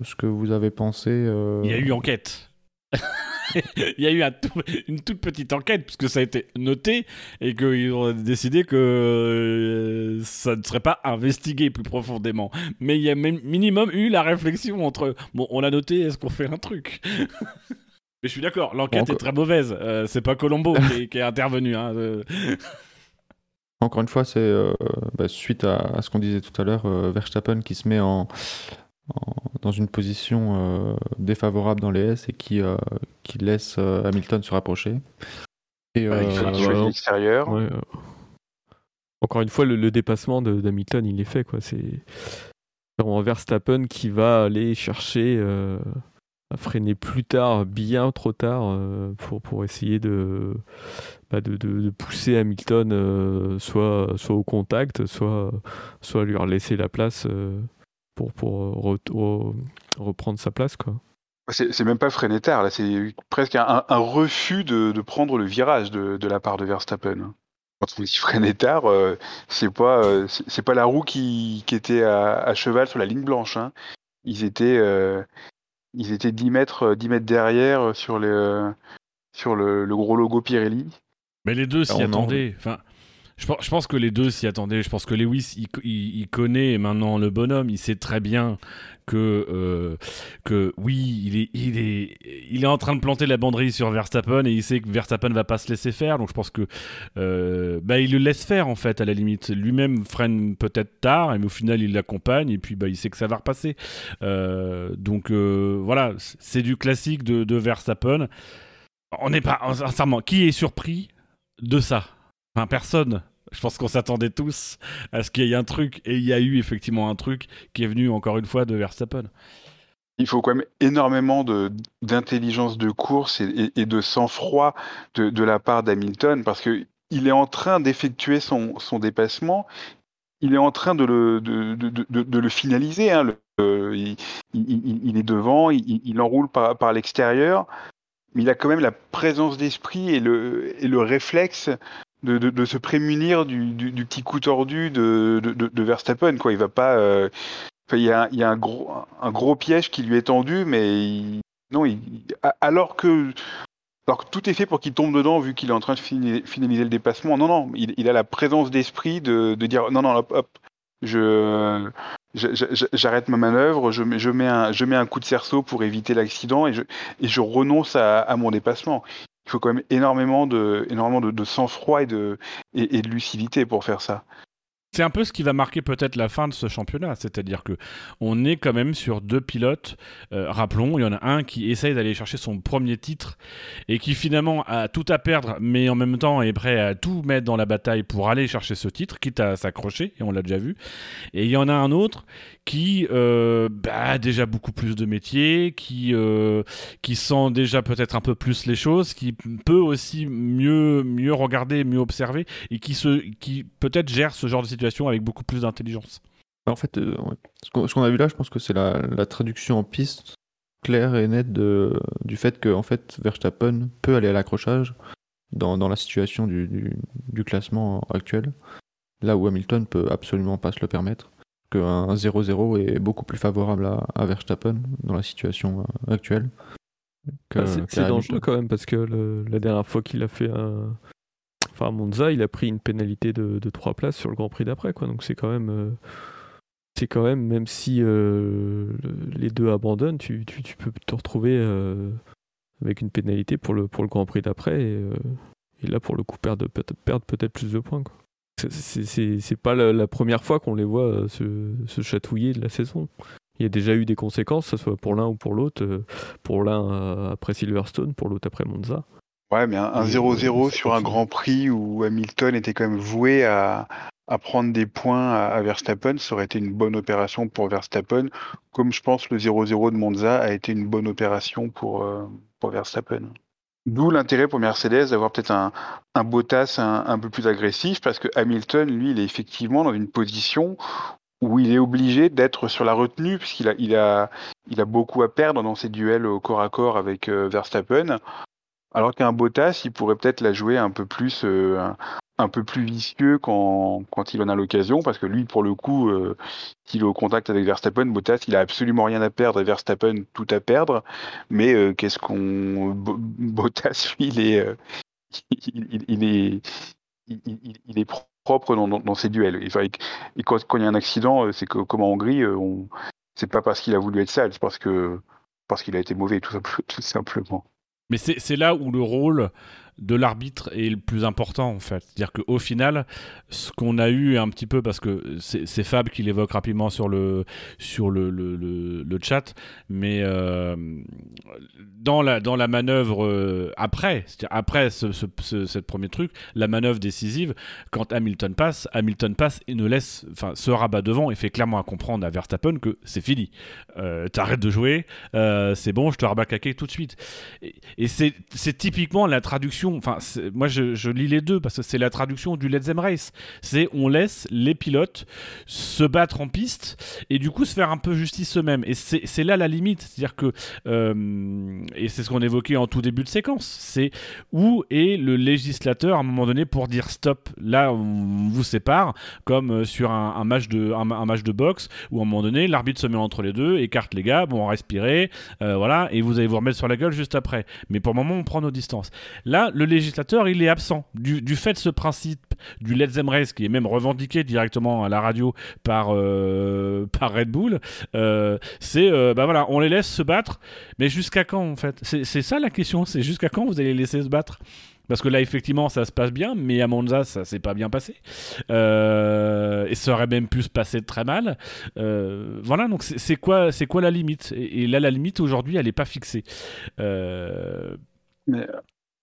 ce que vous avez pensé. Il y a eu enquête. [laughs] Il y a eu une toute petite enquête, puisque ça a été noté, et qu'ils ont décidé que ça ne serait pas investigué plus profondément. Mais il y a minimum eu la réflexion entre, bon, on a noté, est-ce qu'on fait un truc? [laughs] Mais je suis d'accord, l'enquête Bon, est très mauvaise. Euh, c'est pas Colombo [laughs] qui, est, qui est intervenu. hein. [laughs] Encore une fois, c'est euh, bah, suite à, à ce qu'on disait tout à l'heure, euh, Verstappen qui se met en, en- dans une position euh, défavorable dans les S et qui, euh, qui laisse euh, Hamilton se rapprocher. Et, Avec euh, Félix ouais, Félix ouais. extérieur. Ouais, euh, Encore une fois, le, le dépassement d'Hamilton, il est fait. quoi. C'est vraiment Verstappen qui va aller chercher euh, freiner plus tard, bien trop tard, euh, pour, pour essayer de, bah, de, de- de pousser Hamilton euh, soit, soit au contact, soit, soit lui laisser la place euh, pour, pour re- re- reprendre sa place. Quoi. C'est même pas freiner tard, là, c'est presque un, refus de, de prendre le virage de, de la part de Verstappen. Quand on dit freiner tard, c'est pas, c'est pas la roue qui, qui était à, cheval sur la ligne blanche. hein. Ils étaient, ils étaient 10 mètres, 10 mètres derrière euh, sur, le, sur le, le gros logo Pirelli. Mais les deux s'y en- attendaient. Enfin, je, pense- que les deux s'y attendaient. Je pense que Lewis, il, connaît maintenant le bonhomme. Il sait très bien que, euh, que oui, il est, il, est, il est en train de planter la banderie sur Verstappen et il sait que Verstappen va pas se laisser faire. Donc je pense que euh, bah, il le laisse faire en fait à la limite. Lui-même freine peut-être tard, mais au final il l'accompagne et puis bah, il sait que ça va repasser. Euh, donc voilà, c'est du classique de, de Verstappen. On n'est pas sincèrement qui est surpris de ça? Personne. Je pense qu'on s'attendait tous à ce qu'il y ait un truc, et il y a eu effectivement un truc qui est venu encore une fois de Verstappen. Il faut quand même énormément d'intelligence de, course et, de sang-froid de, la part d'Hamilton parce que il est en train d'effectuer son, son dépassement. Il est en train de le, de, de- de- de- le finaliser. hein. Il, est devant, il, il enroule par, par l'extérieur, mais il a quand même la présence d'esprit et le, et le réflexe de, se prémunir du, du- petit coup tordu de, Verstappen. Quoi. Il va pas. euh, il y a, un, gros, un gros piège qui lui est tendu, mais non, alors, que, alors que tout est fait pour qu'il tombe dedans, vu qu'il est en train de finaliser le dépassement. Non, non, il, a la présence d'esprit de, dire non, non, hop, je, j'arrête ma manœuvre, je mets, je, mets un, je mets un coup de cerceau pour éviter l'accident et je, et je renonce à mon dépassement. Il faut quand même énormément de, énormément de, sang-froid et de, et, et de lucidité pour faire ça. c'est un peu ce qui va marquer peut-être la fin de ce championnat, c'est-à-dire que on est quand même sur deux pilotes. Euh, rappelons, il y en a un qui essaye d'aller chercher son premier titre et qui finalement a tout à perdre, mais en même temps est prêt à tout mettre dans la bataille pour aller chercher ce titre, quitte à s'accrocher, et on l'a déjà vu. Et il y en a un autre qui euh, bah, a déjà beaucoup plus de métier, qui, euh, qui sent déjà peut-être un peu plus les choses, qui peut aussi mieux, mieux regarder, mieux observer, et qui, qui peut-être gère ce genre de situation avec beaucoup plus d'intelligence. En fait, euh, ce qu'on a vu là, je pense que c'est la, la, traduction en piste claire et nette du fait que en fait, Verstappen peut aller à l'accrochage dans, dans, la situation du, du, du classement actuel, là où Hamilton peut absolument pas se le permettre qu'un 0-0 est beaucoup plus favorable à, Verstappen dans la situation euh, actuelle. Ah, c'est dangereux quand même parce que la dernière fois qu'il a fait un. Enfin, Monza, il a pris une pénalité de, de 3 places sur le Grand Prix d'après, quoi. Donc c'est quand même. Euh, c'est quand même, même si euh, les deux abandonnent, tu, tu, tu, peux te retrouver avec une pénalité pour le, pour le Grand Prix d'après. Et, et, là, pour le coup, perdre, perdre peut-être plus de points. Quoi c'est pas la, première fois qu'on les voit euh, se, chatouiller de la saison. Il y a déjà eu des conséquences, que ce soit pour l'un ou pour l'autre. Euh, pour l'un euh, après Silverstone, pour l'autre après Monza. Ouais, mais un 0-0 sur un Grand Prix où Hamilton était quand même voué à, prendre des points à, Verstappen, ça aurait été une bonne opération pour Verstappen, comme je pense le 0-0 de Monza a été une bonne opération pour, pour Verstappen. D'où l'intérêt pour Mercedes d'avoir peut-être un, un Bottas un, peu plus agressif, parce que Hamilton, lui, il est effectivement dans une position où il est obligé d'être sur la retenue, puisqu'il a, il a, il a beaucoup à perdre dans ses duels au corps à corps avec euh, Verstappen. Alors qu'un Bottas, il pourrait peut-être la jouer un peu plus, euh, un peu plus vicieux quand, quand il en a l'occasion, parce que lui, pour le coup, euh, s'il est au contact avec Verstappen, Bottas, il a absolument rien à perdre et Verstappen tout à perdre. Mais euh, qu'est-ce qu'on. Bottas, lui, il est. Euh, [laughs] il, est. Il, est propre dans, dans, ses duels. Et, quand, il y a un accident, c'est que, comme en Hongrie, on... c'est pas parce qu'il a voulu être sale, c'est parce que parce qu'il a été mauvais, tout, [laughs] tout simplement. Mais c'est là où le rôle de l'arbitre est le plus important en fait. C'est-à-dire qu'au final, ce qu'on a eu un petit peu, parce que c'est Fab qui l'évoque rapidement sur le, sur le, le, le, chat, mais euh, dans, la, dans la manœuvre euh, après, après ce, ce, premier truc, la manœuvre décisive, quand Hamilton passe, Hamilton passe et ne laisse, enfin, se rabat devant et fait clairement à comprendre à Verstappen que c'est fini. Euh, t'arrêtes de jouer, c'est bon, je te rabats tout de suite. Et, et c'est typiquement la traduction moi je, lis les deux parce que c'est la traduction du Let's Them Race. C'est on laisse les pilotes se battre en piste et du coup se faire un peu justice eux-mêmes. Et c'est là la limite. C'est-à-dire que, euh, et c'est ce qu'on évoquait en tout début de séquence, c'est où est le législateur à un moment donné pour dire stop, là on vous sépare, comme euh, sur un, match, de, un, match de boxe où à un moment donné l'arbitre se met entre les deux, écarte les gars, bon, respirer, euh, voilà, et vous allez vous remettre sur la gueule juste après. Mais pour le moment on prend nos distances. Là, le législateur, il est absent. Du, fait de ce principe du Let's Them Race, qui est même revendiqué directement à la radio par, euh, [laughs] par Red Bull, euh, c'est, euh, bah voilà, on les laisse se battre, mais jusqu'à quand en fait? C'est ça la question, c'est jusqu'à quand vous allez les laisser se battre? Parce que là, effectivement, ça se passe bien, mais à Monza, ça s'est pas bien passé. et ça aurait même pu se passer très mal. voilà, donc c'est quoi, c'est quoi la limite? Et, là, la limite aujourd'hui, elle n'est pas fixée. Mais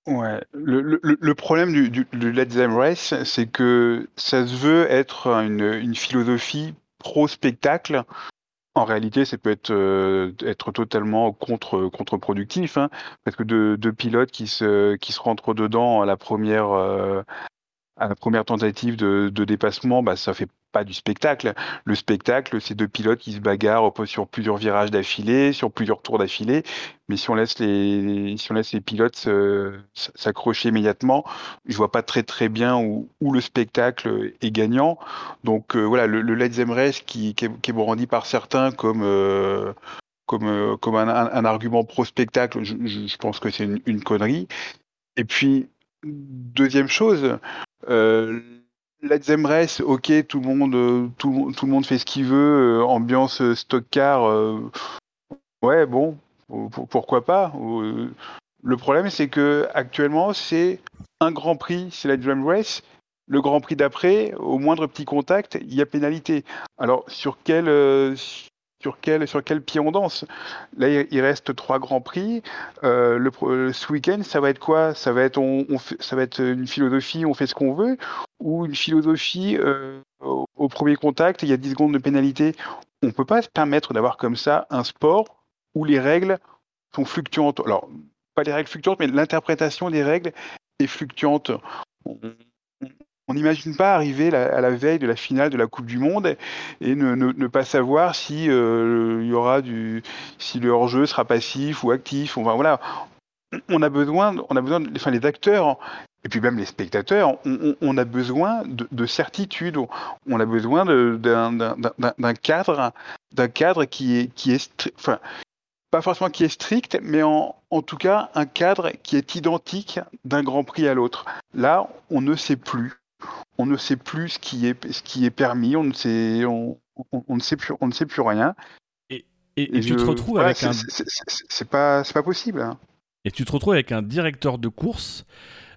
Ouais, le, le, le problème du, du, du Let's Them Race, c'est que ça se veut être une, une philosophie pro-spectacle. En réalité, ça peut être, euh, être totalement contre, contre-productif, hein, parce que deux, deux, pilotes qui se, qui se rentrent dedans à la première, euh, à la première tentative de, dépassement, bah, ça fait pas du spectacle. Le spectacle, c'est deux pilotes qui se bagarrent sur plusieurs virages d'affilée, sur plusieurs tours d'affilée. Mais si on laisse les, si on laisse les pilotes s'accrocher immédiatement, je vois pas très très bien où, le spectacle est gagnant. Donc euh, voilà, le, le Let's Race qui, est, brandi par certains comme euh, comme, euh, comme un, argument pro spectacle, je pense que c'est une, une, connerie. Et puis deuxième chose. Euh, Let's ok, tout le monde, euh, tout, le fait ce qu'il veut, euh, ambiance euh, stock car, ouais, bon, pourquoi pas. Le problème, c'est que actuellement, c'est un Grand Prix, c'est la Race, le Grand Prix d'après, au moindre petit contact, il y a pénalité. Alors, sur quel, sur quel, sur quel pied on danse Là, il reste trois Grands Prix. Euh, le, ce week-end, ça va être quoi? Ça va être, on, ça va être une philosophie, on fait ce qu'on veut, ou une philosophie euh, au, premier contact, il y a 10 secondes de pénalité. On ne peut pas se permettre d'avoir comme ça un sport où les règles sont fluctuantes. Alors, pas les règles fluctuantes, mais l'interprétation des règles est fluctuante on n'imagine pas arriver à la veille de la finale de la Coupe du Monde et ne, pas savoir si euh, y aura du, si le hors-jeu sera passif ou actif. voilà, on a besoin, on a besoin, enfin les acteurs et puis même les spectateurs, on, a besoin de, certitude, on a besoin d'un cadre, d'un cadre qui est, qui est, enfin, pas forcément qui est strict, mais en, en tout cas un cadre qui est identique d'un Grand Prix à l'autre. Là, on ne sait plus on ne sait plus ce qui est, ce qui est permis, on ne sait, on, ne sait plus, on ne sait plus rien. Et, et, tu te retrouves avec un. C'est pas, pas possible. Hein. Et tu te retrouves avec un directeur de course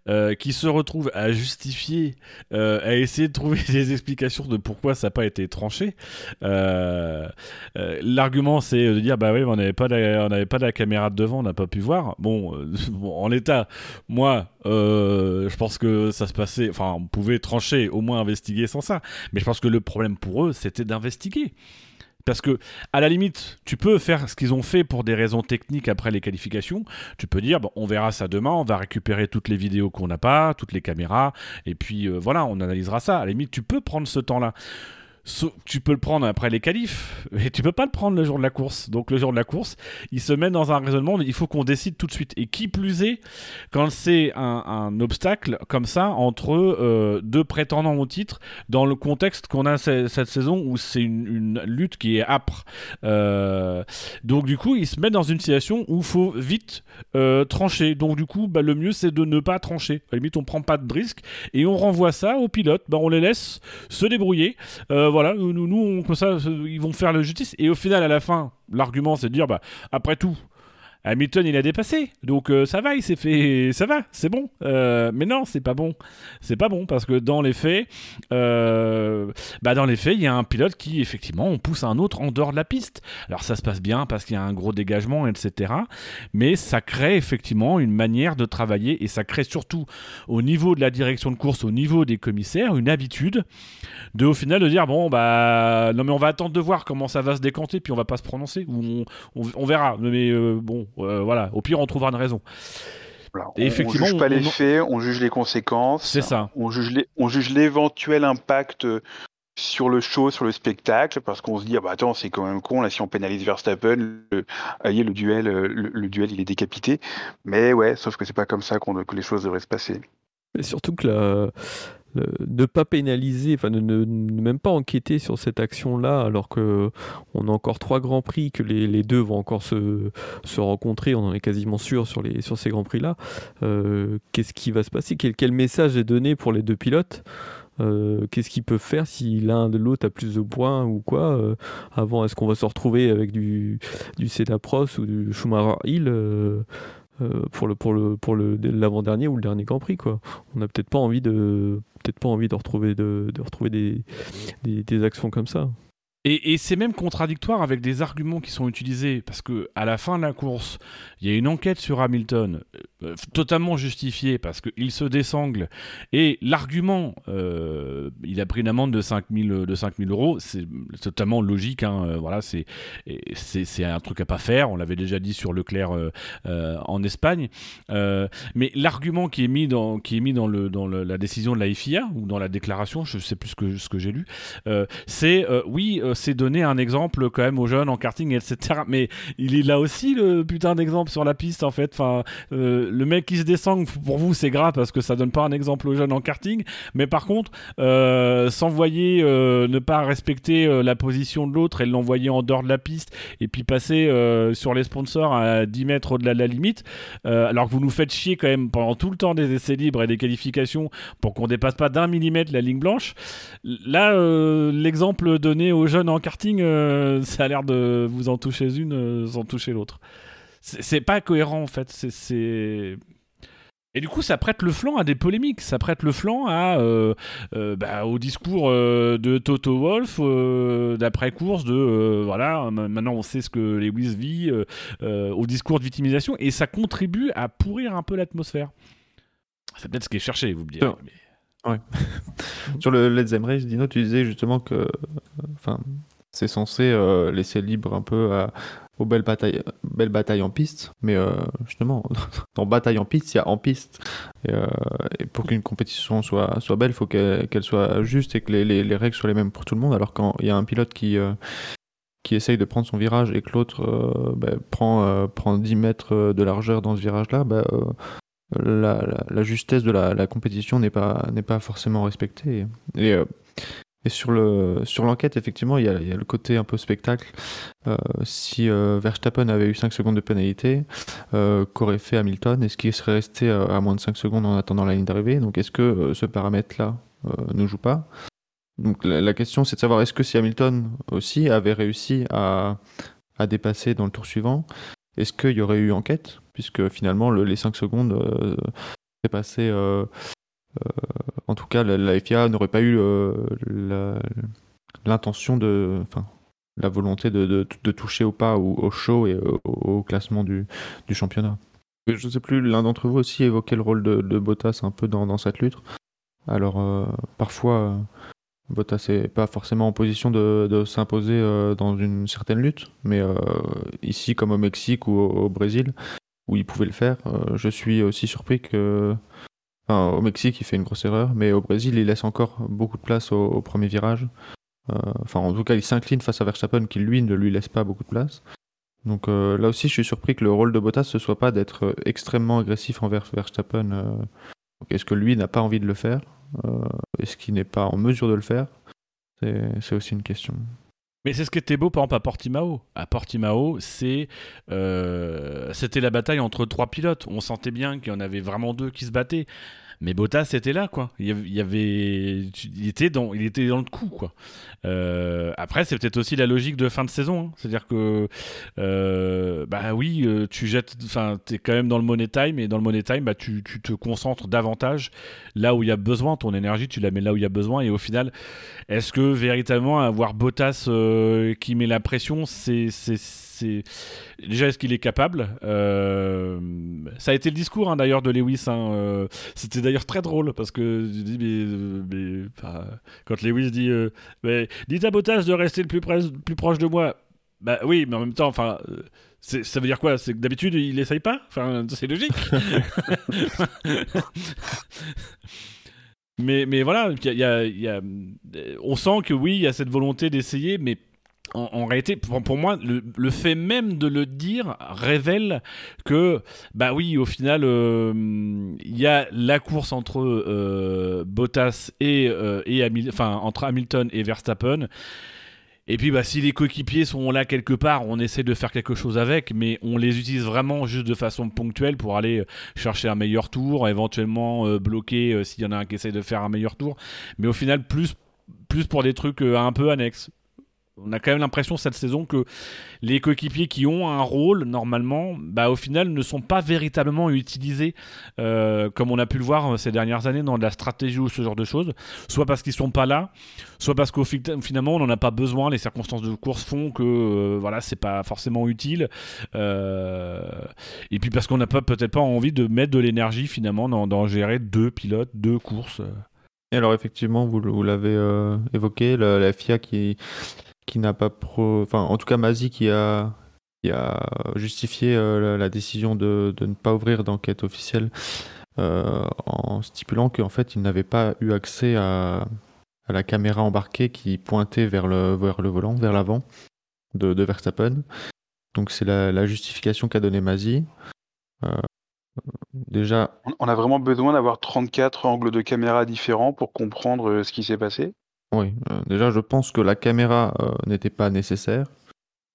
euh, qui se retrouve à justifier, euh, à essayer de trouver [laughs] des explications de pourquoi ça n'a pas été tranché. Euh, l'argument, c'est de dire bah oui, on n'avait pas, n'avait pas la caméra de devant, on n'a pas pu voir. Bon, [laughs] en l'état, moi, je pense que ça se passait, enfin, on pouvait trancher, au moins investiguer sans ça. Mais je pense que le problème pour eux, c'était d'investiguer. Parce que, à la limite, tu peux faire ce qu'ils ont fait pour des raisons techniques après les qualifications. Tu peux dire, bon, on verra ça demain, on va récupérer toutes les vidéos qu'on n'a pas, toutes les caméras, et puis euh, voilà, on analysera ça. À la limite, tu peux prendre ce temps-là tu peux le prendre après les qualifs, mais tu peux pas le prendre le jour de la course. Donc le jour de la course, il se met dans un raisonnement, il faut qu'on décide tout de suite. Et qui plus est, quand c'est un, obstacle comme ça entre euh, deux prétendants au titre, dans le contexte qu'on a cette, saison où c'est une, lutte qui est âpre. Euh, donc du coup, il se met dans une situation où il faut vite euh, trancher. Donc du coup, bah, le mieux c'est de ne pas trancher. À la limite, on prend pas de risque et on renvoie ça aux pilotes. Bah, on les laisse se débrouiller voilà, nous, nous comme ça, ils vont faire la justice. Et au final, à la fin, l'argument, c'est de dire, bah, après tout, Hamilton il a dépassé. Donc euh, ça va il s'est fait [laughs] ça va c'est bon. Euh, mais non c'est pas bon. C'est pas bon parce que dans les faits euh, bah dans les faits il y a un pilote qui effectivement on pousse un autre en dehors de la piste. Alors ça se passe bien parce qu'il y a un gros dégagement etc mais ça crée effectivement une manière de travailler et ça crée surtout au niveau de la direction de course au niveau des commissaires une habitude de au final de dire bon bah non mais on va attendre de voir comment ça va se décanter puis on va pas se prononcer ou on, on verra. Mais bon euh, voilà, au pire, on trouvera une raison. Et effectivement, on juge pas les faits, on juge les conséquences. C'est ça. On juge, on juge l'éventuel impact sur le show, sur le spectacle, parce qu'on se dit, ah bah attends, c'est quand même con, là, si on pénalise Verstappen, le, le duel, le, duel, il est décapité. Mais ouais, sauf que c'est pas comme ça que les choses devraient se passer. Mais surtout que la, ne pas pénaliser, enfin ne, même pas enquêter sur cette action-là, alors que on a encore trois grands prix, que les, deux vont encore se, rencontrer, on en est quasiment sûr sur, ces grands prix-là. Euh, qu'est-ce qui va se passer? Quel, message est donné pour les deux pilotes? Euh, Qu'est-ce qu'ils peuvent faire si l'un de l'autre a plus de points ou quoi euh, Avant, est-ce qu'on va se retrouver avec du, du ou du Schumacher Hill euh, pour le pour le pour le l'avant-dernier ou le dernier Grand Prix quoi. On n'a peut-être pas envie de peut-être pas envie de retrouver de, retrouver des, des actions comme ça. Et, c'est même contradictoire avec des arguments qui sont utilisés, parce que à la fin de la course, il y a une enquête sur Hamilton, euh, totalement justifiée, parce qu'il se désangle, et l'argument, euh, il a pris une amende de 5000 de 5000 euros, c'est totalement logique, hein, euh, voilà, c'est un truc à pas faire, on l'avait déjà dit sur Leclerc en Espagne, mais l'argument qui est mis dans la décision de la FIA ou dans la déclaration, je sais plus ce que j'ai lu, c'est oui euh, c'est donner un exemple quand même aux jeunes en karting, etc. Mais il est là aussi le putain d'exemple sur la piste en fait. Enfin, euh, le mec qui se descend, pour vous, c'est grave parce que ça donne pas un exemple aux jeunes en karting. Mais par contre, euh, s'envoyer, ne pas respecter la position de l'autre et l'envoyer en dehors de la piste et puis passer sur les sponsors à 10 mètres au-delà de la limite, alors que vous nous faites chier quand même pendant tout le temps des essais libres et des qualifications pour qu'on dépasse pas d'un millimètre la ligne blanche. Là, l'exemple donné aux jeunes en karting, euh, [laughs] ça a l'air de vous en toucher une euh, sans toucher l'autre. C'est pas cohérent en fait. C'est Et du coup, ça prête le flanc à des polémiques, ça prête le flanc à, euh, euh, bah, au discours euh, de Toto Wolf d'après-course, de voilà, maintenant on sait ce que Lewis vit, au discours de victimisation, et ça contribue à pourrir un peu l'atmosphère. C'est peut-être ce qui est cherché, vous me direz. Ouais. [laughs] Sur le Let's Race, Dino, tu disais justement que enfin, c'est censé laisser libre un peu à, aux belles batailles, belles batailles en piste, mais euh, justement, [laughs] dans bataille en piste, il y a en piste. Et, euh, pour qu'une compétition soit, soit belle, il faut qu'elle soit juste et que les, les, règles soient les mêmes pour tout le monde. Alors quand il y a un pilote qui, euh, qui essaye de prendre son virage et que l'autre bah, prend, prend 10 mètres de largeur dans ce virage-là, bah, la, justesse de la, compétition n'est pas, forcément respectée. Et, et sur le sur l'enquête, effectivement, il y, a, le côté un peu spectacle. Euh, si euh, Verstappen avait eu 5 secondes de pénalité, euh, qu'aurait fait Hamilton? Est-ce qu'il serait resté à moins de 5 secondes en attendant la ligne d'arrivée? Donc est-ce que ce paramètre-là ne joue pas? Donc la, question, c'est de savoir est-ce que si Hamilton aussi avait réussi à dépasser dans le tour suivant, est-ce qu'il y aurait eu enquête? Puisque finalement, le, les 5 secondes seraient passées euh, en tout cas, la, FIA n'aurait pas eu euh, l'intention de, enfin, la volonté de, toucher au pas au, show et au, classement du, championnat. Je ne sais plus, l'un d'entre vous aussi évoquait le rôle de, Bottas un peu dans, cette lutte. Alors, euh, parfois, Bottas n'est pas forcément en position de, s'imposer dans une certaine lutte, mais ici, comme au Mexique ou au, Brésil, où il pouvait le faire, je suis aussi surpris que au Mexique, il fait une grosse erreur, mais au Brésil, il laisse encore beaucoup de place au, premier virage. Euh, enfin, en tout cas, il s'incline face à Verstappen, qui lui ne lui laisse pas beaucoup de place. Donc euh, là aussi, je suis surpris que le rôle de Bottas ne soit pas d'être extrêmement agressif envers Verstappen. Euh. Est-ce que lui n'a pas envie de le faire? Est-ce qu'il n'est pas en mesure de le faire C'est aussi une question. Mais c'est ce qui était beau, par exemple, à Portimao. À Portimao, c'est, c'était la bataille entre trois pilotes. On sentait bien qu'il y en avait vraiment deux qui se battaient. Mais Bottas était là, quoi. Il y avait, il était dans, il était dans le coup, quoi. Euh, après, c'est peut-être aussi la logique de fin de saison, hein. c'est-à-dire que, euh, bah oui, euh, tu jettes, enfin, t'es quand même dans le money time, et dans le money time, bah tu, tu te concentres davantage là où il y a besoin, ton énergie, tu la mets là où il y a besoin, et au final, est-ce que véritablement avoir Bottas qui met la pression, c'est déjà est-ce qu'il est capable? Euh, Ça a été le discours hein, d'ailleurs de Lewis. Hein, euh, c'était d'ailleurs très drôle parce que mais, quand Lewis dit euh, mais, dites à Bottas de rester le plus, plus proche de moi. Bah oui, mais en même temps, enfin, ça veut dire quoi? C'est que d'habitude il essaye pas? C'est logique. [laughs] mais, mais voilà, y y a, on sent que oui, il y a cette volonté d'essayer, mais en, réalité, pour, moi, le, fait même de le dire révèle que, bah oui, au final, euh, il y a la course entre euh, Bottas et, euh, et enfin, entre Hamilton et Verstappen. Et puis, bah, si les coéquipiers sont là quelque part, on essaie de faire quelque chose avec, mais on les utilise vraiment juste de façon ponctuelle pour aller chercher un meilleur tour, éventuellement bloquer s'il y en a un qui essaie de faire un meilleur tour. Mais au final, plus plus pour des trucs un peu annexes on a quand même l'impression cette saison que les coéquipiers qui ont un rôle normalement, bah, au final ne sont pas véritablement utilisés euh, comme on a pu le voir euh, ces dernières années dans la stratégie ou ce genre de choses, soit parce qu'ils sont pas là, soit parce qu'au finalement on n'en a pas besoin, les circonstances de course font que euh, voilà c'est pas forcément utile, et puis parce qu'on n'a peut-être pas envie de mettre de l'énergie finalement dans, gérer deux pilotes, deux courses. Et alors effectivement, vous, l'avez évoqué, la FIA qui qui n'a pas enfin en tout cas Mazi qui a qui a justifié euh, la, décision de, ne pas ouvrir d'enquête officielle euh, en stipulant qu'en fait il n'avait pas eu accès à, la caméra embarquée qui pointait vers le, vers le volant, vers l'avant de, Verstappen. Donc c'est la, justification qu'a donné Mazi. Euh, déjà. On a vraiment besoin d'avoir 34 angles de caméra différents pour comprendre ce qui s'est passé oui, euh, déjà je pense que la caméra euh, n'était pas nécessaire.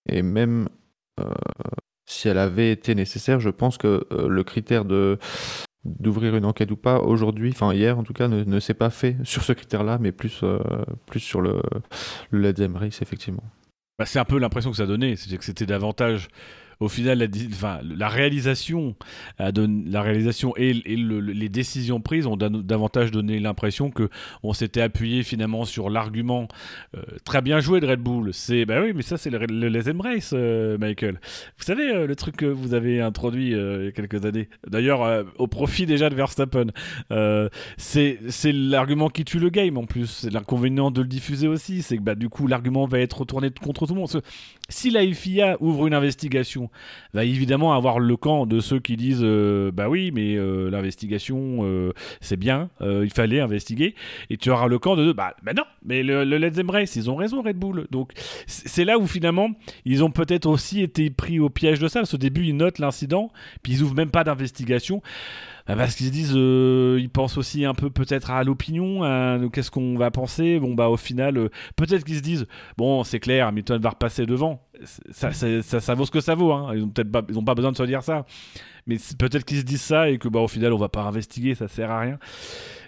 Et même euh, si elle avait été nécessaire, je pense que le critère de d'ouvrir une enquête ou pas aujourd'hui, enfin hier en tout cas, ne, s'est pas fait [laughs] sur ce critère-là, mais plus, plus sur le, le Let's Race, effectivement. Bah, c'est un peu l'impression que ça donnait, c'est que c'était davantage au final, la, réalisation, la réalisation et, les décisions prises ont davantage donné l'impression que on s'était appuyé finalement sur l'argument euh, très bien joué de Red Bull. C'est bah oui, mais ça c'est le, les Embrace, euh, Michael. Vous savez euh, le truc que vous avez introduit il y a quelques années. D'ailleurs, au profit déjà de Verstappen. c'est c'est l'argument qui tue le game en plus. C'est l'inconvénient de le diffuser aussi. C'est que bah du coup l'argument va être retourné contre tout le monde. Si la FIA ouvre une investigation, va évidemment avoir le camp de ceux qui disent bah oui, mais l'investigation c'est bien, il fallait investiguer. Et tu auras le camp de bah, bah non, mais le, le Let's Embrace, ils ont raison Red Bull. Donc c'est là où finalement ils ont peut-être aussi été pris au piège de ça. Parce qu'au début ils notent l'incident, puis ils ouvrent même pas d'investigation. Bah, parce qu'ils se disent, euh, ils pensent aussi un peu peut-être à l'opinion, qu'est-ce qu'on va penser. Bon bah au final, euh, peut-être qu'ils se disent, bon c'est clair, Hamilton va repasser devant. Ça, vaut ce que ça vaut. Hein. Ils ont peut-être pas, pas besoin de se dire ça. Mais peut-être qu'ils se disent ça et que bah au final on va pas investiguer, ça sert à rien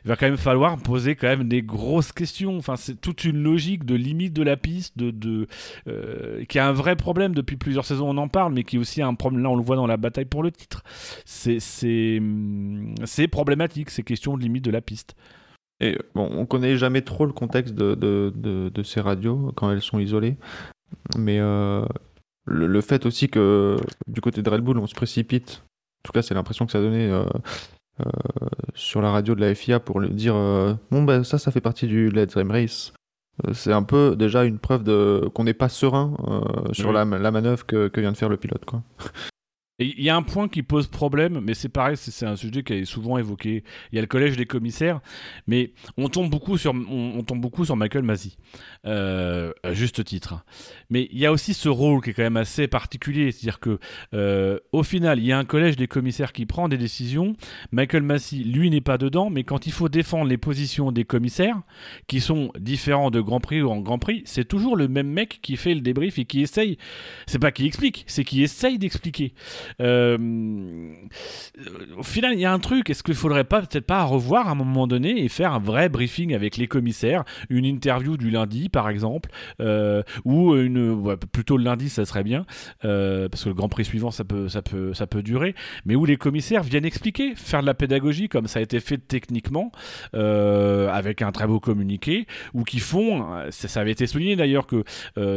il va quand même falloir poser quand même des grosses questions. Enfin, c'est toute une logique de limite de la piste, de, de euh, qui a un vrai problème depuis plusieurs saisons. On en parle, mais qui est aussi un problème. Là, on le voit dans la bataille pour le titre. C'est c'est problématique ces questions de limite de la piste. Et bon, on connaît jamais trop le contexte de, de, de, ces radios quand elles sont isolées, mais euh, le, fait aussi que du côté de Red Bull, on se précipite. En tout cas, c'est l'impression que ça donnait. Euh, euh, sur la radio de la FIA pour dire euh, bon ben ça ça fait partie du Let's Dream Race euh, c'est un peu déjà une preuve de qu'on n'est pas serein sur la, la, manœuvre que, que, vient de faire le pilote quoi il y a un point qui pose problème, mais c'est pareil, c'est un sujet qui est souvent évoqué. Il y a le collège des commissaires, mais on tombe beaucoup sur, on, tombe beaucoup sur Michael Masi, euh, à juste titre. Mais il y a aussi ce rôle qui est quand même assez particulier, c'est-à-dire que euh, au final, il y a un collège des commissaires qui prend des décisions. Michael Massey, lui, n'est pas dedans, mais quand il faut défendre les positions des commissaires, qui sont différents de Grand Prix ou en Grand Prix, c'est toujours le même mec qui fait le débrief et qui essaye. C'est pas qui explique, c'est qui essaye d'expliquer. Euh, au final, il y a un truc. Est-ce qu'il faudrait pas peut-être pas revoir à un moment donné et faire un vrai briefing avec les commissaires, une interview du lundi par exemple, euh, ou une plutôt le lundi, ça serait bien, euh, parce que le Grand Prix suivant, ça peut ça peut ça peut durer, mais où les commissaires viennent expliquer, faire de la pédagogie comme ça a été fait techniquement avec un très beau communiqué, ou qui font, ça, avait été souligné d'ailleurs que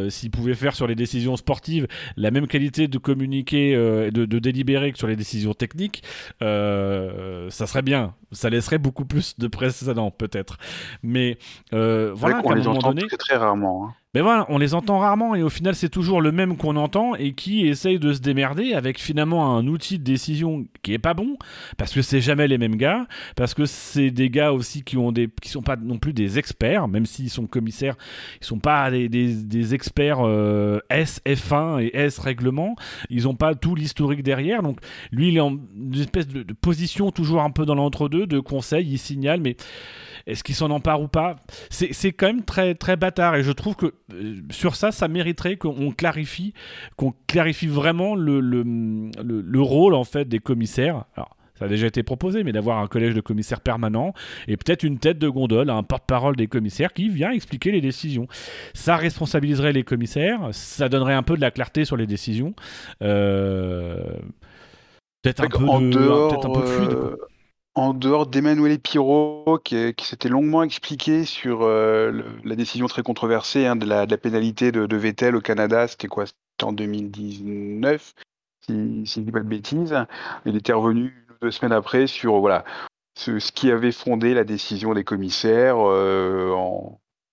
s'ils pouvaient faire sur les décisions sportives la même qualité de communiquer de de, délibérer que sur les décisions techniques, euh, ça serait bien. Ça laisserait beaucoup plus de précédents, peut-être. Mais euh, voilà, qu'à un moment donné. Très, très rarement. Hein. Mais voilà, on les entend rarement et au final c'est toujours le même qu'on entend et qui essaye de se démerder avec finalement un outil de décision qui est pas bon parce que c'est jamais les mêmes gars, parce que c'est des gars aussi qui ont des qui sont pas non plus des experts, même s'ils sont commissaires, ils sont pas des, des, experts euh, S F1 et S règlement, ils ont pas tout l'historique derrière, donc lui il est en une espèce de position toujours un peu dans l'entre-deux, de conseil, il signale, mais est-ce qu'il s'en empare ou pas? C'est quand même très, très bâtard. Et je trouve que euh, sur ça, ça mériterait qu'on clarifie, qu'on clarifie vraiment le, le, le, rôle en fait des commissaires. Alors, ça a déjà été proposé, mais d'avoir un collège de commissaires permanent et peut-être une tête de gondole, un porte-parole des commissaires qui vient expliquer les décisions. Ça responsabiliserait les commissaires, ça donnerait un peu de la clarté sur les décisions. Euh, peut-être un, peu de, un peu fluide. Quoi. Euh, en dehors d'Emmanuel Pirot, qui, qui s'était longuement expliqué sur euh, la décision très controversée hein, de, la, pénalité de, Vettel au Canada, c'était quoi? C'était en 2019, si, si je ne dis pas de bêtises. Il était revenu deux semaines après sur voilà ce, qui avait fondé la décision des commissaires euh,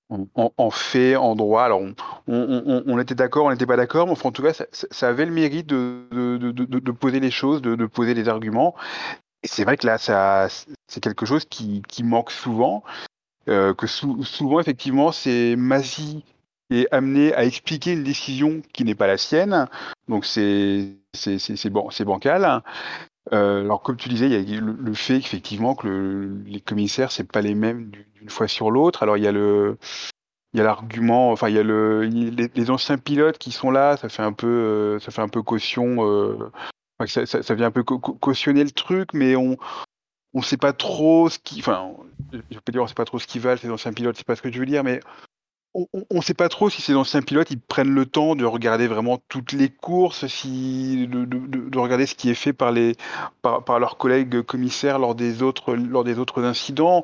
en, fait, en droit. Alors, on, était d'accord, on n'était pas d'accord, mais enfin, en tout cas, ça, avait le mérite de, poser les choses, de, poser les arguments. C'est vrai que là, c'est quelque chose qui, manque souvent, euh, que souvent, effectivement, c'est Mazi qui est amené à expliquer une décision qui n'est pas la sienne. Donc, c'est, bancal. Euh, alors, comme tu disais, il y a le, fait effectivement que les commissaires, c'est pas les mêmes d'une fois sur l'autre. Alors, il y a le, il y a l'argument, enfin, il y a le, les, anciens pilotes qui sont là, ça fait un peu, euh, ça fait un peu caution ça, vient un peu cautionner le truc, mais on on sait pas trop ce qui, enfin, je peux dire on sait pas trop ce qu'ils valent ces anciens pilotes, c'est pas ce que je veux dire, mais on ne sait pas trop si ces anciens pilotes ils prennent le temps de regarder vraiment toutes les courses, de, de- de- de regarder ce qui est fait par les par, leurs collègues commissaires lors des autres lors des autres incidents.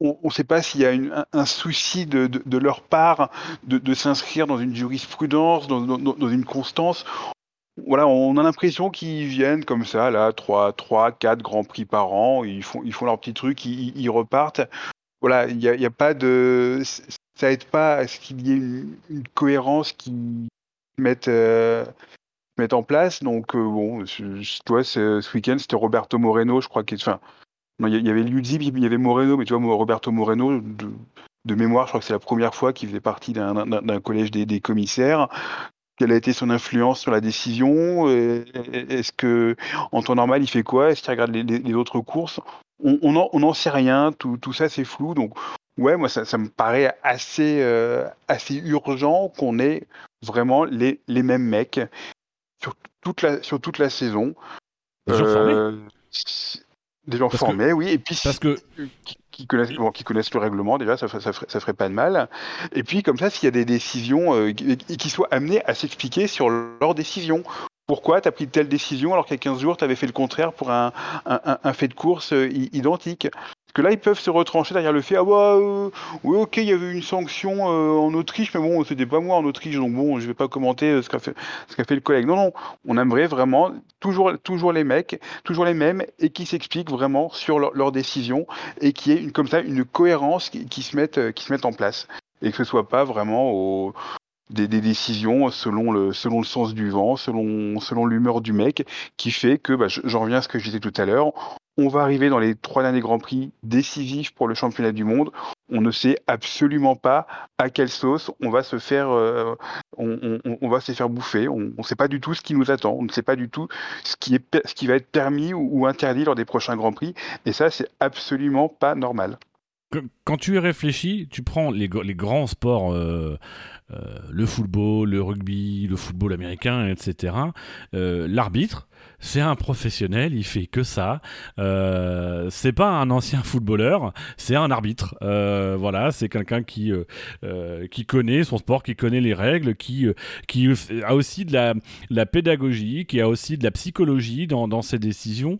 On ne sait pas s'il y a un, souci de, de- leur part de, s'inscrire dans une jurisprudence, dans- dans une constance. Voilà, on a l'impression qu'ils viennent comme ça, là, 3, 3, 4 grands prix par an, ils font, ils font leur petit truc, ils, repartent. Voilà, il n'y a, pas de. Ça aide pas à ce qu'il y ait une, cohérence qui mette, euh, mette en place. Donc, euh, bon, toi, ce, week-end, c'était Roberto Moreno, je crois qu'il. Il y, avait Liuzzi, puis il y avait Moreno, mais tu vois, Roberto Moreno, de, mémoire, je crois que c'est la première fois qu'il faisait partie d'un collège des, des commissaires. Quelle a été son influence sur la décision Est-ce que, en temps normal, il fait quoi? Est-ce qu'il regarde les, les- autres courses? On n'en on sait rien. Tout, tout ça, c'est flou. Donc, ouais, moi, ça, ça me paraît assez, euh, assez urgent qu'on ait vraiment les, les mêmes mecs sur toute la, sur toute la saison. Euh, Des gens Parce que- formés, oui. Et puis, Parce que qui, qui connaissent, bon, qui connaissent le règlement, déjà, ça, ça, ferait, ça ferait pas de mal. Et puis, comme ça, s'il y a des décisions, euh, qui, soient amenées à s'expliquer sur leurs décisions. Pourquoi tu as pris telle décision alors qu'il y a 15 jours, tu avais fait le contraire pour un, un- un- un fait de course euh, identique? Parce que là, ils peuvent se retrancher derrière le fait Ah, bah, euh, oui, ok, il y avait une sanction euh, en Autriche, mais bon, c'était pas moi en Autriche, donc bon, je vais pas commenter euh, ce qu'a fait, qu'a fait le collègue. Non, non, on aimerait vraiment toujours, toujours les mecs, toujours les mêmes, et qui s'expliquent vraiment sur leur- leurs décisions et qui ait une, comme ça une cohérence qui, qui se mette, euh, qui se mette en place et que ce soit pas vraiment au- des, décisions selon le, selon le sens du vent, selon, selon l'humeur du mec, qui fait que, bah, je- j'en reviens à ce que je disais tout à l'heure, on va arriver dans les trois derniers Grands Prix décisifs pour le championnat du monde. On ne sait absolument pas à quelle sauce on va se faire, euh, on, va se faire bouffer. On ne sait pas du tout ce qui nous attend. On ne sait pas du tout ce qui, est, ce qui va être permis ou, interdit lors des prochains Grands Prix. Et ça, c'est absolument pas normal. quand tu y réfléchis, tu prends les, gr- les grands sports, euh, le football, le rugby, le football américain, etc. euh, L'arbitre, c'est un professionnel, il fait que ça. Euh, c'est pas un ancien footballeur, c'est un arbitre. Euh, voilà, c'est quelqu'un qui euh, qui connaît son sport, qui connaît les règles, qui qui a aussi de la, la pédagogie, qui a aussi de la psychologie dans, dans ses décisions.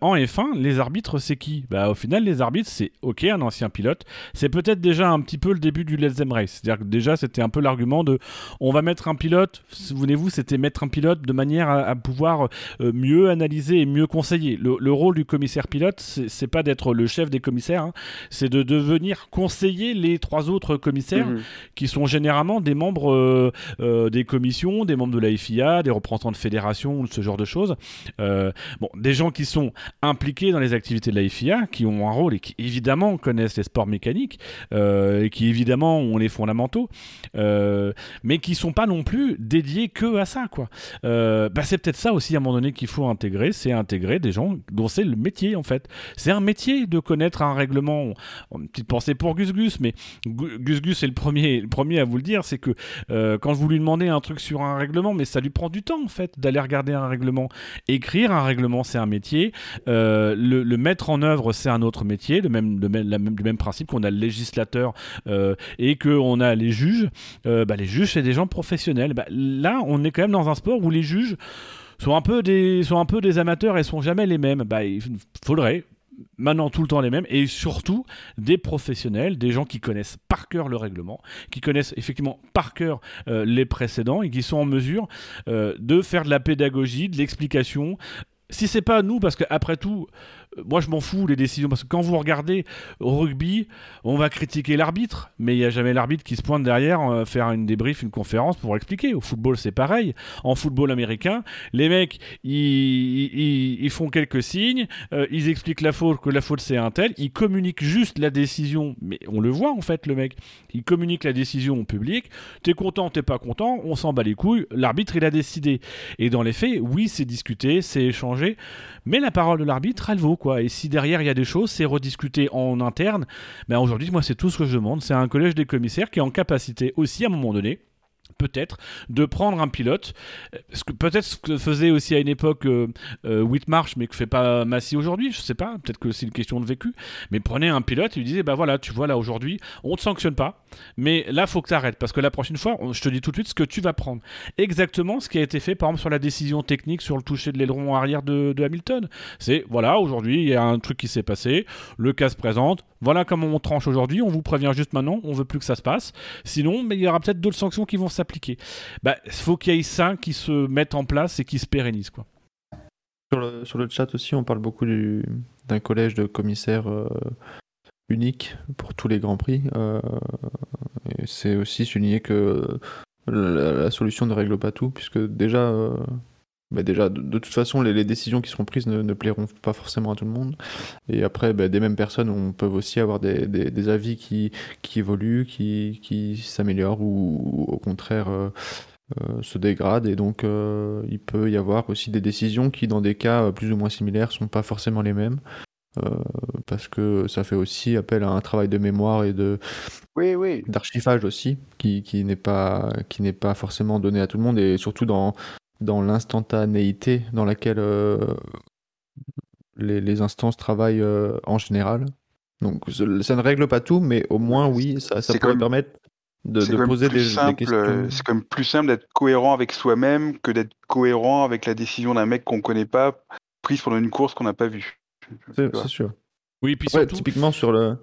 En F1, les arbitres, c'est qui? Bah au final, les arbitres, c'est ok, un ancien pilote. C'est peut-être déjà un petit peu le début du Let's Them Race. C'est-à-dire que déjà, c'était un peu l'argument de on va mettre un pilote. Souvenez-vous, c'était mettre un pilote de manière à, pouvoir mieux analyser et mieux conseiller. Le, le rôle du commissaire pilote, c'est pas d'être le chef des commissaires, hein, c'est de devenir conseiller les trois autres commissaires Mhm. qui sont généralement des membres euh, euh, des commissions, des membres de la FIA, des représentants de fédérations, ce genre de choses. Euh, bon, des gens qui sont impliqués dans les activités de la FIA, qui ont un rôle et qui évidemment connaissent les sports mécaniques, euh, et qui évidemment ont les fondamentaux, euh, mais qui sont pas non plus dédiés que à ça, quoi. Euh, bah, c'est peut-être ça aussi à moment donné qu'il faut intégrer, c'est intégrer des gens dont c'est le métier en fait. C'est un métier de connaître un règlement. Une petite pensée pour Gus Gus, mais Gu- Gus Gus est le premier, le premier à vous le dire, c'est que euh, quand vous lui demandez un truc sur un règlement, mais ça lui prend du temps en fait d'aller regarder un règlement. Écrire un règlement, c'est un métier. Euh, le, mettre en œuvre, c'est un autre métier. Le même, le même principe qu'on a le législateur euh, et qu'on a les juges. Euh, bah, les juges, c'est des gens professionnels. Bah, là, on est quand même dans un sport où les juges sont un peu des, sont un peu des amateurs et sont jamais les mêmes. Bah, il faudrait maintenant tout le temps les mêmes et surtout des professionnels, des gens qui connaissent par cœur le règlement, qui connaissent effectivement par cœur euh, les précédents et qui sont en mesure euh, de faire de la pédagogie, de l'explication. Si c'est pas nous, parce qu'après tout, moi je m'en fous les décisions, parce que quand vous regardez au rugby, on va critiquer l'arbitre, mais il n'y a jamais l'arbitre qui se pointe derrière euh, faire une débrief, une conférence pour expliquer. Au football c'est pareil. En football américain, les mecs ils, font quelques signes, euh, ils expliquent la faute, que la faute c'est un tel, ils communiquent juste la décision, mais on le voit en fait le mec, il communique la décision au public, t'es content, t'es pas content, on s'en bat les couilles, l'arbitre il a décidé. Et dans les faits, oui c'est discuté, c'est échangé, mais la parole de l'arbitre elle vaut et si derrière il y a des choses, c'est rediscuté en interne, ben aujourd'hui moi c'est tout ce que je demande, c'est un collège des commissaires qui est en capacité aussi à un moment donné, peut-être de prendre un pilote. Ce que peut-être ce que faisait aussi à une époque euh, euh, Whitmarsh mais que fait pas Massy aujourd'hui je sais pas peut-être que c'est une question de vécu mais prenez un pilote et lui disait bah voilà tu vois là aujourd'hui on te sanctionne pas mais là faut que tu arrêtes parce que la prochaine fois je te dis tout de suite ce que tu vas prendre. Exactement ce qui a été fait par exemple sur la décision technique sur le toucher de l'aileron arrière de, de Hamilton. C'est voilà aujourd'hui il y a un truc qui s'est passé le cas se présente voilà comment on tranche aujourd'hui on vous prévient juste maintenant on veut plus que ça se passe. Sinon mais il y aura peut-être d'autres sanctions qui vont s'appliquer. Bah, faut qu'il y ait ça qui se mettent en place et qui se pérennisent, quoi. Sur le, chat aussi, on parle beaucoup du- d'un collège de commissaires euh, unique pour tous les grands prix. Euh, c'est aussi souligner que la, la solution ne règle pas tout, puisque déjà, euh, bah déjà de, de toute façon, les, les décisions qui seront prises ne, ne plairont pas forcément à tout le monde. Et après, bah, des mêmes personnes, on peut aussi avoir des, des- des avis qui, qui évoluent, qui, qui s'améliorent ou, au contraire euh, euh, se dégradent. Et donc, euh, il peut y avoir aussi des décisions qui, dans des cas plus ou moins similaires, sont pas forcément les mêmes. parce que ça fait aussi appel à un travail de mémoire et de Oui, oui. d'archivage aussi, qui, qui n'est pas qui n'est pas forcément donné à tout le monde et surtout dans dans l'instantanéité dans laquelle euh, les, les instances travaillent euh, en général. Donc ça ne règle pas tout, mais au moins oui, ça, pourrait même- permettre de, poser des, simple, euh, questions. C'est quand même plus simple d'être cohérent avec soi-même que d'être cohérent avec la décision d'un mec qu'on connaît pas, prise pendant une course qu'on n'a pas vue. C'est sûr. Oui, puis Ouais, typiquement sur le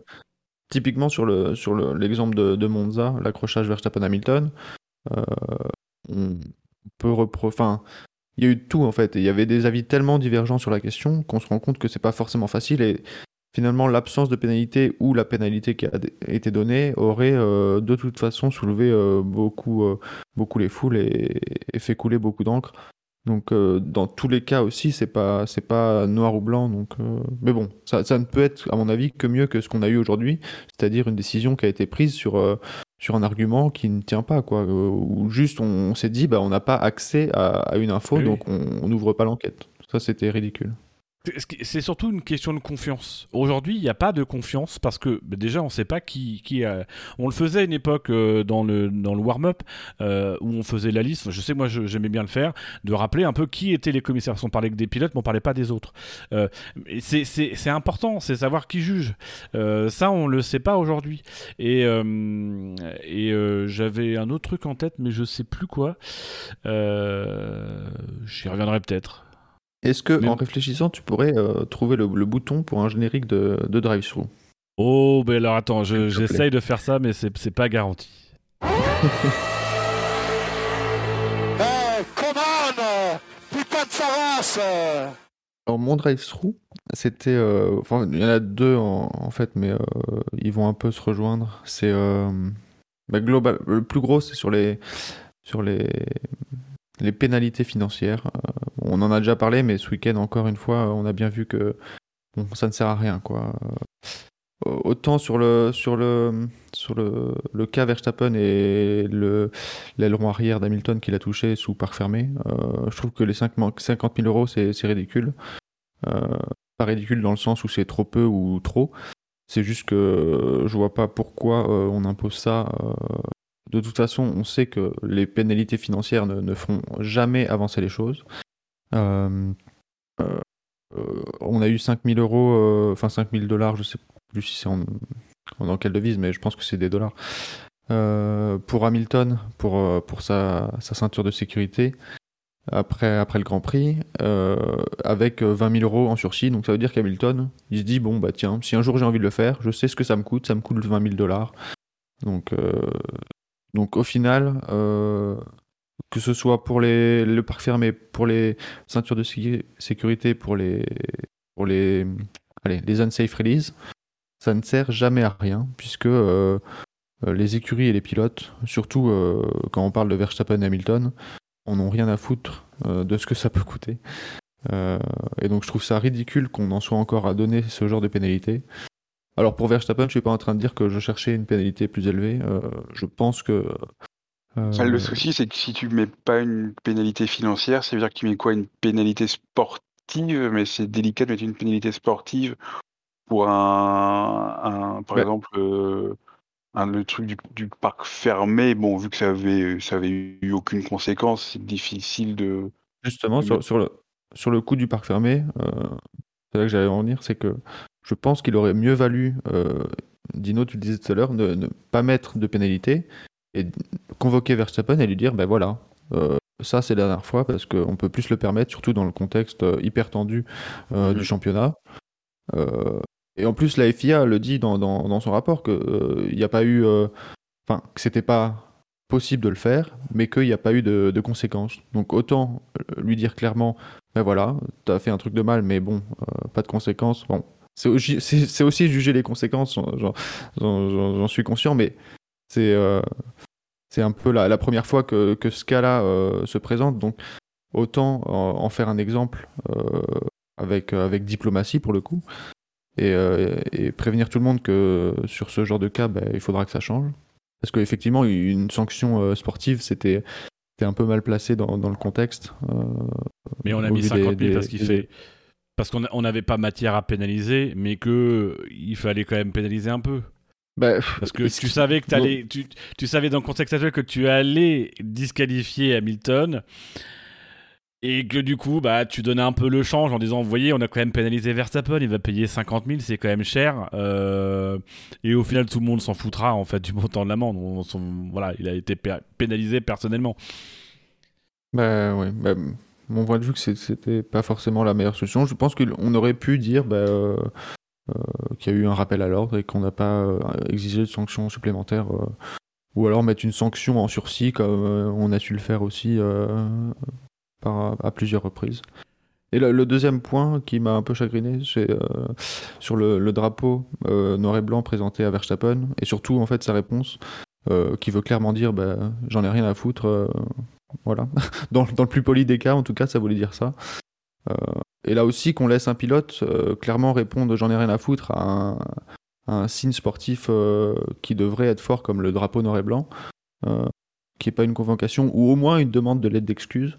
typiquement sur le sur le- l'exemple de, de Monza, l'accrochage Verstappen Hamilton, euh, on peut il y a eu tout en fait, il y avait des avis tellement divergents sur la question qu'on se rend compte que c'est pas forcément facile et finalement l'absence de pénalité ou la pénalité qui a été donnée aurait euh, de toute façon soulevé euh, beaucoup euh, beaucoup les foules et fait couler beaucoup d'encre. Donc euh, dans tous les cas aussi, c'est pas c'est pas noir ou blanc. Donc, euh, mais bon, ça, ça ne peut être à mon avis que mieux que ce qu'on a eu aujourd'hui, c'est-à-dire une décision qui a été prise sur euh, sur un argument qui ne tient pas quoi, ou juste on, on s'est dit bah on n'a pas accès à, à une info, Oui, donc on on n'ouvre pas l'enquête. Ça c'était ridicule. C'est surtout une question de confiance. Aujourd'hui, il n'y a pas de confiance parce que bah, déjà, on ne sait pas qui. On le faisait à une époque euh, dans le, dans le warm-up euh, où on faisait la liste. Je sais, moi, j'aimais bien le faire, de rappeler un peu qui étaient les commissaires. Parce qu'on parlait que des pilotes, mais on parlait pas des autres. Euh, c'est- important, c'est savoir qui juge. Ça, on le sait pas aujourd'hui. Et, j'avais un autre truc en tête, mais je sais plus quoi. J'y reviendrai peut-être. Est-ce que Mais- en réfléchissant, tu pourrais euh, trouver le, le bouton pour un générique de, de drive-through Oh, ben alors attends, je- j'essaye de faire ça, mais c'est pas garanti. [laughs] Eh, come on Putain de savance Alors mon drive-through, c'était, euh, enfin il y en a deux en, en fait, mais euh, ils vont un peu se rejoindre. C'est euh, bah, global, le plus gros, c'est sur les sur les les pénalités financières. Euh, on en a déjà parlé, mais ce week-end encore une fois, on a bien vu que ça ne sert à rien quoi. Euh, autant sur le sur le sur le, cas Verstappen et le l'aileron arrière d'Hamilton qu'il a touché sous par fermé, euh, je trouve que les 5 man- 50 000 euros c'est ridicule. Pas ridicule dans le sens où c'est trop peu ou trop. C'est juste que je vois pas pourquoi on impose ça. De toute façon, on sait que les pénalités financières ne, ne feront jamais avancer les choses. Euh, euh, on a eu 5000 euros, euh, enfin 5000 dollars, je sais plus si c'est en, quelle devise, mais je pense que c'est des dollars. Pour Hamilton, pour, pour sa, sa ceinture de sécurité, après, après le Grand Prix, avec euh, 20 000 euros en sursis. Donc ça veut dire qu'Hamilton, il se dit, bon, bah tiens, si un jour j'ai envie de le faire, je sais ce que ça me coûte, ça me coûte 20 000 dollars. Donc, donc au final, euh, que ce soit pour les, le parc fermé, pour les ceintures de sécu- sécurité, pour les, allez, les unsafe release, ça ne sert jamais à rien, puisque euh, euh, les écuries et les pilotes, surtout quand on parle de Verstappen et Hamilton, en ont rien à foutre de ce que ça peut coûter. Et donc je trouve ça ridicule qu'on en soit encore à donner ce genre de pénalité. Alors pour Verstappen, je suis pas en train de dire que je cherchais une pénalité plus élevée. Euh, je pense que euh, le souci, c'est que si tu mets pas une pénalité financière, ça veut dire que tu mets quoi? Une pénalité sportive, mais c'est délicat de mettre une pénalité sportive pour un, un par Ouais. exemple, euh, le truc du, du parc fermé, bon, vu que ça avait, ça avait eu aucune conséquence, c'est difficile de. Justement, sur, sur le, sur le coup du parc fermé, c'est là que j'allais en venir, c'est que je pense qu'il aurait mieux valu, euh, Dino, tu le disais tout à l'heure, ne, ne pas mettre de pénalité et convoquer Verstappen et lui dire, ben voilà, euh, ça c'est la dernière fois parce qu'on peut plus le permettre, surtout dans le contexte euh, hyper tendu euh, Mhm. du championnat. Et en plus, la FIA le dit dans, dans- dans son rapport qu'il n'y a pas eu, enfin, que c'était pas possible de le faire, mais qu'il n'y a pas eu de, de conséquences. Donc autant lui dire clairement, ben voilà, t'as fait un truc de mal, mais bon, pas de conséquences. Bon, c'est aussi, juger les conséquences, j'en- suis conscient, mais c'est euh, un peu la, la première fois que, que ce cas-là euh, se présente, donc autant en, en faire un exemple euh, avec, avec diplomatie pour le coup, et, et prévenir tout le monde que sur ce genre de cas, ben, il faudra que ça change. Parce qu'effectivement, une sanction sportive, c'était un peu mal placé dans, dans le contexte. Mais on a mis vu 50 000 des- parce qu'il fait. Parce qu'on n'avait pas matière à pénaliser, mais que il fallait quand même pénaliser un peu. Bah, Parce que tu savais que bon, t'allais- tu, tu savais dans le contexte actuel que tu allais disqualifier Hamilton et que du coup bah tu donnais un peu le change en disant vous voyez on a quand même pénalisé Verstappen il va payer 50 000 c'est quand même cher euh, et au final tout le monde s'en foutra en fait du montant de l'amende. Voilà il a été pé- pénalisé personnellement. Bah ouais, bah, mon point de vue que c'était pas forcément la meilleure solution. Je pense qu'on aurait pu dire bah, euh, euh, qu'il y a eu un rappel à l'ordre et qu'on n'a pas euh, exigé de sanctions supplémentaires. ou alors mettre une sanction en sursis comme on a su le faire aussi à plusieurs reprises. Et le, deuxième point qui m'a un peu chagriné, c'est sur le, drapeau noir et blanc présenté à Verstappen, et surtout en fait sa réponse, qui veut clairement dire bah, j'en ai rien à foutre, voilà. [laughs] dans, dans le plus poli des cas, en tout cas, ça voulait dire ça. Euh, et là aussi, qu'on laisse un pilote euh, clairement répondre j'en ai rien à foutre à un, à un signe sportif euh, qui devrait être fort comme le drapeau noir et blanc, qui n'est pas une convocation ou au moins une demande de l'aide d'excuse.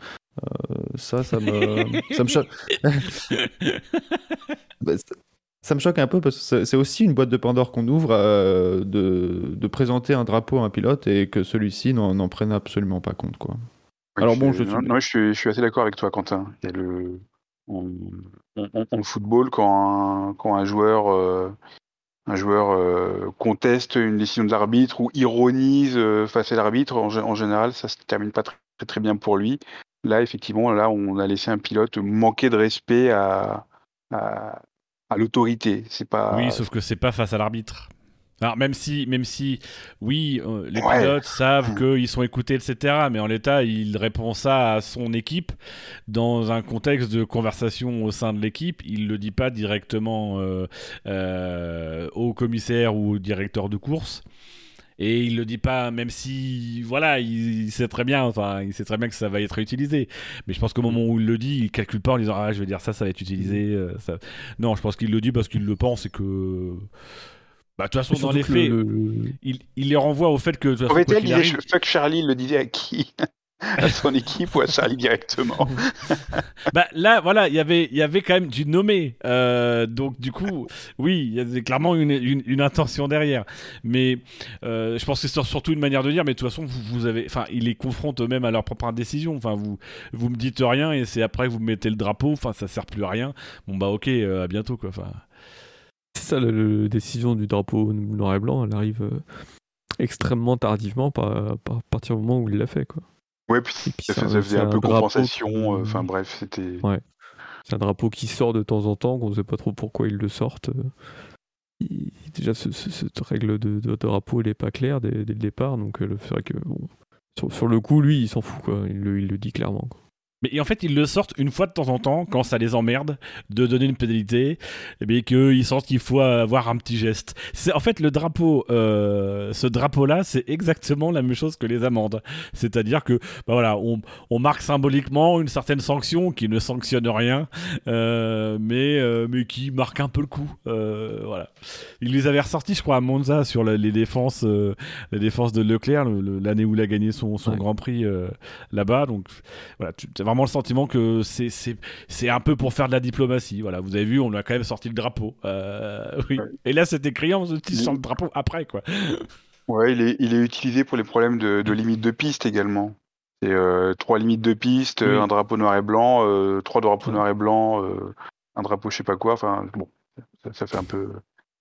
Ça, ça me, [laughs] ça me choque. [laughs] Bah, ça- me choque un peu parce que c'est- aussi une boîte de Pandore qu'on ouvre euh, de, de présenter un drapeau à un pilote et que celui-ci n'en n'en prenne absolument pas compte. Quoi. Oui, Alors je bon, suis- je suis- non, non, je suis, je suis assez d'accord avec toi, Quentin. Il y a le, en football, quand un, quand un joueur, euh, un joueur euh, conteste une décision de l'arbitre ou ironise euh, face à l'arbitre, en, gé- en général, ça se termine pas très, très, très bien pour lui. Là, effectivement, là, on a laissé un pilote manquer de respect à, à, à l'autorité. C'est pas. oui sauf que c'est pas face à l'arbitre alors même si même si oui euh, les Ouais. pilotes savent Mm. qu'ils sont écoutés etc mais en l'état il répond ça à son équipe dans un contexte de conversation au sein de l'équipe il le dit pas directement euh, euh, au commissaire ou au directeur de course et il le dit pas même si voilà il, il sait très bien enfin il sait très bien que ça va être utilisé mais je pense qu'au moment où il le dit il calcule pas en disant ah je vais dire ça ça va être utilisé ça... non je pense qu'il le dit parce qu'il le pense et que bah de toute façon dans les faits le- il, il les renvoie au fait que de toute façon, quoi Vettel disait arrive- fuck Charlie, il le disait à qui [laughs] À son équipe ou à Charlie directement [laughs] Bah là, voilà, il y avait, il y avait quand même du nommé. Euh, donc du coup, oui, il y avait clairement une, une, une intention derrière. Mais euh, je pense que c'est sur- surtout une manière de dire. Mais de toute façon, vous, vous avez, enfin, ils les confrontent eux-mêmes à leur propre indécision. Enfin, vous, vous me dites rien et c'est après que vous mettez le drapeau. Enfin, ça sert plus à rien. Bon bah ok, euh, à bientôt quoi. Enfin, C'est ça, la décision du drapeau noir et blanc, elle arrive euh, extrêmement tardivement par, par à partir du moment où il l'a fait. Quoi. Ouais, puis ça, ça- ça faisait c'est un un peu drapeau compensation. euh, Enfin bref, c'était. Ouais. C'est un drapeau qui sort de temps en temps, qu'on ne sait pas trop pourquoi ils le sortent. euh. Il- déjà, ce- ce- cette règle de, de drapeau, elle n'est pas claire dès, dès le départ, donc c'est vrai que bon, sur, sur le coup, lui, il s'en fout, quoi. Il, le, il le dit clairement. quoi. Mais et en fait, ils le sortent une fois de temps en temps, quand ça les emmerde, de donner une pénalité, et bien qu'ils sentent qu'il faut avoir un petit geste. C'est en fait le drapeau, euh, ce drapeau-là, c'est exactement la même chose que les amendes. C'est-à-dire que, bah voilà, on, on marque symboliquement une certaine sanction qui ne sanctionne rien, euh, mais euh, mais qui marque un peu le coup. Voilà. Ils les avaient ressortis, je crois, à Monza sur la- les défenses, les défenses de Leclerc, le- le- l'année où il a gagné son, son Ouais. Grand Prix là-bas. Donc voilà, tu vraiment le sentiment que c'est c'est c'est un peu pour faire de la diplomatie. Voilà, vous avez vu, on a quand même sorti le drapeau. Euh, [laughs] oui. Ouais. Et là, c'était criant, on se dit sur le drapeau après quoi. Ouais, il est, il est utilisé pour les problèmes de, de limite de piste également. C'est euh, trois limites de piste, Oui. un drapeau noir et blanc, euh, trois drapeaux noirs et blancs, euh, un drapeau je sais pas quoi. Enfin bon, ça, ça fait un peu,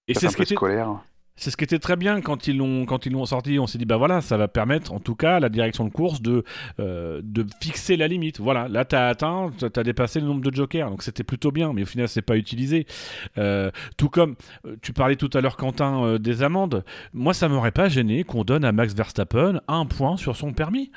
Et ça c'est fait ce un qui était scolaire. C'est ce qui était très bien quand ils l'ont quand ils l'ont sorti. On s'est dit bah voilà, ça va permettre en tout cas à la direction de course de euh, de fixer la limite. Voilà, là t'as atteint, t'as dépassé le nombre de jokers, donc c'était plutôt bien. Mais au final c'est pas utilisé. Euh, tout comme euh, tu parlais tout à l'heure Quentin des amendes. Moi ça m'aurait pas gêné qu'on donne à Max Verstappen un point sur son permis.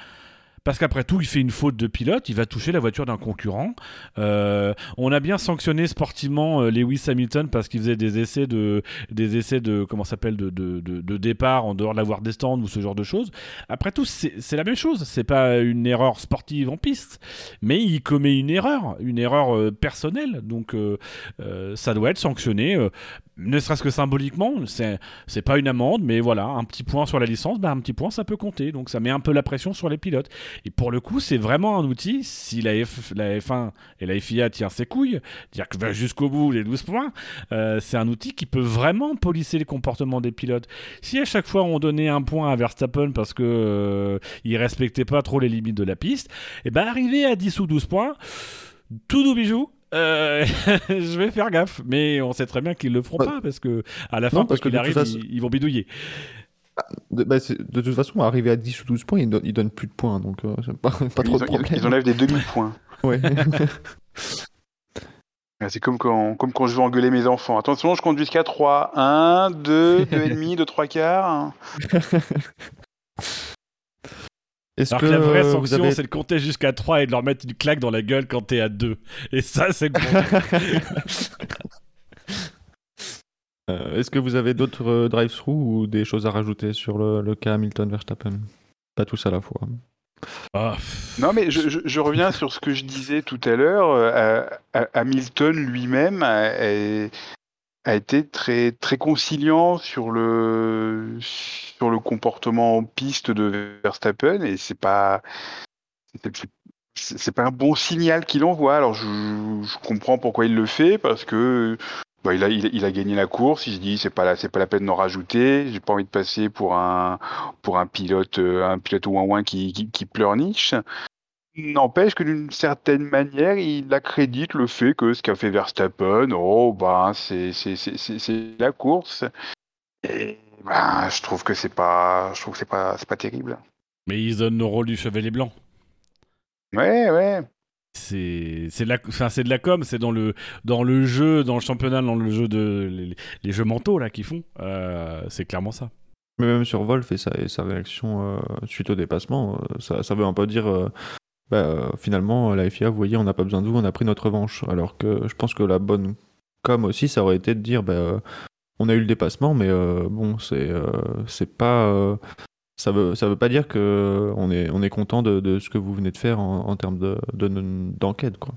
Parce qu'après tout, il fait une faute de pilote, il va toucher la voiture d'un concurrent. Euh, on a bien sanctionné sportivement euh, Lewis Hamilton parce qu'il faisait des essais de, des essais de, comment s'appelle, de, de, de, départ en dehors de la voie des stands ou ce genre de choses. Après tout, c'est la même chose. C'est pas une erreur sportive en piste, mais il commet une erreur, une erreur euh, personnelle. Donc ça doit être sanctionné. Ne serait-ce que symboliquement, c'est pas une amende, mais voilà, un petit point sur la licence, bah, un petit point ça peut compter, donc ça met un peu la pression sur les pilotes. Et pour le coup, c'est vraiment un outil, si la, F, la F1 et la FIA tirent ses couilles, dire que va jusqu'au bout les 12 points, euh, c'est un outil qui peut vraiment polisser les comportements des pilotes. Si à chaque fois on donnait un point à Verstappen parce que euh, il respectait pas trop les limites de la piste, et ben arrivé à 10 ou 12 points, tout doux bijou. Euh, [laughs] je vais faire gaffe, mais on sait très bien qu'ils le feront pas parce que à la fin, parce arrive, toute façon- ils, ils vont bidouiller. De, bah, c'est- de toute façon, arriver à 10 ou 12 points, il donne, il donne plus de points, donc euh, pas, [laughs] pas Ils, trop de ils- problème. ils enlèvent des demi-points. Ouais. [laughs] Ah, C'est comme quand, comme quand je veux engueuler mes enfants. Attention, je compte jusqu'à 3. 1, 2, 2,5, 2, 3 quarts. Est-ce Alors que, la vraie vous sanction, avez- c'est de compter jusqu'à 3 et de leur mettre une claque dans la gueule quand t'es à 2. Et ça, c'est le bon. [laughs] Euh, Est-ce que vous avez d'autres euh, drive-through ou des choses à rajouter sur le, le cas Hamilton-Verstappen Pas tous à la fois. Ah. Non, mais je, je- je reviens sur ce que je disais tout à l'heure. Euh, Hamilton lui-même a, été très, très conciliant sur le, sur le comportement en piste de Verstappen et c'est pas. c'est- pas un bon signal qu'il envoie. Alors je, comprends pourquoi il le fait parce que bah, il, a, il, il a gagné la course. Il se dit c'est pas la, c'est pas la peine d'en rajouter. J'ai pas envie de passer pour un pour un pilote un pilote ouin ouin qui, qui, qui pleurniche. N'empêche que d'une certaine manière, il accrédite le fait que ce qu'a fait Verstappen, oh ben c'est c'est c'est c'est- c'est la course. Et ben, je trouve que c'est pas je trouve que c'est pas c'est pas terrible. Mais ils donnent le rôle du chevalier blanc. Ouais ouais. C'est c'est de la enfin c'est de la com, c'est dans le dans le jeu, dans le championnat, dans le jeu de les, les jeux mentaux là qu'ils font. Euh, c'est clairement ça. Mais même sur Wolf et sa, et sa réaction euh, suite au dépassement, euh, ça, ça veut un peu dire euh, bah, finalement, la FIA, vous voyez, on n'a pas besoin de vous, on a pris notre revanche. Alors que je pense que la bonne com aussi, ça aurait été de dire bah, euh, on a eu le dépassement, mais euh, bon, c'est euh, pas. ça veut, ça veut pas dire que on est, on est content de, de ce que vous venez de faire en, termes de- de- d'enquête, quoi.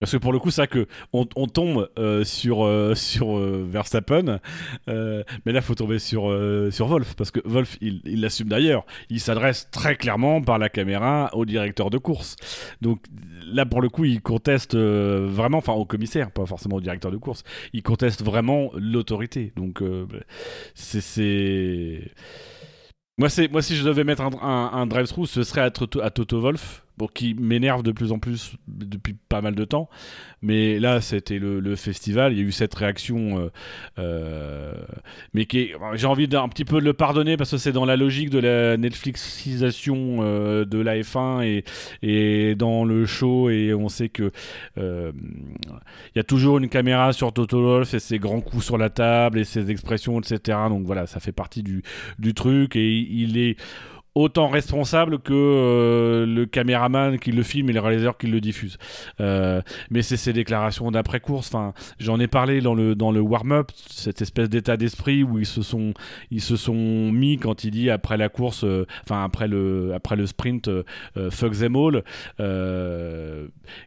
Parce que pour le coup, ça que on, tombe euh, sur euh, [laughs] sur euh, Verstappen, mais là faut tomber sur sur Wolf parce que Wolf il l'assume d'ailleurs. Il s'adresse très clairement par la caméra au directeur de course. Donc là pour le coup, il conteste vraiment, enfin au commissaire, pas forcément au directeur de course. Il conteste vraiment l'autorité. Donc c'est moi, c'est moi si je devais mettre un, drive-through, ce serait à, à Toto Wolf, bon, qui m'énerve de plus en plus depuis pas mal de temps. Mais là, c'était le, festival. Il y a eu cette réaction, euh, euh, mais qui j'ai envie d'un petit peu de le pardonner parce que c'est dans la logique de la Netflixisation euh, de la F1 et, et dans le show. Et on sait que il y a toujours une caméra sur Toto Wolff et ses grands coups sur la table et ses expressions, etc. Donc voilà, ça fait partie du, du truc et il est autant responsable que euh, le caméraman qui le filme et le réalisateur qui le diffuse. Euh, mais c'est ses déclarations d'après-course. Enfin, j'en ai parlé dans le dans le warm-up, cette espèce d'état d'esprit où ils se sont ils se sont mis quand il dit après la course, euh, enfin après le après le sprint, fuck them all,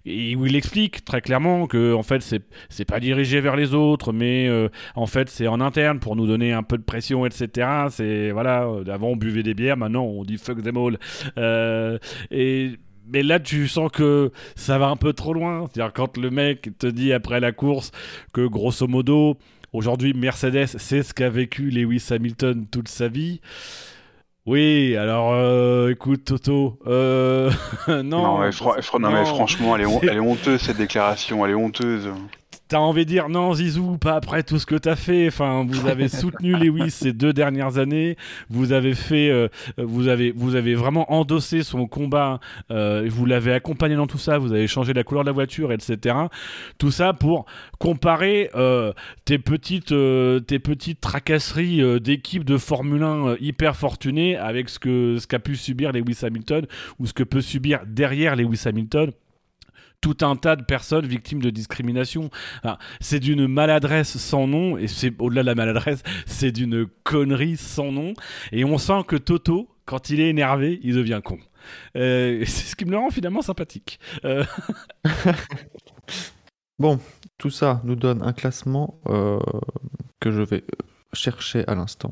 et où il explique très clairement que en fait c'est pas dirigé vers les autres, mais en fait c'est en interne pour nous donner un peu de pression, etc. C'est voilà, avant on buvait des bières, maintenant on dit fuck them all. Euh, et mais là, tu sens que ça va un peu trop loin. C'est-à-dire quand le mec te dit après la course que grosso modo, aujourd'hui Mercedes, c'est ce qu'a vécu Lewis Hamilton toute sa vie. Oui, alors euh, écoute Toto, euh, [laughs] non, Non, mais, non, franchement, est, elle est [laughs] honteuse cette déclaration, elle est honteuse. T'as envie de dire non Zizou, pas après tout ce que t'as fait. Enfin, vous avez [laughs] soutenu Lewis ces deux dernières années, vous avez fait, euh, vous avez, vous avez vraiment endossé son combat, euh, vous l'avez accompagné dans tout ça, vous avez changé la couleur de la voiture, etc. Tout ça pour comparer euh, tes petites, tes petites tracasseries d'équipe de Formule 1 euh, hyper fortunées avec ce que, ce qu'a pu subir Lewis Hamilton ou ce que peut subir derrière Lewis Hamilton tout un tas de personnes victimes de discrimination. C'est d'une maladresse sans nom, et c'est au-delà de la maladresse, [laughs] c'est d'une connerie sans nom. Et on sent que Toto, quand il est énervé, il devient con. Euh, c'est ce qui me le rend finalement sympathique. Euh, [laughs] Bon, tout ça nous donne un classement euh, que je vais chercher à l'instant.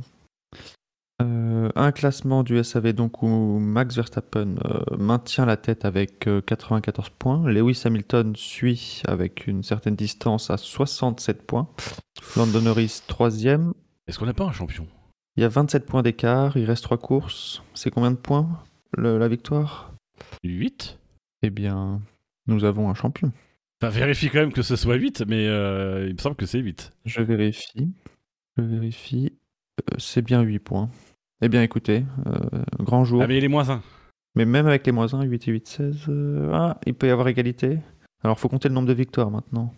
Euh, un classement du SAV donc où Max Verstappen euh, maintient la tête avec euh, 94 points. Lewis Hamilton suit avec une certaine distance à 67 points. Lando Norris troisième. Est-ce qu'on n'a pas un champion? Il y a 27 points d'écart. Il reste trois courses. C'est combien de points le- la victoire? 8 Eh bien, nous avons un champion. Enfin, vérifie quand même que ce soit 8, mais euh, il me semble que c'est 8. Je vérifie. Je vérifie. Euh, c'est bien 8 points. Eh bien, écoutez, euh, grand jour. Ah, mais il est moins 1. Mais même avec les moins 1, 8 et 8, 16, euh, ah, il peut y avoir égalité. Alors, faut compter le nombre de victoires maintenant.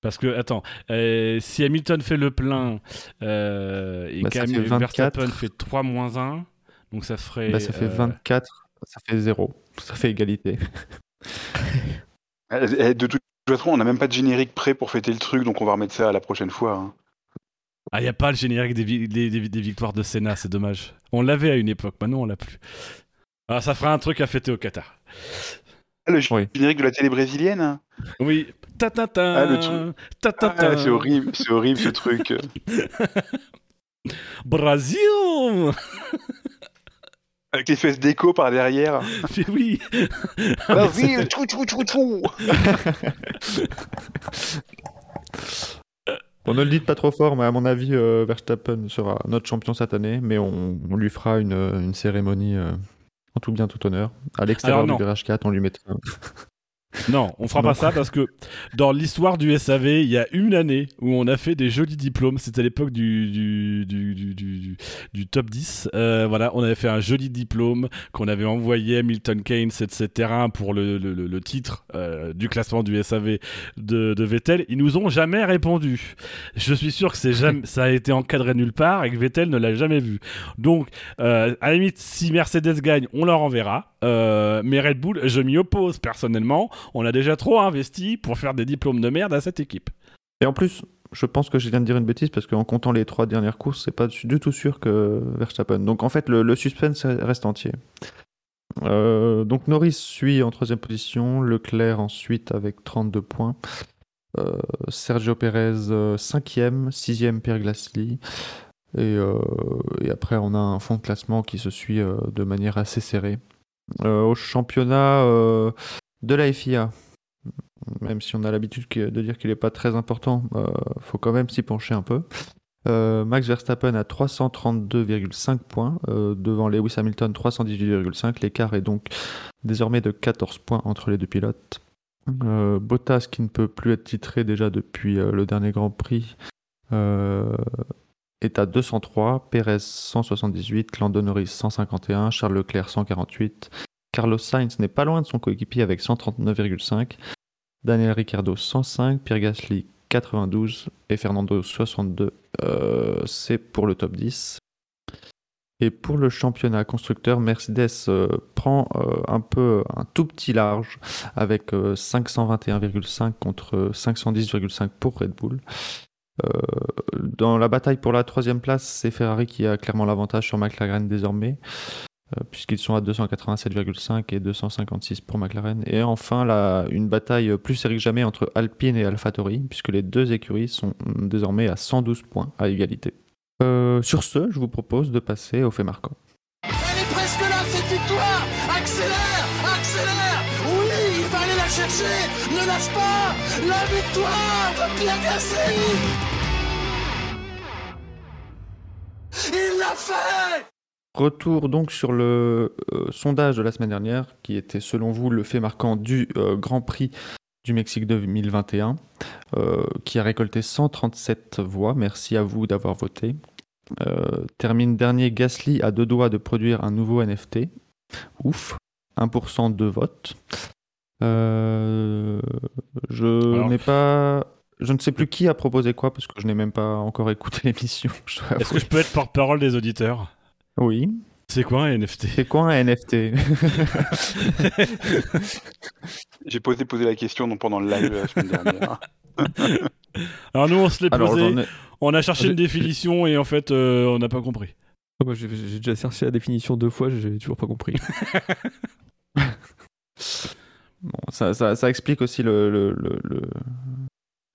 Parce que, attends, euh, si Hamilton fait le plein euh, et Bah, 24. Verstappen fait 3 moins 1, donc ça ferait. Bah, ça fait euh, 24, ça fait 0. Ça fait égalité. [laughs] Eh, eh, De toute façon, on n'a même pas de générique prêt pour fêter le truc, donc on va remettre ça à la prochaine fois. hein. Ah, il n'y a pas le générique des, vi- des- des- des victoires de Senna, c'est dommage. On l'avait à une époque, maintenant on l'a plus. Ah, ça fera un truc à fêter au Qatar. Ah, le Oui. générique de la télé brésilienne Oui. Ta ta ta. Ah, le truc. Ta ta Ah, ta. C'est horrible, c'est horrible ce truc. [laughs] Brésil Avec les fesses d'écho par derrière. [laughs] Mais oui. Brasil, tchou [laughs] tchou tchou tchou. On ne le dit pas trop fort, mais à mon avis, euh, Verstappen sera notre champion cette année. Mais on, on lui fera une, une cérémonie euh, en tout bien, tout honneur. À l'extérieur du virage 4, on lui mettra. Non, on fera Non. pas ça parce que dans l'histoire du SAV, il y a une année où on a fait des jolis diplômes. C'était à l'époque du, du, du, du, du- top 10. Euh, voilà, on avait fait un joli diplôme qu'on avait envoyé à Milton Keynes, etc. pour le, le, le- titre euh, du classement du SAV de, de Vettel. Ils nous ont jamais répondu. Je suis sûr que [laughs] jamais, ça a été encadré nulle part et que Vettel ne l'a jamais vu. Donc, euh, à la limite, si Mercedes gagne, on leur enverra. Mais Red Bull, je m'y oppose personnellement. On a déjà trop investi pour faire des diplômes de merde à cette équipe. Et en plus, je pense que je viens de dire une bêtise parce qu'en comptant les trois dernières courses, c'est pas du tout sûr que Verstappen. Donc en fait, le, suspense reste entier. Euh, donc Norris suit en troisième position, Leclerc ensuite avec 32 points, Euh, Sergio Perez euh, cinquième, sixième Pierre Gasly. Et, et après, on a un fond de classement qui se suit de manière assez serrée. Au championnat de la FIA, même si on a l'habitude de dire qu'il n'est pas très important, euh, faut quand même s'y pencher un peu. Euh, Max Verstappen a 332,5 points, euh, devant Lewis Hamilton 318,5. L'écart est donc désormais de 14 points entre les deux pilotes. Bottas, qui ne peut plus être titré déjà depuis le dernier Grand Prix, est à 203. Perez 178, Lando Norris 151, Charles Leclerc 148. Carlos Sainz n'est pas loin de son coéquipier avec 139,5. Daniel Ricciardo 105, Pierre Gasly 92 et Fernando 62. Euh, c'est pour le top 10. Et pour le championnat constructeur, Mercedes euh, prend euh, un peu un tout petit large avec euh, 521,5 contre 510,5 pour Red Bull. Dans la bataille pour la troisième place, c'est Ferrari qui a clairement l'avantage sur McLaren désormais, puisqu'ils sont à 287,5 et 256 pour McLaren. Et enfin, la- une bataille plus serrée que jamais entre Alpine et AlphaTauri, puisque les deux écuries sont désormais à 112 points à égalité. Euh, sur ce, je vous propose de passer au fait marquant. Elle est presque là, cette victoire! Accélère! Accélère! Oui, il va aller la chercher! Ne lâche pas! La victoire de Pierre Gasly! Il l'a fait Retour donc sur le euh, sondage de la semaine dernière, qui était selon vous le fait marquant du euh, Grand Prix du Mexique 2021, euh, qui a récolté 137 voix. Merci à vous d'avoir voté. Termine dernier Gasly à deux doigts de produire un nouveau NFT. Ouf, 1% de vote. Je Alors- n'ai pas. Je ne sais plus qui a proposé quoi parce que je n'ai même pas encore écouté [laughs] l'émission. Est-ce que je peux être porte-parole des auditeurs? Oui. C'est quoi un NFT C'est quoi un NFT [laughs] J'ai posé, posé la question donc, pendant le live la semaine dernière. [laughs] Alors nous, on se l'est posé, ai- on a cherché une définition et en fait, euh, on n'a pas compris. Ah, Moi, j'ai j'ai déjà cherché la définition deux fois, j'ai toujours pas compris. [laughs] Bon, ça, ça- ça explique aussi le, le, le, le-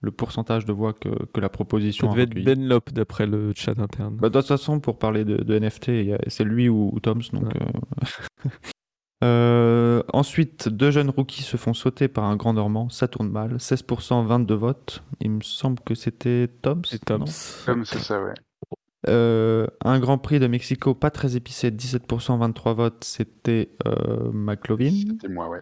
le pourcentage de voix que, que la Ça proposition a devait être. Ben Lop d'après le chat interne. Bah, de toute façon, pour parler de, de NFT, c'est lui ou, ou Toms. Donc, Ouais. euh, [laughs] euh, ensuite, deux jeunes rookies se font sauter par un grand Normand. Ça tourne mal. 16%, 22 votes. Il me semble que c'était Toms. C'est Toms. Comme c'est ça, ouais. Euh, un Grand Prix de Mexico pas très épicé. 17%, 23 votes. C'était euh, McLovin. C'était moi, ouais.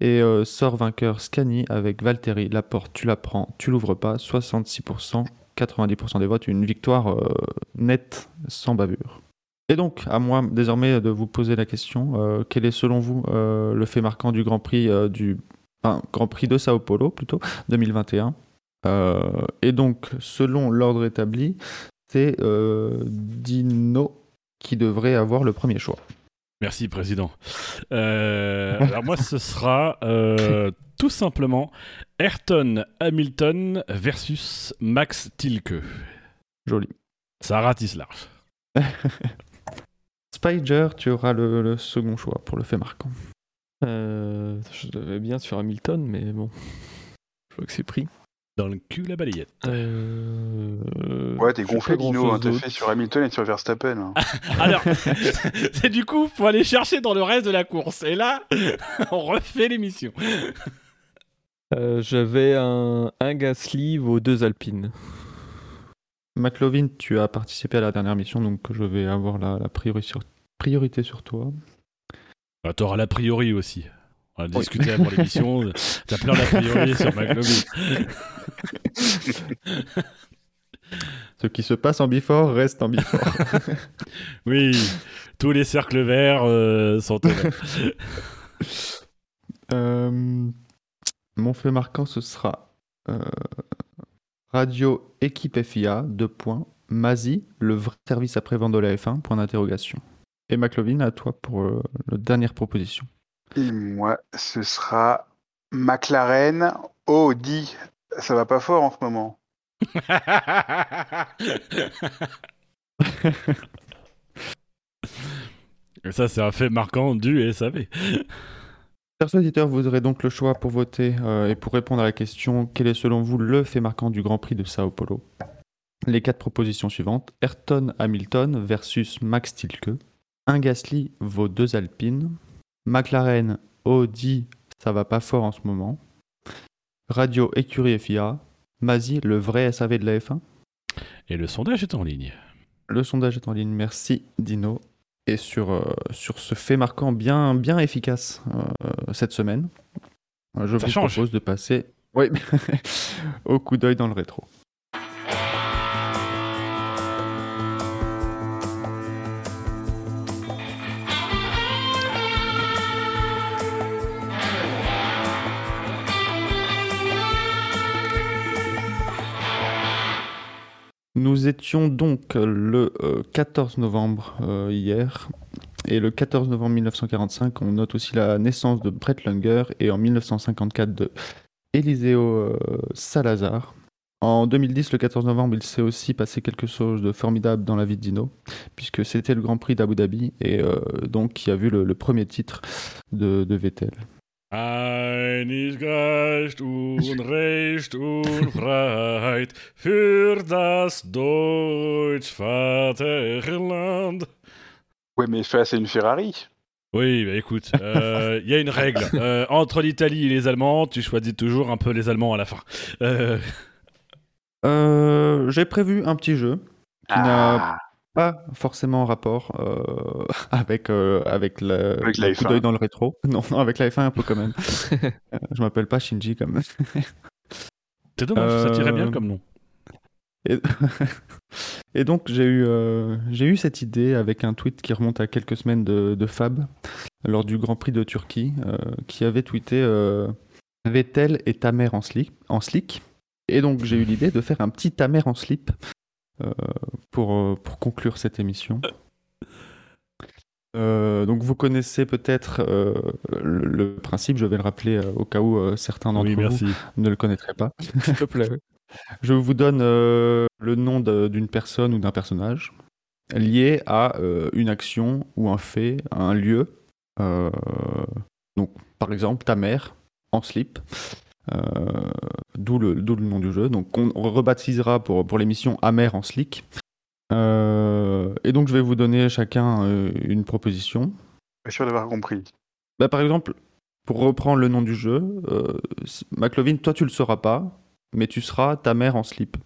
Et euh, sort vainqueur Scani avec Valtteri. La porte, tu la prends, tu l'ouvres pas. 66%, 90% des votes. Une victoire euh, nette, sans bavure. Et donc, à moi désormais de vous poser la question euh, quel est selon vous le fait marquant du Grand Prix du enfin, Grand Prix de Sao Paulo plutôt 2021 Euh, Et donc, selon l'ordre établi, c'est Dino qui devrait avoir le premier choix. Merci, président. Euh, alors moi, ce sera euh, tout simplement Ayrton Hamilton versus Max Tilke. Joli. Ça ratisse large. [laughs] Spider, tu auras le, le second choix pour le fait marquant. Euh, je l'avais bien sur Hamilton, mais bon. Je vois que c'est pris. Dans le cul, la balayette. Euh, Ouais, t'es gonflé, Dino. hein, T'as d'autre. fait sur Hamilton et sur Verstappen. hein. [laughs] Alors, [laughs] c'est du coup, faut aller chercher dans le reste de la course. Et là, [laughs] on refait l'émission. Euh, J'avais un, un Gasly aux deux Alpines. McLovin, tu as participé à la dernière mission, donc je vais avoir la, la priori sur- priorité sur toi. Bah, T'auras l'a priori aussi. On a Oui. discuté avant l'émission. [laughs] T'as plein d'a priori sur McLovin. [laughs] Ce qui se passe en bifort reste en bifort. [laughs] Oui, tous les cercles verts euh, sont. Euh, mon fait marquant, ce sera euh, Radio Équipe FIA, deux points. Mazi, le vrai service après-vente de la F1, point d'interrogation. Et McLovin, à toi pour la dernière proposition. Et moi, ce sera McLaren Audi. Ça va pas fort en ce moment. [laughs] Et ça, c'est un fait marquant du SAV. Chers auditeurs, vous aurez donc le choix pour voter euh, et pour répondre à la question quel est selon vous le fait marquant du Grand Prix de Sao Paulo? Les quatre propositions suivantes Ayrton Hamilton versus Max Tilke, un Gasly vaut deux Alpines, McLaren Audi, ça va pas fort en ce moment, Radio Écurie FIA, Mazi, le vrai SAV de la F1. Et le sondage est en ligne. Le sondage est en ligne, merci Dino. Et sur, euh, sur ce fait marquant bien, bien efficace euh, cette semaine, euh, je Ça vous change. propose de passer oui, [laughs] au coup d'œil dans le rétro. Nous étions donc le euh, 14 novembre euh, hier. Et le 14 novembre 1945, on note aussi la naissance de Brett Lunger et en 1954 de Eliseo euh, Salazar. En 2010, le 14 novembre, il s'est aussi passé quelque chose de formidable dans la vie de Dino, puisque c'était le Grand Prix d'Abu Dhabi et euh, donc qui a vu le, premier titre de Vettel. Einig Geist und Recht und Freiheit für das Deutsch Vaterland. Ouais, mais ça, c'est une Ferrari. Oui, bah écoute, euh, il y a une règle. Euh, entre l'Italie et les Allemands, tu choisis toujours un peu les Allemands à la fin. Euh, Euh, J'ai prévu un petit jeu qui n'a Ah, pas forcément en rapport euh, [laughs] avec, euh, avec le, Avec la le coup F1. d'œil dans le rétro. [laughs] Non, non, avec la F1 un peu quand même. [laughs] Euh, je m'appelle pas Shinji quand même. C'est dommage, ça tirait bien Euh, comme nom. Et, et donc j'ai eu, euh, j'ai eu cette idée avec un tweet qui remonte à quelques semaines de, de Fab lors du Grand Prix de Turquie, euh, qui avait tweeté euh, Vettel et ta mère en slick, en slick. Et donc j'ai eu l'idée de faire un petit ta mère en slip euh, pour, euh, pour conclure cette émission. Euh, donc vous connaissez peut-être euh, le, le principe, je vais le rappeler euh, au cas où euh, certains d'entre Oui, vous ne le connaîtraient pas. [laughs] S'il te plaît. Je vous donne euh, le nom d'une personne ou d'un personnage lié à euh, une action ou un fait, à un lieu. Euh, donc, par exemple, ta mère en slip. Euh, D'où le, d'où le nom du jeu. Donc, on, rebaptisera pour, pour l'émission Amer en slick. Euh, et donc, je vais vous donner chacun euh, une proposition. Pas sûr d'avoir compris. Bah, par exemple, pour reprendre le nom du jeu, euh, McLovin, toi tu le sauras pas, mais tu seras ta mère en slip.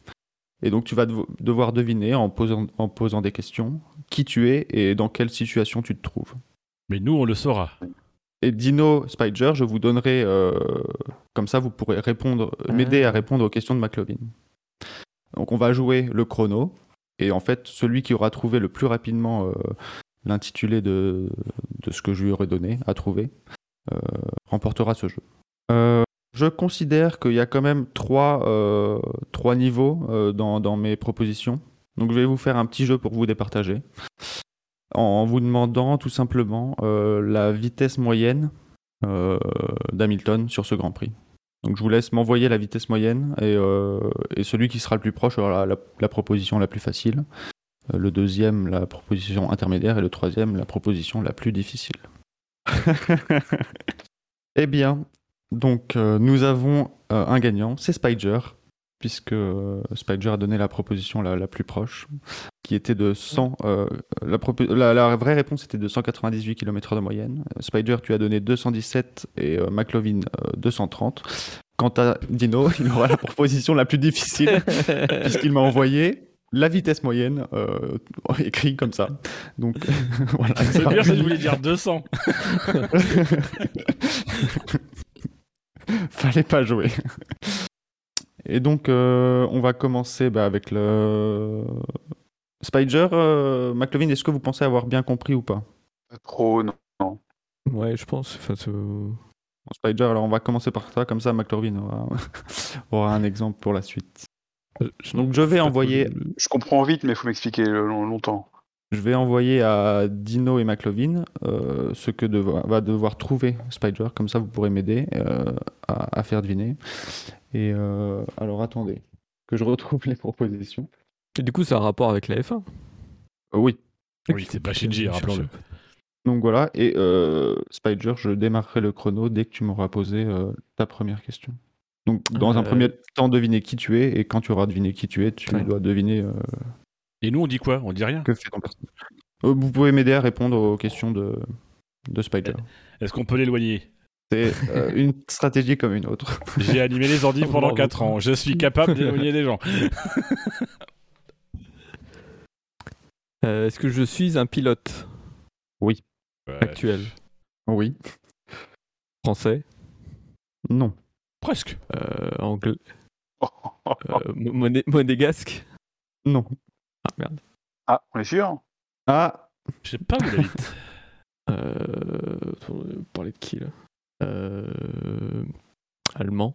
Et donc tu vas devo- devoir deviner en posant, en posant des questions qui tu es et dans quelle situation tu te trouves. Mais nous, on le saura. Et Dino Spider, je vous donnerai, euh, comme ça vous pourrez répondre, Ah. m'aider à répondre aux questions de McLovin. Donc on va jouer le chrono, et en fait celui qui aura trouvé le plus rapidement euh, l'intitulé de, de ce que je lui aurais donné à trouver, euh, remportera ce jeu. Je considère qu'il y a quand même trois, trois niveaux dans, dans mes propositions. Donc je vais vous faire un petit jeu pour vous départager. En vous demandant tout simplement euh, la vitesse moyenne euh, d'Hamilton sur ce Grand Prix. Donc je vous laisse m'envoyer la vitesse moyenne et, euh, celui qui sera le plus proche aura la, la proposition la plus facile. Le deuxième, la proposition intermédiaire et le troisième, la proposition la plus difficile. [laughs] eh bien, donc nous avons un gagnant, c'est Spider, puisque euh, Spider a donné la proposition la, la plus proche, qui était de 100. euh, la, propo- la- la vraie réponse était de 198 km de moyenne. Euh, Spider, tu as donné 217 et euh, McLovin euh, 230. Quant à Dino, [laughs] il aura la proposition la plus difficile, [laughs] puisqu'il m'a envoyé la vitesse moyenne euh, écrit comme ça. Donc [laughs] voilà. C'est bien, ça je voulais dire 200. Fallait pas jouer. Et donc, euh, on va commencer bah, avec le. Spider, euh, McLovin, est-ce que vous pensez avoir bien compris ou pas? Pas trop, non. Ouais, je pense. Enfin, c'est- Bon, Spider, alors on va commencer par ça, comme ça McLovin aura, [laughs] aura un exemple pour la suite. je- Donc je vais envoyer, Je comprends vite, mais il faut m'expliquer le- long- longtemps. Je vais envoyer à Dino et McLovin euh, ce que va devoir trouver Spider, comme ça vous pourrez m'aider euh, à, à faire deviner. Et euh, alors attendez, que je retrouve les propositions. Et du coup, ça a un rapport avec la F1. Euh, oui, Oui, c'est pas Shinji, rappelons-le. Donc voilà, et euh, Spider, je démarrerai le chrono dès que tu m'auras posé euh, ta première question. Donc dans un premier temps, deviner qui tu es, et quand tu auras deviné qui tu es, tu Ouais. dois deviner euh, Et nous, on dit quoi? On dit rien. que fait ton personnage? Euh, vous pouvez m'aider à répondre aux questions de, de Spider. Est-ce qu'on peut l'éloigner? C'est euh, une stratégie comme une autre. [laughs] J'ai animé les ordi [laughs] pendant Bravo. 4 ans. Je suis capable d'éloigner des gens. [laughs] Euh, Est-ce que je suis un pilote? Ouais. actuel Oui. Français? Non. Presque. euh, Anglais euh, mo- moné- Monégasque? Non. Ah merde. Ah, on est sûr Ah, Je sais pas où la vite. Euh, on parlait de qui là euh, Allemand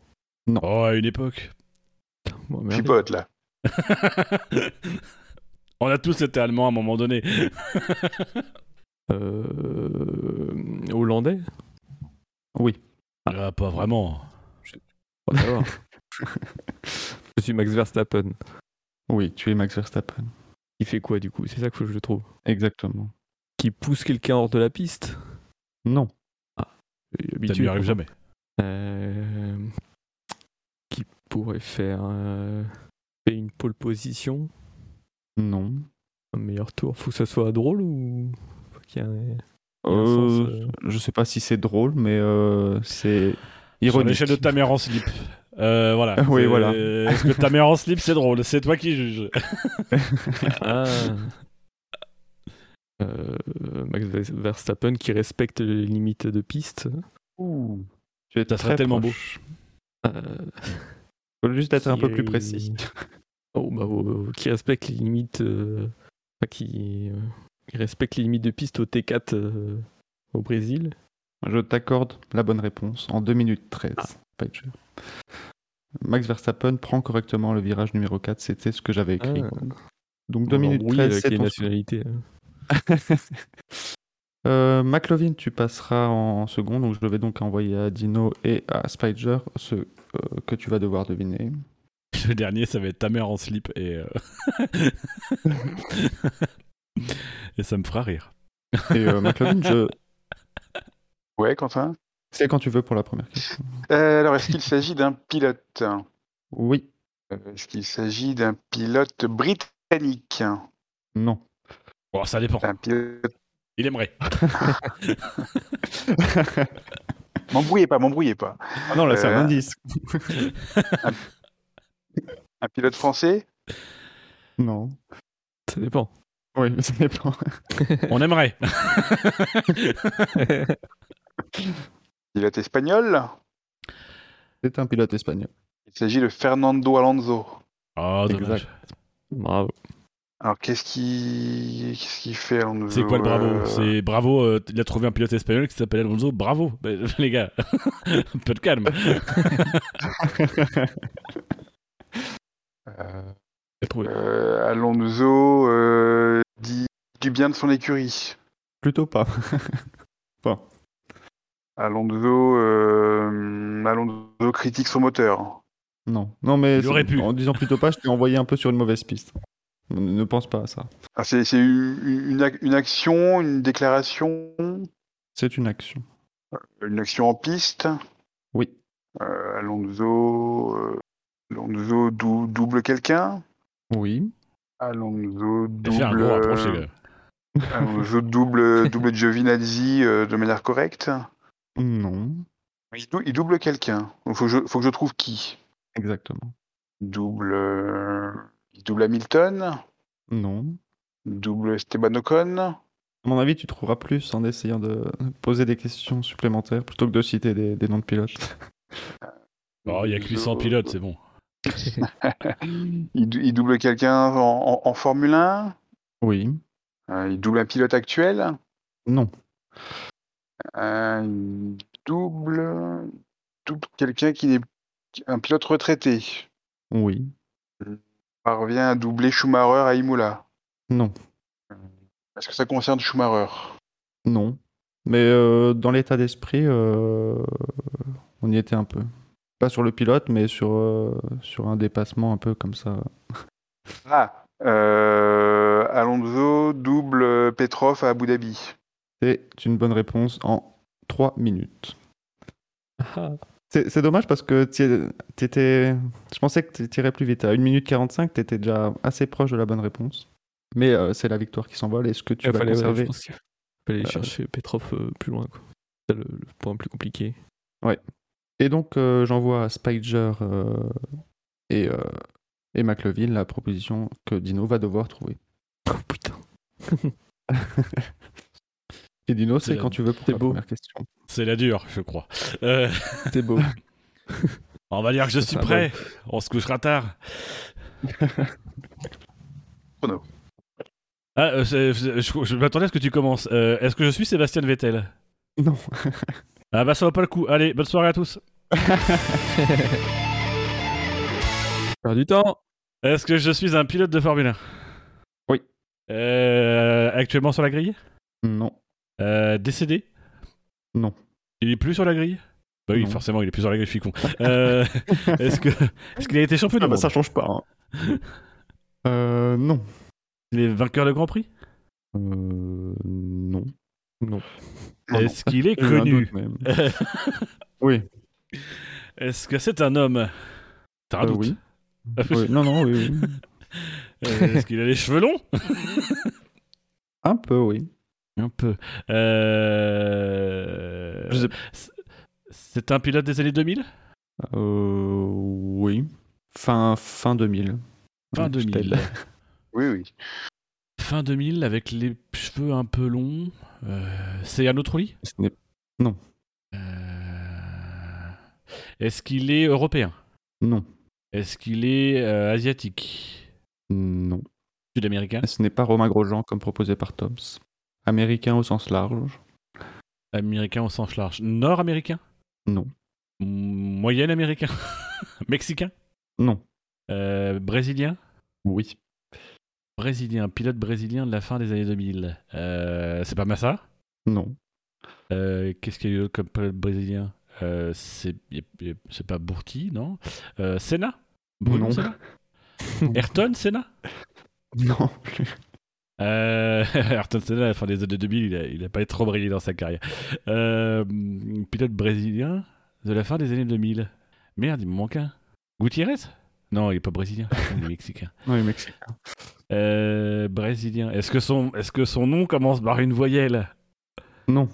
Oh, à une époque. Moi, Je suis merde. pote, là. [laughs] On a tous été allemands à un moment donné. [laughs] Euh, Hollandais oui. Ah, pas vraiment. Savoir. [laughs] Je suis Max Verstappen. Oui, tu es Max Verstappen. Il fait quoi du coup? C'est ça qu'il faut que je trouve. Exactement. Qui pousse quelqu'un hors de la piste? Non. Euh, Ça lui arrive jamais. Euh, Qui pourrait faire euh, fait une pole position? Non. Un meilleur tour Faut que ça soit drôle ou faut qu'il y ait un- Euh, sens, euh, Je sais pas si c'est drôle, mais euh, c'est Sur ironique. l'échelle de ta mère en slip. Euh, voilà. [laughs] Oui, voilà. [laughs] Est-ce que ta mère en slip, c'est drôle C'est toi qui juges. [laughs] Ah. Euh, Max Verstappen qui respecte les limites de piste. Ouh. Tu es Ça serait tellement proche. Euh, Faut juste être un peu plus précis. Oh, bah, oh, qui respecte les limites. euh, enfin, qui, euh, qui respecte les limites de piste au T4 euh, au Brésil. Je t'accorde la bonne réponse en 2 minutes 13. Ah. Pas de jeu. Max Verstappen prend correctement le virage numéro 4, c'était ce que j'avais écrit. Ah. Donc 2 On minutes l'embrouille 13, avec c'est ton nationalités. hein. [laughs] Euh, McLovin, tu passeras en second, donc je vais donc envoyer à Dino et à Spider ce euh, que tu vas devoir deviner. [laughs] Le dernier, ça va être ta mère en slip et. euh, [laughs] et ça me fera rire. Et euh, McLovin, je... Ouais, Quentin? C'est quand tu veux pour la première question. Euh, alors, est-ce qu'il s'agit d'un pilote? Oui, Euh, Est-ce qu'il s'agit d'un pilote britannique? Non. Bon, ça dépend. Un pilote... Il aimerait. [laughs] M'embrouillez pas, m'embrouillez pas. Ah non, là c'est un Euh, indice. [laughs] Un pilote français? Non. Ça dépend. Oui, ça dépend. On aimerait. [laughs] Pilote espagnol? C'est un pilote espagnol. Il s'agit de Fernando Alonso. Oh, dommage. Bravo. Alors, qu'est-ce qu'il qu'est-ce qu'il fait, Alonso? C'est quoi le bravo? Euh, C'est bravo, euh, il a trouvé un pilote espagnol qui s'appelle Alonso. Bravo, [laughs] les gars. un peu de calme. [laughs] euh, euh, Alonso euh, dit du bien de son écurie. Plutôt pas. [laughs] Alonso, euh, Alonso critique son moteur. Non. Non, mais Il aurait c'est- pu. en disant plutôt pas, je t'ai envoyé un peu sur une mauvaise piste. Ne, pense pas à ça. Ah, c'est une, une ac- une action, une déclaration, C'est une action. une action en piste? Oui. Euh, Alonso, euh, Alonso dou- double quelqu'un? Oui. Alonso double, euh. Alonso double, double Giovinazzi euh, de manière correcte? Non. Il, dou- il double quelqu'un. Il faut, que je- faut que je trouve qui. Exactement. Double, euh, il double Hamilton. Non. Double Esteban Ocon. À mon avis, tu trouveras plus en essayant de poser des questions supplémentaires plutôt que de citer des, des noms de pilotes. [laughs] Oh, il y a que 800 pilotes, c'est bon. [laughs] Il, dou- il double quelqu'un en, en- en Formule 1. Oui. Euh, il double un pilote actuel. Non. Euh, il double, double quelqu'un qui est un pilote retraité. Oui. Parvient à doubler Schumacher à Imola. Non. Est-ce que ça concerne Schumacher? Non. Mais euh, dans l'état d'esprit, euh, on y était un peu. Pas sur le pilote, mais sur, euh, sur un dépassement un peu comme ça. Ah, euh, Alonso double Petrov à Abu Dhabi. C'est une bonne réponse en 3 minutes. Ah, C'est dommage parce que t'y- t'étais. Je pensais que tu irais plus vite. À 1 minute 45, tu étais déjà assez proche de la bonne réponse. Mais euh, c'est la victoire qui s'envole. Est-ce que tu il vas fallait, ouais, conserver je pense qu'il fallait aller Euh, chercher Petrov euh, plus loin. C'est le, le point plus compliqué. Et donc, j'envoie à Spider euh, et, et McLevin la proposition que Dino va devoir trouver. Oh putain. [laughs] Et Dino, C'est la- quand tu veux pour c'est la beau. première question. C'est la dure, je crois. Euh, C'est beau. [laughs] on va dire que je suis prêt. On se couchera tard. [laughs] Chrono. Ah, euh, je, je m'attendais à ce que tu commences. Euh, Est-ce que je suis Sébastien Vettel? Non. Ah bah ça vaut pas le coup. Allez, bonne soirée à tous. [laughs] Perds du temps. Est-ce que je suis un pilote de Formule 1 Oui. Euh, actuellement sur la grille? Non. Euh, Décédé? Non. Il est plus sur la grille? Bah oui, Non. forcément, il est plus sur la grille, je suis con. Euh, [laughs] Est-ce que est-ce qu'il a été champion Ah bah ça change pas. hein. euh, non. Il est vainqueur de Grand Prix? Euh, non. Non. Non, Est-ce qu'il est connu? même. [laughs] oui. Est-ce que c'est un homme? T'as un Euh, doute oui. Oui. Non, non, oui, oui. [laughs] Est-ce qu'il a les cheveux longs? Un peu, oui. Un peu. Euh... C'est- un pilote des années 2000 Euh, oui. Fin, fin 2000. Fin Ouais, je 2000. t'aide. Oui, oui. fin 2000 avec les cheveux un peu longs. Euh, c'est un autre lit Ce Euh, Est-ce qu'il est européen? Non. Est-ce qu'il est euh, asiatique? Non. Sud-américain? Ce n'est pas Romain Grosjean comme proposé par Toms. Américain au sens large Américain au sens large. Nord-américain? Non. Moyen américain [laughs] Mexicain? Non. Euh, Brésilien? Oui. Brésilien, pilote brésilien de la fin des années 2000. Euh, c'est pas Massa? Non. Euh, Qu'est-ce qu'il y a eu comme pilote brésilien? C'est pas Bourti, non? Senna? Bruno Non. Senna? [laughs] Ayrton Senna? Non plus. Euh, [laughs] Ayrton Senna, à la fin des années 2000, il a, il a pas trop brillé dans sa carrière. Euh, pilote brésilien de la fin des années 2000. Merde, il me manque un. Gutiérrez? Non, il est pas brésilien, il est mexicain. [laughs] Non, il est mexicain. Euh, brésilien. Est-ce que, son, est que son nom commence par une voyelle? Non.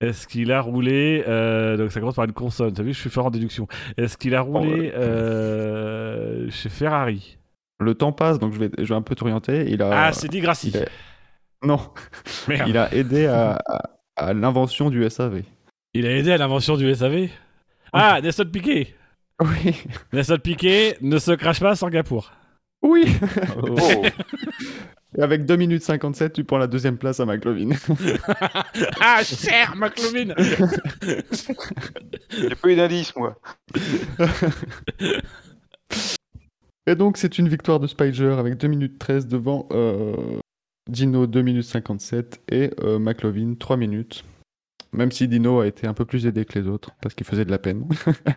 Est-ce qu'il a roulé. euh, donc ça commence par une consonne. T'as vu, je suis fort en déduction. Est-ce qu'il a roulé ouais. euh, chez Ferrari? Le temps passe, donc je vais, je vais un peu t'orienter. Il a, Ah, c'est Di Grassi. il est- Non. Merde. Il a aidé à, à- à l'invention du SAV. Il a aidé à l'invention du SAV Ah, Nelson Piquet Oui. Nelson Piquet ne se crache pas à Singapour. Oui. Oh. Et [laughs] avec 2 minutes 57, tu prends la deuxième place à McLovin. [laughs] ah, cher McLovin J'ai pas eu d'indice, moi. [laughs] Et donc, c'est une victoire de Spiger avec 2 minutes 13 devant euh, Dino 2 minutes 57 et euh, McLovin 3 minutes. Même si Dino a été un peu plus aidé que les autres parce qu'il faisait de la peine. [laughs]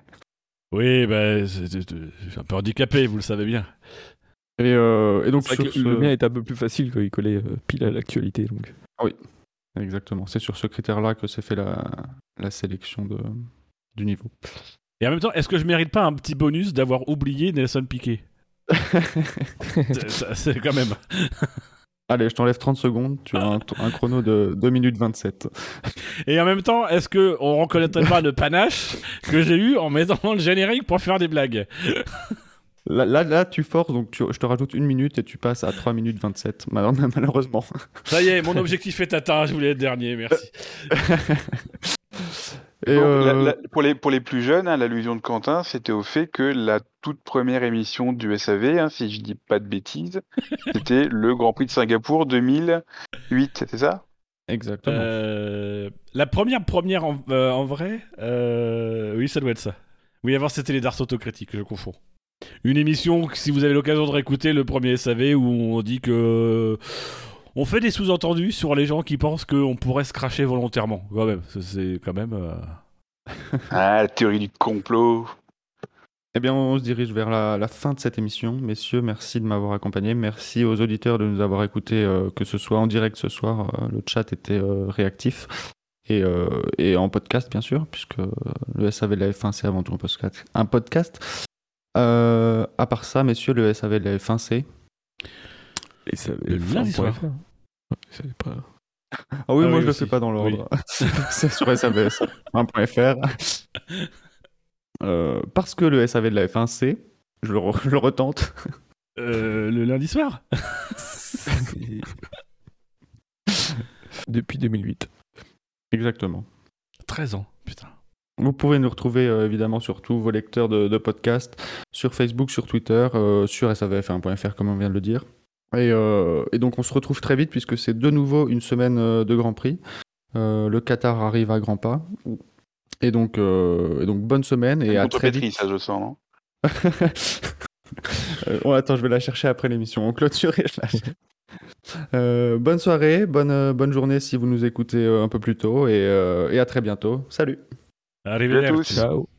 Oui, bah, c'est- un peu handicapé, vous le savez bien. Et, euh, et donc, sur le ce- mien est un peu plus facile qu'il collait euh, pile à l'actualité. Donc. Exactement, c'est sur ce critère-là que s'est fait la, la sélection de, du niveau. Et en même temps, est-ce que je mérite pas un petit bonus d'avoir oublié Nelson Piquet? [laughs] C'est- quand même. Allez, je t'enlève 30 secondes, tu as un, un chrono de 2 minutes 27. Et en même temps, est-ce que on reconnaîtrait pas le panache que j'ai eu en mettant le générique pour faire des blagues? Là, là, là, tu forces, donc tu- je te rajoute une minute et tu passes à 3 minutes 27, mal- [laughs] malheureusement. Ça y est, mon objectif est atteint, je voulais être dernier, merci. [laughs] Et, Bon, euh, la- la- pour, les, pour les plus jeunes, hein, l'allusion de Quentin, c'était au fait que la toute première émission du SAV, hein, si je dis pas de bêtises, [laughs] c'était le Grand Prix de Singapour 2008, c'est ça? Exactement. Euh, la première première en, euh, en vrai, euh, oui, ça doit être ça. Oui, avant c'était les Darts autocritiques, je confonds. Une émission, si vous avez l'occasion de réécouter le premier SAV, où on dit que on fait des sous-entendus sur les gens qui pensent qu'on pourrait se cracher volontairement. Quand même, c'est quand même. euh, [laughs] Ah, la théorie du complot. Eh bien, on se dirige vers la, la fin de cette émission. Messieurs, merci de m'avoir accompagné. Merci aux auditeurs de nous avoir écoutés, euh, que ce soit en direct ce soir. euh, le chat était euh, réactif. Et, euh, et en podcast, bien sûr, puisque le SAV de la F1, c'est avant tout un podcast. Un podcast. Euh, à part ça, messieurs, le SAV de la F1, c'est? Et ça, Le lundi soir. Ouais, c'est pas... Ah oui, Ah moi oui, je le fais pas dans l'ordre. [laughs] [laughs] c'est sur savs1.fr. Euh, parce que le SAV de la F1, c'est. Je le, re- je le retente. euh, le lundi soir [laughs] Depuis 2008. Exactement. 13 ans, putain. Vous pouvez nous retrouver euh, évidemment sur tous vos lecteurs de, de podcasts, sur Facebook, sur Twitter, euh, sur savf1.fr comme on vient de le dire. Et, euh, et donc on se retrouve très vite puisque c'est de nouveau une semaine euh, de Grand Prix. Euh, le Qatar arrive à grands pas. Et donc, euh, et donc bonne semaine et à très vite. ça je sens, non? Bon, [laughs] attends, je vais la chercher après l'émission. On clôture et je la cherche. Euh, bonne soirée, bonne, bonne journée si vous nous écoutez un peu plus tôt et, euh, et à très bientôt. Salut Arrivederci. tous. Ciao.